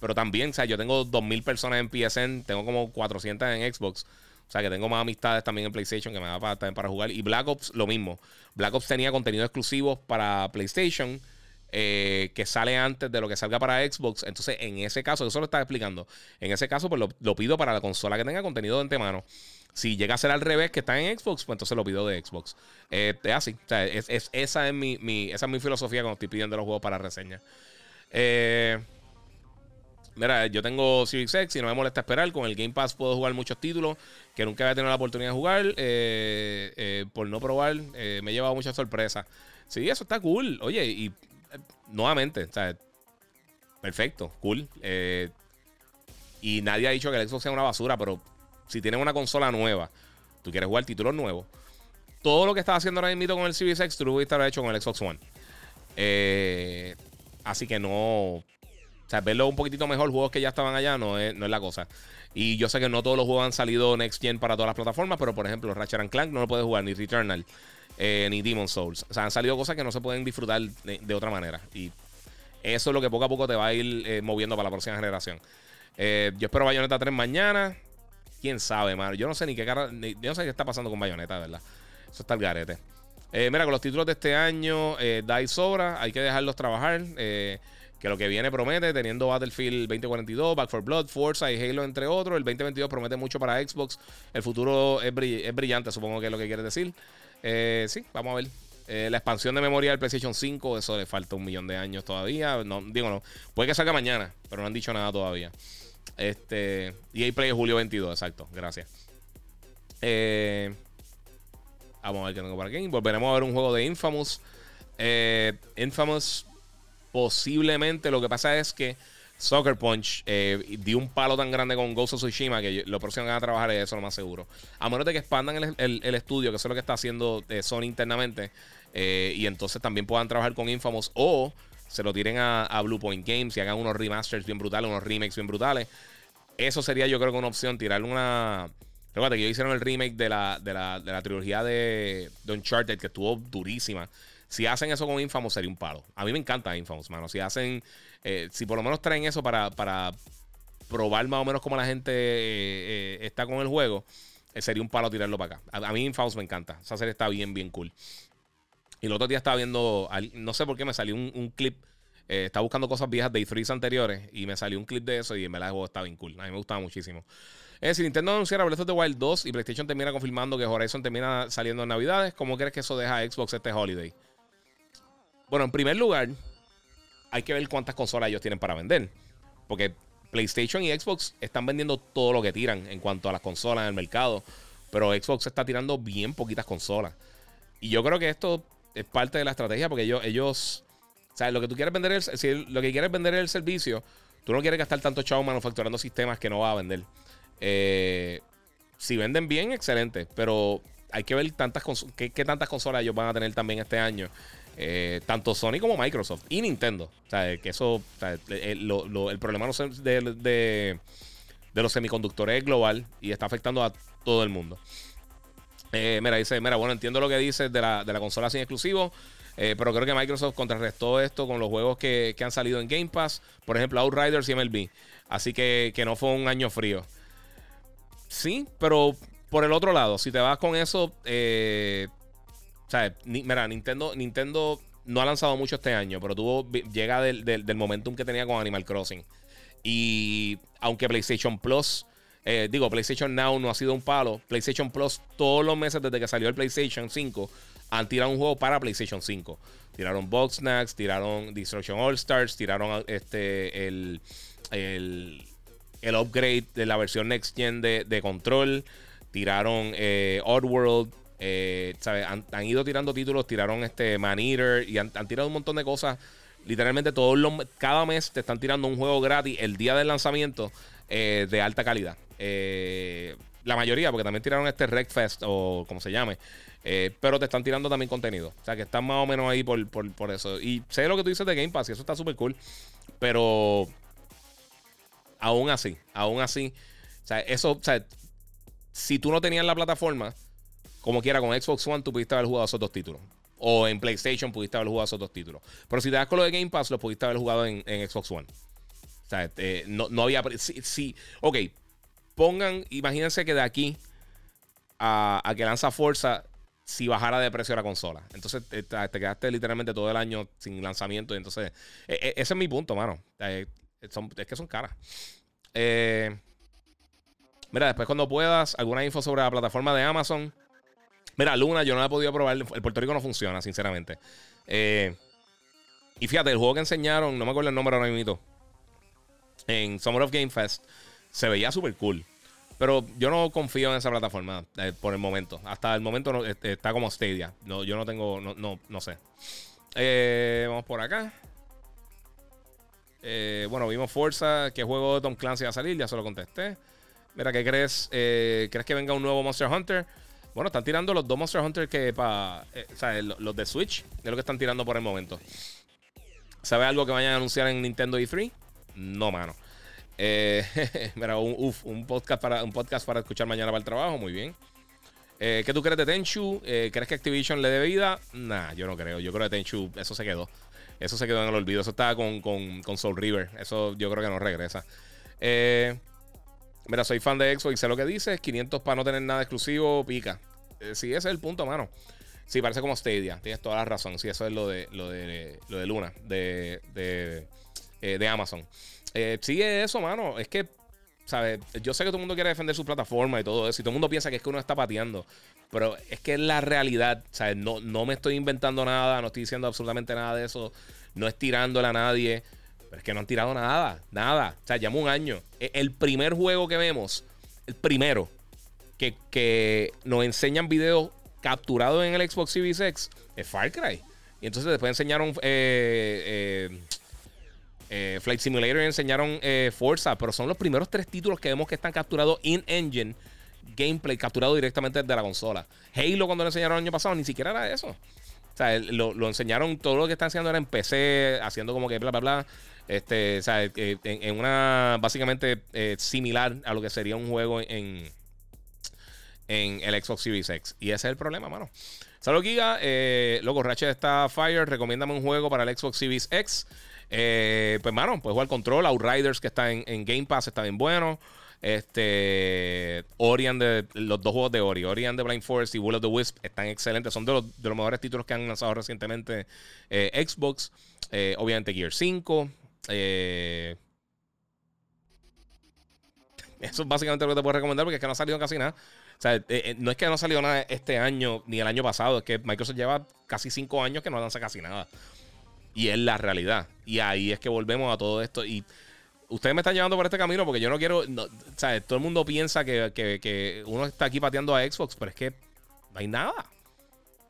pero también, o sea, yo tengo 2.000 personas en PSN, tengo como 400 en Xbox. O sea, que tengo más amistades también en PlayStation que me da para, también para jugar. Y Black Ops, lo mismo. Black Ops tenía contenido exclusivo para PlayStation. Eh, que sale antes de lo que salga para Xbox. Entonces, en ese caso, eso lo estaba explicando. En ese caso, pues lo, pido para la consola que tenga contenido de antemano. Si llega a ser al revés, que está en Xbox, pues entonces lo pido de Xbox. Eh, es así. O sea, es, esa, es mi, esa es mi filosofía cuando estoy pidiendo los juegos para reseña. Eh, mira, yo tengo Series X y no me molesta esperar. Con el Game Pass puedo jugar muchos títulos que nunca había tenido la oportunidad de jugar. por no probar, me he llevado muchas sorpresas. Sí, eso está cool. Oye, y nuevamente, o sea, perfecto, cool. Eh, y nadie ha dicho que el Xbox sea una basura, pero si tienes una consola nueva, tú quieres jugar títulos nuevos, todo lo que estás haciendo ahora mismo con el Series X, tú lo haber hecho con el Xbox One. Eh, así que no. O sea, verlo un poquitito mejor, juegos que ya estaban allá, no es, no es la cosa. Y yo sé que no todos los juegos han salido Next Gen para todas las plataformas, pero por ejemplo, Ratchet Clank no lo puedes jugar, ni Returnal. Eh, ni Demon Souls. O sea, han salido cosas que no se pueden disfrutar de, otra manera. Y eso es lo que poco a poco te va a ir eh, moviendo para la próxima generación. Eh, yo espero Bayonetta 3 mañana. Quién sabe, mano. Yo no sé ni qué cara, yo no sé qué está pasando con Bayonetta, ¿verdad? Eso está el garete. mira, con los títulos de este año, da y sobra. Hay que dejarlos trabajar. Que lo que viene promete, teniendo Battlefield 2042, Back 4 Blood, Forza y Halo, entre otros. El 2022 promete mucho para Xbox. El futuro es, es brillante, supongo que es lo que quieres decir. Eh, sí, vamos a ver. Eh, la expansión de memoria del PlayStation 5, eso le falta un millón de años todavía. No, digo, no. Puede que salga mañana, pero no han dicho nada todavía. Este. EA Play julio 22, exacto. Gracias. Eh, vamos a ver qué tengo por aquí. Volveremos a ver un juego de Infamous. Infamous, posiblemente. Lo que pasa es que Soccer Punch eh, dio un palo tan grande con Ghost of Tsushima que lo próximo que van a trabajar es eso, lo más seguro. A menos de que expandan el, estudio, que eso es lo que está haciendo eh, Sony internamente, eh, y entonces también puedan trabajar con Infamous o se lo tiren a, a Blue Point Games y hagan unos remasters bien brutales, unos remakes bien brutales. Eso sería, yo creo que una opción, tirar una. Recuerda que ellos hicieron el remake de la, de la, de la trilogía de, de Uncharted, que estuvo durísima. Si hacen eso con Infamous, sería un palo. A mí me encanta Infamous, mano. Si hacen eh, si por lo menos traen eso para, probar más o menos cómo la gente eh, eh, está con el juego, sería un palo tirarlo para acá. A, mí Infaust me encanta. Esa serie está bien, bien cool. Y el otro día estaba viendo, no sé por qué me salió un, clip. estaba buscando cosas viejas de E3 anteriores y me salió un clip de eso y en verdad el juego estaba bien cool. A mí me gustaba muchísimo. si Nintendo anunciara Breath of the Wild 2 y PlayStation termina confirmando que Horizon termina saliendo en Navidades, ¿cómo crees que eso deja a Xbox este holiday? Bueno, en primer lugar, hay que ver cuántas consolas ellos tienen para vender. Porque PlayStation y Xbox están vendiendo todo lo que tiran en cuanto a las consolas en el mercado. Pero Xbox está tirando bien poquitas consolas. Y yo creo que esto es parte de la estrategia porque ellos, ellos o sea, lo que tú quieres vender es, lo que quieres vender es el servicio, tú no quieres gastar tanto chavo manufacturando sistemas que no va a vender. Eh, si venden bien, excelente. Pero hay que ver tantas qué, qué tantas consolas ellos van a tener también este año. Eh, tanto Sony como Microsoft y Nintendo. O sea, que eso, el, problema de, los semiconductores es global y está afectando a todo el mundo. Eh, mira, dice, mira, bueno, entiendo lo que dices de la, consola sin exclusivo. Eh, pero creo que Microsoft contrarrestó esto con los juegos que, han salido en Game Pass. Por ejemplo, Outriders y MLB. Así que, que no fue un año frío. Sí, pero por el otro lado, si te vas con eso, eh, sea, mira, Nintendo, Nintendo no ha lanzado mucho este año, pero tuvo, llega del, del, momentum que tenía con Animal Crossing. Y aunque PlayStation Plus, eh, digo, PlayStation Now no ha sido un palo, PlayStation Plus todos los meses desde que salió el PlayStation 5 han tirado un juego para PlayStation 5. Tiraron Box Snacks, tiraron Destruction All Stars, tiraron este el, el, el upgrade de la versión Next Gen de, de Control, tiraron eh, Oddworld, eh, Han, ido tirando títulos, tiraron este Man Eater y han, tirado un montón de cosas. Literalmente todos los, cada mes te están tirando un juego gratis el día del lanzamiento eh, de alta calidad. Eh, la mayoría, porque también tiraron este Wreckfest o como se llame. pero te están tirando también contenido. O sea que están más o menos ahí por, por eso. Y sé lo que tú dices de Game Pass y eso está súper cool. Pero aún así, aún así sea, eso, o sea, si tú no tenías la plataforma, como quiera, con Xbox One, tú pudiste haber jugado esos dos títulos. O en PlayStation pudiste haber jugado esos dos títulos. Pero si te das con lo de Game Pass, lo pudiste haber jugado en, Xbox One. O sea, eh, no, no, había. Sí, ok. Pongan, imagínense que de aquí a, a que lanza Forza, si bajara de precio la consola. Entonces te, quedaste literalmente todo el año sin lanzamiento. Entonces, e, e, ese es mi punto, mano. es que son caras. Eh, mira, después cuando puedas, alguna info sobre la plataforma de Amazon. Mira, Luna, yo no la he podido probar. El Puerto Rico no funciona, sinceramente. Eh, y fíjate, el juego que enseñaron, no me acuerdo el nombre ahora mismo. En Summer of Game Fest, se veía súper cool. Pero yo no confío en esa plataforma eh, por el momento. Hasta el momento este, está como Stadia. No, yo no tengo, no, no, sé. Eh, vamos por acá. Bueno, vimos Forza. ¿Qué juego de Tom Clancy va a salir? Ya se lo contesté. Mira, ¿qué crees? ¿Crees que venga un nuevo Monster Hunter? Bueno, están tirando los dos Monster Hunter que para. o sea, los de Switch. Es lo que están tirando por el momento. ¿Sabe algo que vayan a anunciar en Nintendo E3? No, mano. Eh, [LAUGHS] mira, un, podcast para, un podcast para escuchar mañana para el trabajo, muy bien. Eh, ¿Qué tú crees de Tenchu? Eh, ¿Crees que Activision le dé vida? Nah, yo no creo. Yo creo que Tenchu, eso se quedó. Eso se quedó en el olvido. Eso estaba con, con, Soul River. Eso yo creo que no regresa. mira, soy fan de Xbox y sé lo que dices. 500 para no tener nada exclusivo, pica. Sí, ese es el punto, mano. Sí, parece como Stadia. Tienes toda la razón. Sí, eso es lo de, lo de, lo de Luna, de, de, de Amazon. Eh, sigue eso, mano. Es que, ¿sabes? Yo sé que todo el mundo quiere defender su plataforma y todo eso. Y todo el mundo piensa que es que uno está pateando. Pero es que es la realidad. ¿Sabes? No, no me estoy inventando nada. No estoy diciendo absolutamente nada de eso. No es tirándole a nadie. Pero es que no han tirado nada. Nada. O sea, llamo un año. E, el primer juego que vemos, el primero, que, que nos enseñan videos capturados en el Xbox Series X, es Far Cry. Y entonces después enseñaron eh, eh, eh, Flight Simulator enseñaron eh, Forza, pero son los primeros tres títulos que vemos que están capturados in-engine gameplay, capturado directamente desde la consola. Halo, cuando lo enseñaron el año pasado, ni siquiera era eso. O sea, lo, enseñaron, todo lo que están haciendo era en PC, haciendo como que bla, bla, bla. Este, o sea, en, una básicamente similar a lo que sería un juego en, en el Xbox Series X. Y ese es el problema, mano. Saludos, Giga. Eh, loco, Ratchet está Fire. Recomiéndame un juego para el Xbox Series X. Eh, pues, mano, puedes jugar Control. Outriders, que está en, Game Pass, está bien bueno. Este, Orion de los dos juegos de Ori, Orion de Blind Forest y Will of the Wisp están excelentes. Son de los, de los mejores títulos que han lanzado recientemente eh, Xbox. Obviamente Gear 5. eso es básicamente lo que te puedo recomendar porque es que no ha salido casi nada. Sea, no es que no ha salido nada este año ni el año pasado, es que Microsoft lleva casi 5 años que no lanza casi nada. Y es la realidad. Y ahí es que volvemos a todo esto. Y ustedes me están llevando por este camino porque yo no quiero. Todo el mundo piensa que, uno está aquí pateando a Xbox, pero es que no hay nada.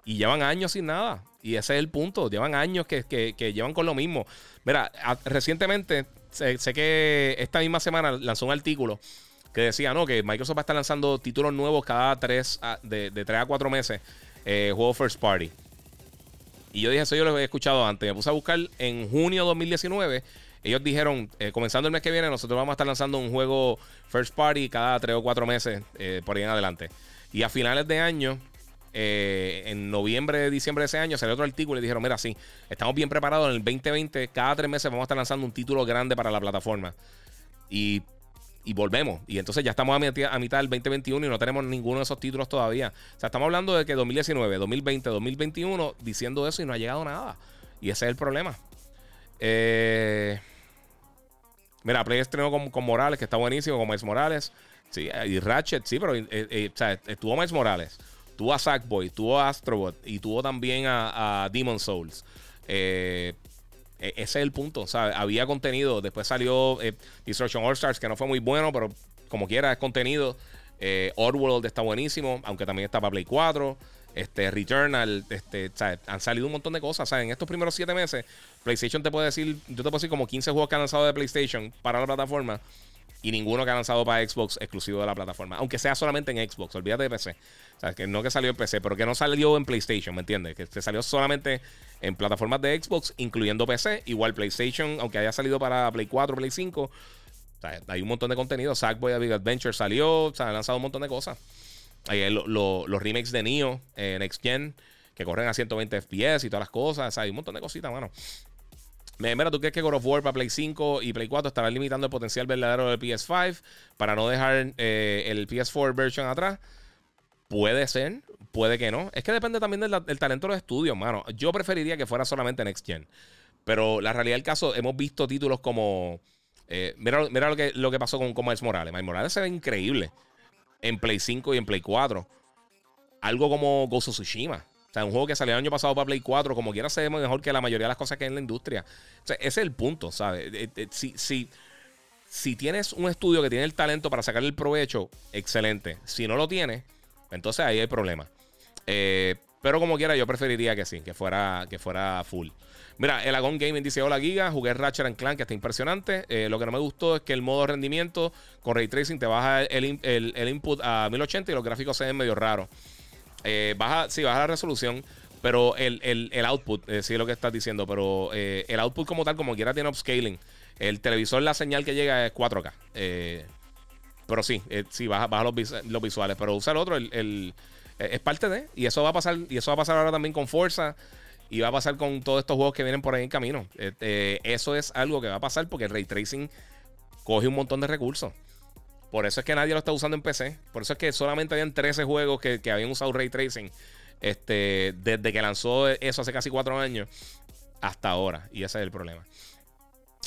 Y llevan años sin nada. Y ese es el punto. Llevan años que, llevan con lo mismo. Mira, recientemente, sé, que esta misma semana lanzó un artículo que decía, no, que Microsoft va a estar lanzando títulos nuevos cada tres, de, de 3 a 4 meses, eh, juego first party. Y yo dije, eso yo lo había escuchado antes. Me puse a buscar en junio de 2019. Ellos dijeron, eh, comenzando el mes que viene, nosotros vamos a estar lanzando un juego first party cada tres o cuatro meses eh, por ahí en adelante. Y a finales de año, eh, en noviembre, diciembre de ese año, salió otro artículo y dijeron, mira, sí, estamos bien preparados en el 2020, cada tres meses vamos a estar lanzando un título grande para la plataforma. Y y volvemos. Y entonces ya estamos a mitad, a mitad del 2021 y no tenemos ninguno de esos títulos todavía. O sea, estamos hablando de que 2019, 2020, 2021 diciendo eso y no ha llegado nada. Y ese es el problema. Eh, mira, Play estrenó con, Morales, que está buenísimo, con Miles Morales. Sí, y Ratchet, sí, pero eh, eh, o sea, estuvo Miles Morales, tuvo a Sackboy, tuvo a Astrobot y tuvo también a, a Demon Souls. Eh, e-, ese es el punto. ¿sabes? Había contenido. Después salió eh, Destruction All Stars, que no fue muy bueno, pero como quiera es contenido. Eh, está buenísimo, aunque también está para Play 4. Este, Returnal, este, han salido un montón de cosas. En estos primeros 7 meses, PlayStation te puede decir, yo te puedo decir como 15 juegos que han lanzado de PlayStation para la plataforma y ninguno que ha lanzado para Xbox exclusivo de la plataforma. Aunque sea solamente en Xbox, olvídate de PC. O sea, que no que salió en PC, pero que no salió en PlayStation, ¿me entiendes? Que se salió solamente en plataformas de Xbox, incluyendo PC. Igual PlayStation, aunque haya salido para Play 4, Play 5, hay un montón de contenido. Sackboy A Adventure salió. O sea, han lanzado un montón de cosas. Hay los remakes de Neo en Next Gen que corren a 120 FPS y todas las cosas. O sea, hay un montón de cositas, mano. Mira, ¿tú crees que God of War para Play 5 y Play 4 estará limitando el potencial verdadero del PS5 para no dejar eh, el PS4 version atrás? Puede ser, puede que no. Es que depende también del, talento de los estudios, mano. Yo preferiría que fuera solamente Next Gen. Pero la realidad del caso, hemos visto títulos como. Eh, mira, mira lo, que, lo que pasó con, con Miles Morales. Miles Morales se increíble en Play 5 y en Play 4. Algo como Ghost of Tsushima. O sea, un juego que salió el año pasado para Play 4, como quiera, se ve mejor que la mayoría de las cosas que hay en la industria. Ese es el punto, ¿sabes? Eh, eh, si, si, si tienes un estudio que tiene el talento para sacarle el provecho, excelente. Si no lo tiene, entonces ahí hay problema. Eh, pero como quiera, yo preferiría que sí, que fuera, que fuera full. Mira, el Agon Gaming dice: Hola Giga, jugué Ratchet Clank, que está impresionante. lo que no me gustó es que el modo rendimiento con ray tracing te baja el, el input a 1080 y los gráficos se ven medio raros. Eh, baja, sí, baja la resolución. Pero el, output, eh, sí es lo que estás diciendo, pero eh, el output como tal, como quiera, tiene upscaling. El televisor, la señal que llega es 4K. pero sí, sí, baja, baja los, visuales. Pero usa el otro, el, es parte de. Y eso va a pasar, y eso va a pasar ahora también con Forza. Y va a pasar con todos estos juegos que vienen por ahí en camino. eso es algo que va a pasar porque el ray tracing coge un montón de recursos. Por eso es que nadie lo está usando en PC. Por eso es que solamente habían 13 juegos que, habían usado ray tracing este, desde que lanzó eso hace casi cuatro años hasta ahora. Y ese es el problema.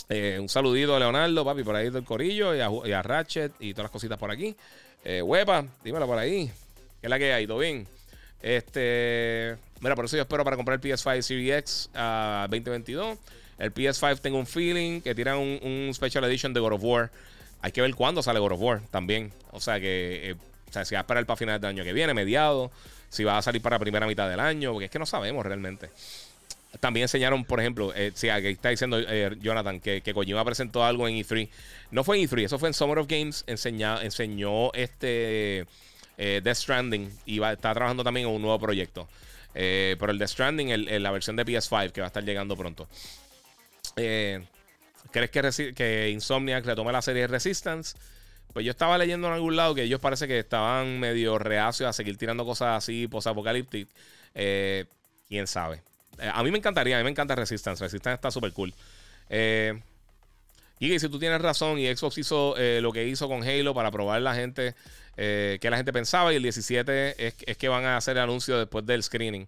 Eh, un saludito a Leonardo, papi, por ahí del corillo, y a, Ratchet y todas las cositas por aquí. Eh, huepa, dímelo por ahí. ¿Qué es la que hay? ¿Todo bien? Este. Mira, por eso yo espero para comprar el PS5 Series X a 2022. El PS5 tengo un feeling que tiran un, un Special Edition de God of War hay que ver cuándo sale God of War también. O sea que, eh, o sea, si va a esperar para final del año que viene, mediado, si va a salir para primera mitad del año, porque es que no sabemos realmente. También enseñaron, por ejemplo, eh, aquí está diciendo eh, Jonathan que, que presentó algo en E3. No fue en E3, eso fue en Summer of Games. enseñó este Death Stranding y va, está trabajando también en un nuevo proyecto. pero el Death Stranding, la versión de PS5 que va a estar llegando pronto. Eh, ¿Crees que, que Insomniac retome la serie Resistance? Pues yo estaba leyendo en algún lado que ellos parece que estaban medio reacios a seguir tirando cosas así post-apocalípticas. Eh, Quién sabe. Eh, a mí me encantaría, a mí me encanta Resistance. Resistance está súper cool. Eh, y si tú tienes razón y Xbox hizo eh, lo que hizo con Halo para probar la gente, que la gente pensaba y el 17 es, que van a hacer el anuncio después del screening.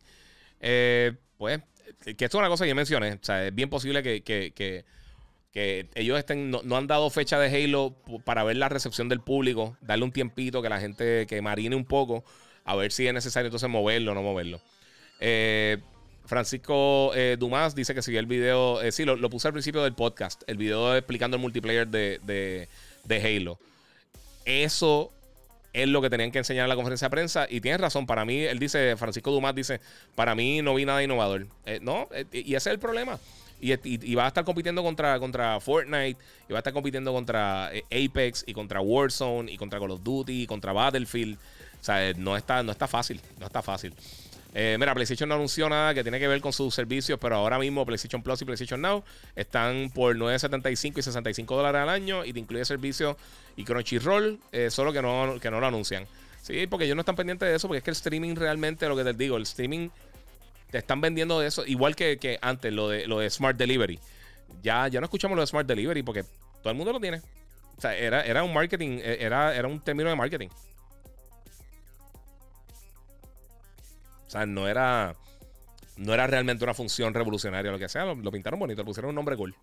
pues, que esto es una cosa que yo mencioné. O sea, es bien posible que ellos estén, no, han dado fecha de Halo para ver la recepción del público, darle un tiempito, que la gente que marine un poco, a ver si es necesario entonces moverlo o no moverlo. Eh, Francisco eh, Dumas dice que siguió el video, eh, sí, lo, puse al principio del podcast, el video explicando el multiplayer de, de, Halo. Eso es lo que tenían que enseñar en la conferencia de prensa. Y tienes razón, para mí, él dice, Francisco Dumas dice, para mí no vi nada innovador. no, y ese es el problema. Y, va a estar compitiendo contra, contra Fortnite, y va a estar compitiendo contra eh, Apex, y contra Warzone, y contra Call of Duty, y contra Battlefield. O sea, eh, no está, no está fácil, no está fácil. Eh, mira, PlayStation no anunció nada que tiene que ver con sus servicios, pero ahora mismo PlayStation Plus y PlayStation Now están por 9.75 y 65 dólares al año y te incluye servicio y Crunchyroll, solo que no, que no lo anuncian. Sí, porque ellos no están pendientes de eso, porque es que el streaming realmente, lo que te digo, el streaming te están vendiendo eso, igual que, antes, lo de, lo de Smart Delivery. Ya, ya no escuchamos lo de Smart Delivery porque todo el mundo lo tiene. O sea, era, era un marketing, e, era, era un término de marketing. O sea, no era, no era realmente una función revolucionaria o lo que sea. Lo, pintaron bonito, le pusieron un nombre cool.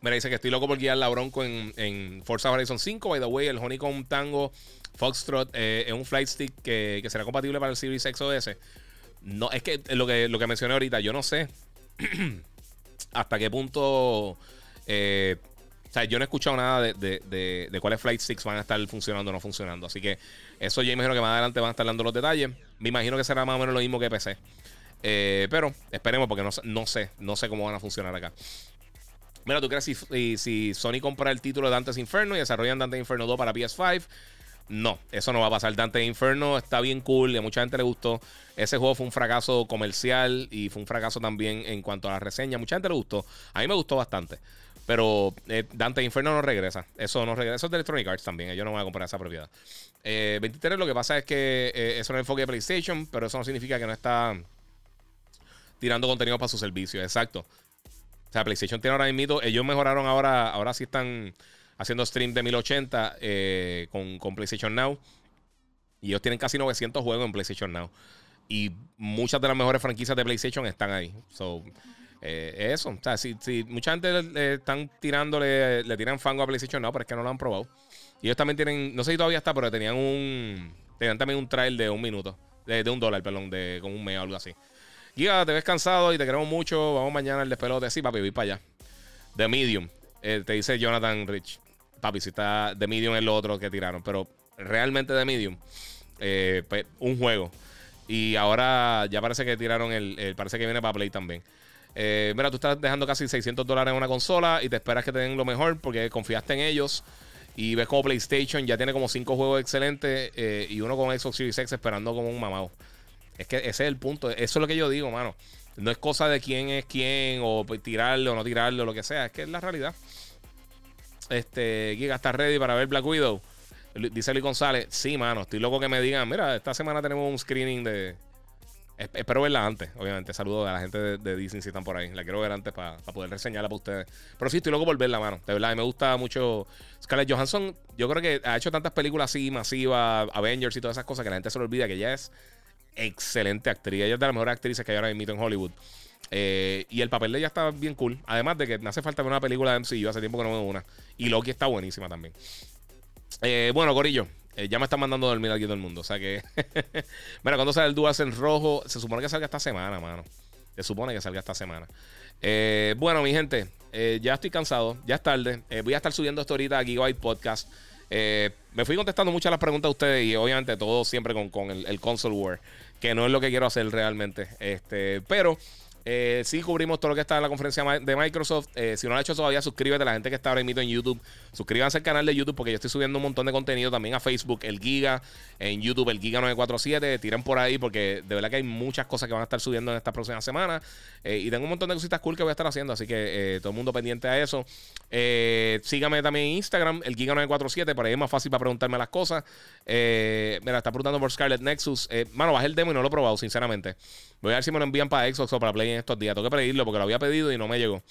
Mira, dice que estoy loco por guiar la Bronco en, en Forza Horizon 5. By the way, el Honeycomb Tango Foxtrot eh, es un flight stick que, será compatible para el Series X o S. No, es que lo que, lo que mencioné ahorita, yo no sé [CLEARS THROAT] hasta qué punto. Eh, o sea, yo no he escuchado nada de, cuáles flight sticks van a estar funcionando o no funcionando. Así que eso yo imagino que más adelante van a estar dando los detalles. Me imagino que será más o menos lo mismo que PC. Eh, pero esperemos porque no, no, sé, no sé cómo van a funcionar acá. Mira, ¿tú crees si, si, Sony compra el título de Dante's Inferno y desarrollan Dante's Inferno 2 para PS5? No, eso no va a pasar. Dante Inferno está bien cool y a mucha gente le gustó. Ese juego fue un fracaso comercial y fue un fracaso también en cuanto a la reseña. Mucha gente le gustó. A mí me gustó bastante. Pero eh, Dante Inferno no regresa. Eso no regresa. Eso es de Electronic Arts también. Ellos no van a comprar esa propiedad. 23 lo que pasa es que eso es el enfoque de PlayStation, pero eso no significa que no está tirando contenido para su servicio. Exacto. O sea, PlayStation tiene ahora mismo. Ellos mejoraron ahora. Ahora sí están haciendo stream de 1080 eh, con, PlayStation Now. Y ellos tienen casi 900 juegos en PlayStation Now. Y muchas de las mejores franquicias de PlayStation están ahí. So, eh, eso. O sea, si, mucha gente le, están tirándole, le tiran fango a PlayStation Now, pero es que no lo han probado. Y ellos también tienen, no sé si todavía está, pero tenían un, tenían también un trial de un minuto, de, de un dólar, perdón, de con un mes o algo así. Giga, te ves cansado y te queremos mucho. Vamos mañana al despelote. Sí, papi, voy para allá. The Medium. Eh, te dice Jonathan Rich. Papi, si está The Medium es lo otro que tiraron. Pero realmente The Medium. Eh, pues, un juego. Y ahora ya parece que tiraron el, Parece que viene para Play también. Eh, mira, tú estás dejando casi 600 dólares en una consola y te esperas que te den lo mejor porque confiaste en ellos. Y ves como PlayStation ya tiene como 5 juegos excelentes y uno con Xbox Series X esperando como un mamado. Es que ese es el punto. Eso es lo que yo digo, mano. No es cosa de quién es quién, o tirarlo o no tirarlo, lo que sea. Es que es la realidad. Este, Giga está ready para ver Black Widow. Dice Luis González. Sí, mano. Estoy loco que me digan. Mira, esta semana tenemos un screening de. Espero verla antes, obviamente. Saludos a la gente de, Disney si están por ahí. La quiero ver antes para poder reseñarla para ustedes. Pero sí, estoy loco por verla, mano. De verdad, me gusta mucho. Scarlett Johansson, yo creo que ha hecho tantas películas así, masivas, Avengers y todas esas cosas, que la gente se le olvida que ya es excelente actriz. Ella es de las mejores actrices que hay ahora mismo en Hollywood. Eh, y el papel de ella está bien cool. Además de que me hace falta ver una película de MCU. Hace tiempo que no veo una. Y Loki está buenísima también. Eh, bueno, Corillo. Eh, ya me están mandando a dormir aquí todo el mundo. O sea que. [LAUGHS] Mira, cuando sale el en rojo, se supone que salga esta semana, mano. Se supone que salga esta semana. bueno, mi gente, ya estoy cansado. Ya es tarde. voy a estar subiendo esto ahorita a Gigabyte Podcast. me fui contestando muchas las preguntas de ustedes y obviamente todo siempre con, el, el, console war, que no es lo que quiero hacer realmente. Este, pero eh, sí, cubrimos todo lo que está en la conferencia de Microsoft. Eh, si no lo has hecho todavía, suscríbete. La gente que está ahora mismo en YouTube, suscríbanse al canal de YouTube porque yo estoy subiendo un montón de contenido también a Facebook, el Giga, en YouTube, el Giga 947. Tiren por ahí porque de verdad que hay muchas cosas que van a estar subiendo en esta próxima semana. Eh, y tengo un montón de cositas cool que voy a estar haciendo, así que todo el mundo pendiente a eso. sígame también en Instagram, el Giga 947. Por ahí es más fácil para preguntarme las cosas. mira, está preguntando por Scarlet Nexus. mano, bajé el demo y no lo he probado, sinceramente. Voy a ver si me lo envían para Xbox o para Play estos días. Tengo que pedirlo porque lo había pedido y no me llegó.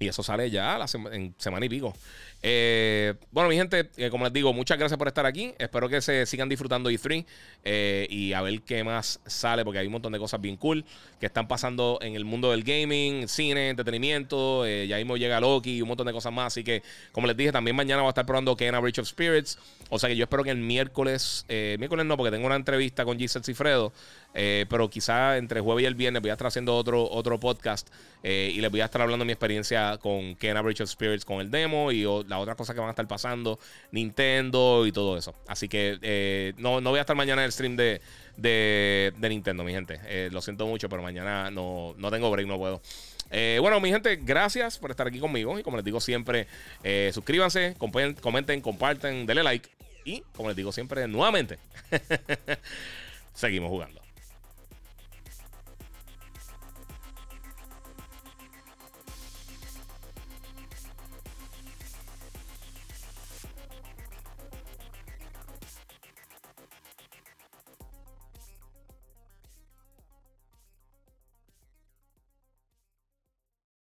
Y eso sale ya en semana y pico. Eh, bueno, mi gente, eh, como les digo, muchas gracias por estar aquí. Espero que se sigan disfrutando E3 eh, y a ver qué más sale, porque hay un montón de cosas bien cool que están pasando en el mundo del gaming, cine, entretenimiento. ya mismo llega Loki y un montón de cosas más. Así que, como les dije, también mañana voy a estar probando Kena Bridge of Spirits. O sea que yo espero que el miércoles, miércoles no, porque tengo una entrevista con Giselle Cifredo. pero quizá entre jueves y el viernes voy a estar haciendo otro, otro podcast y les voy a estar hablando de mi experiencia con Kena Bridge of Spirits con el demo y las otras cosas que van a estar pasando, Nintendo y todo eso. Así que eh, no, no voy a estar mañana en el stream de, de, Nintendo, mi gente. Eh, lo siento mucho, pero mañana no, no tengo break, no puedo. Eh, bueno, mi gente, gracias por estar aquí conmigo. Y como les digo siempre, suscríbanse, comenten, comparten, denle like. Y como les digo siempre, nuevamente, [LAUGHS] seguimos jugando.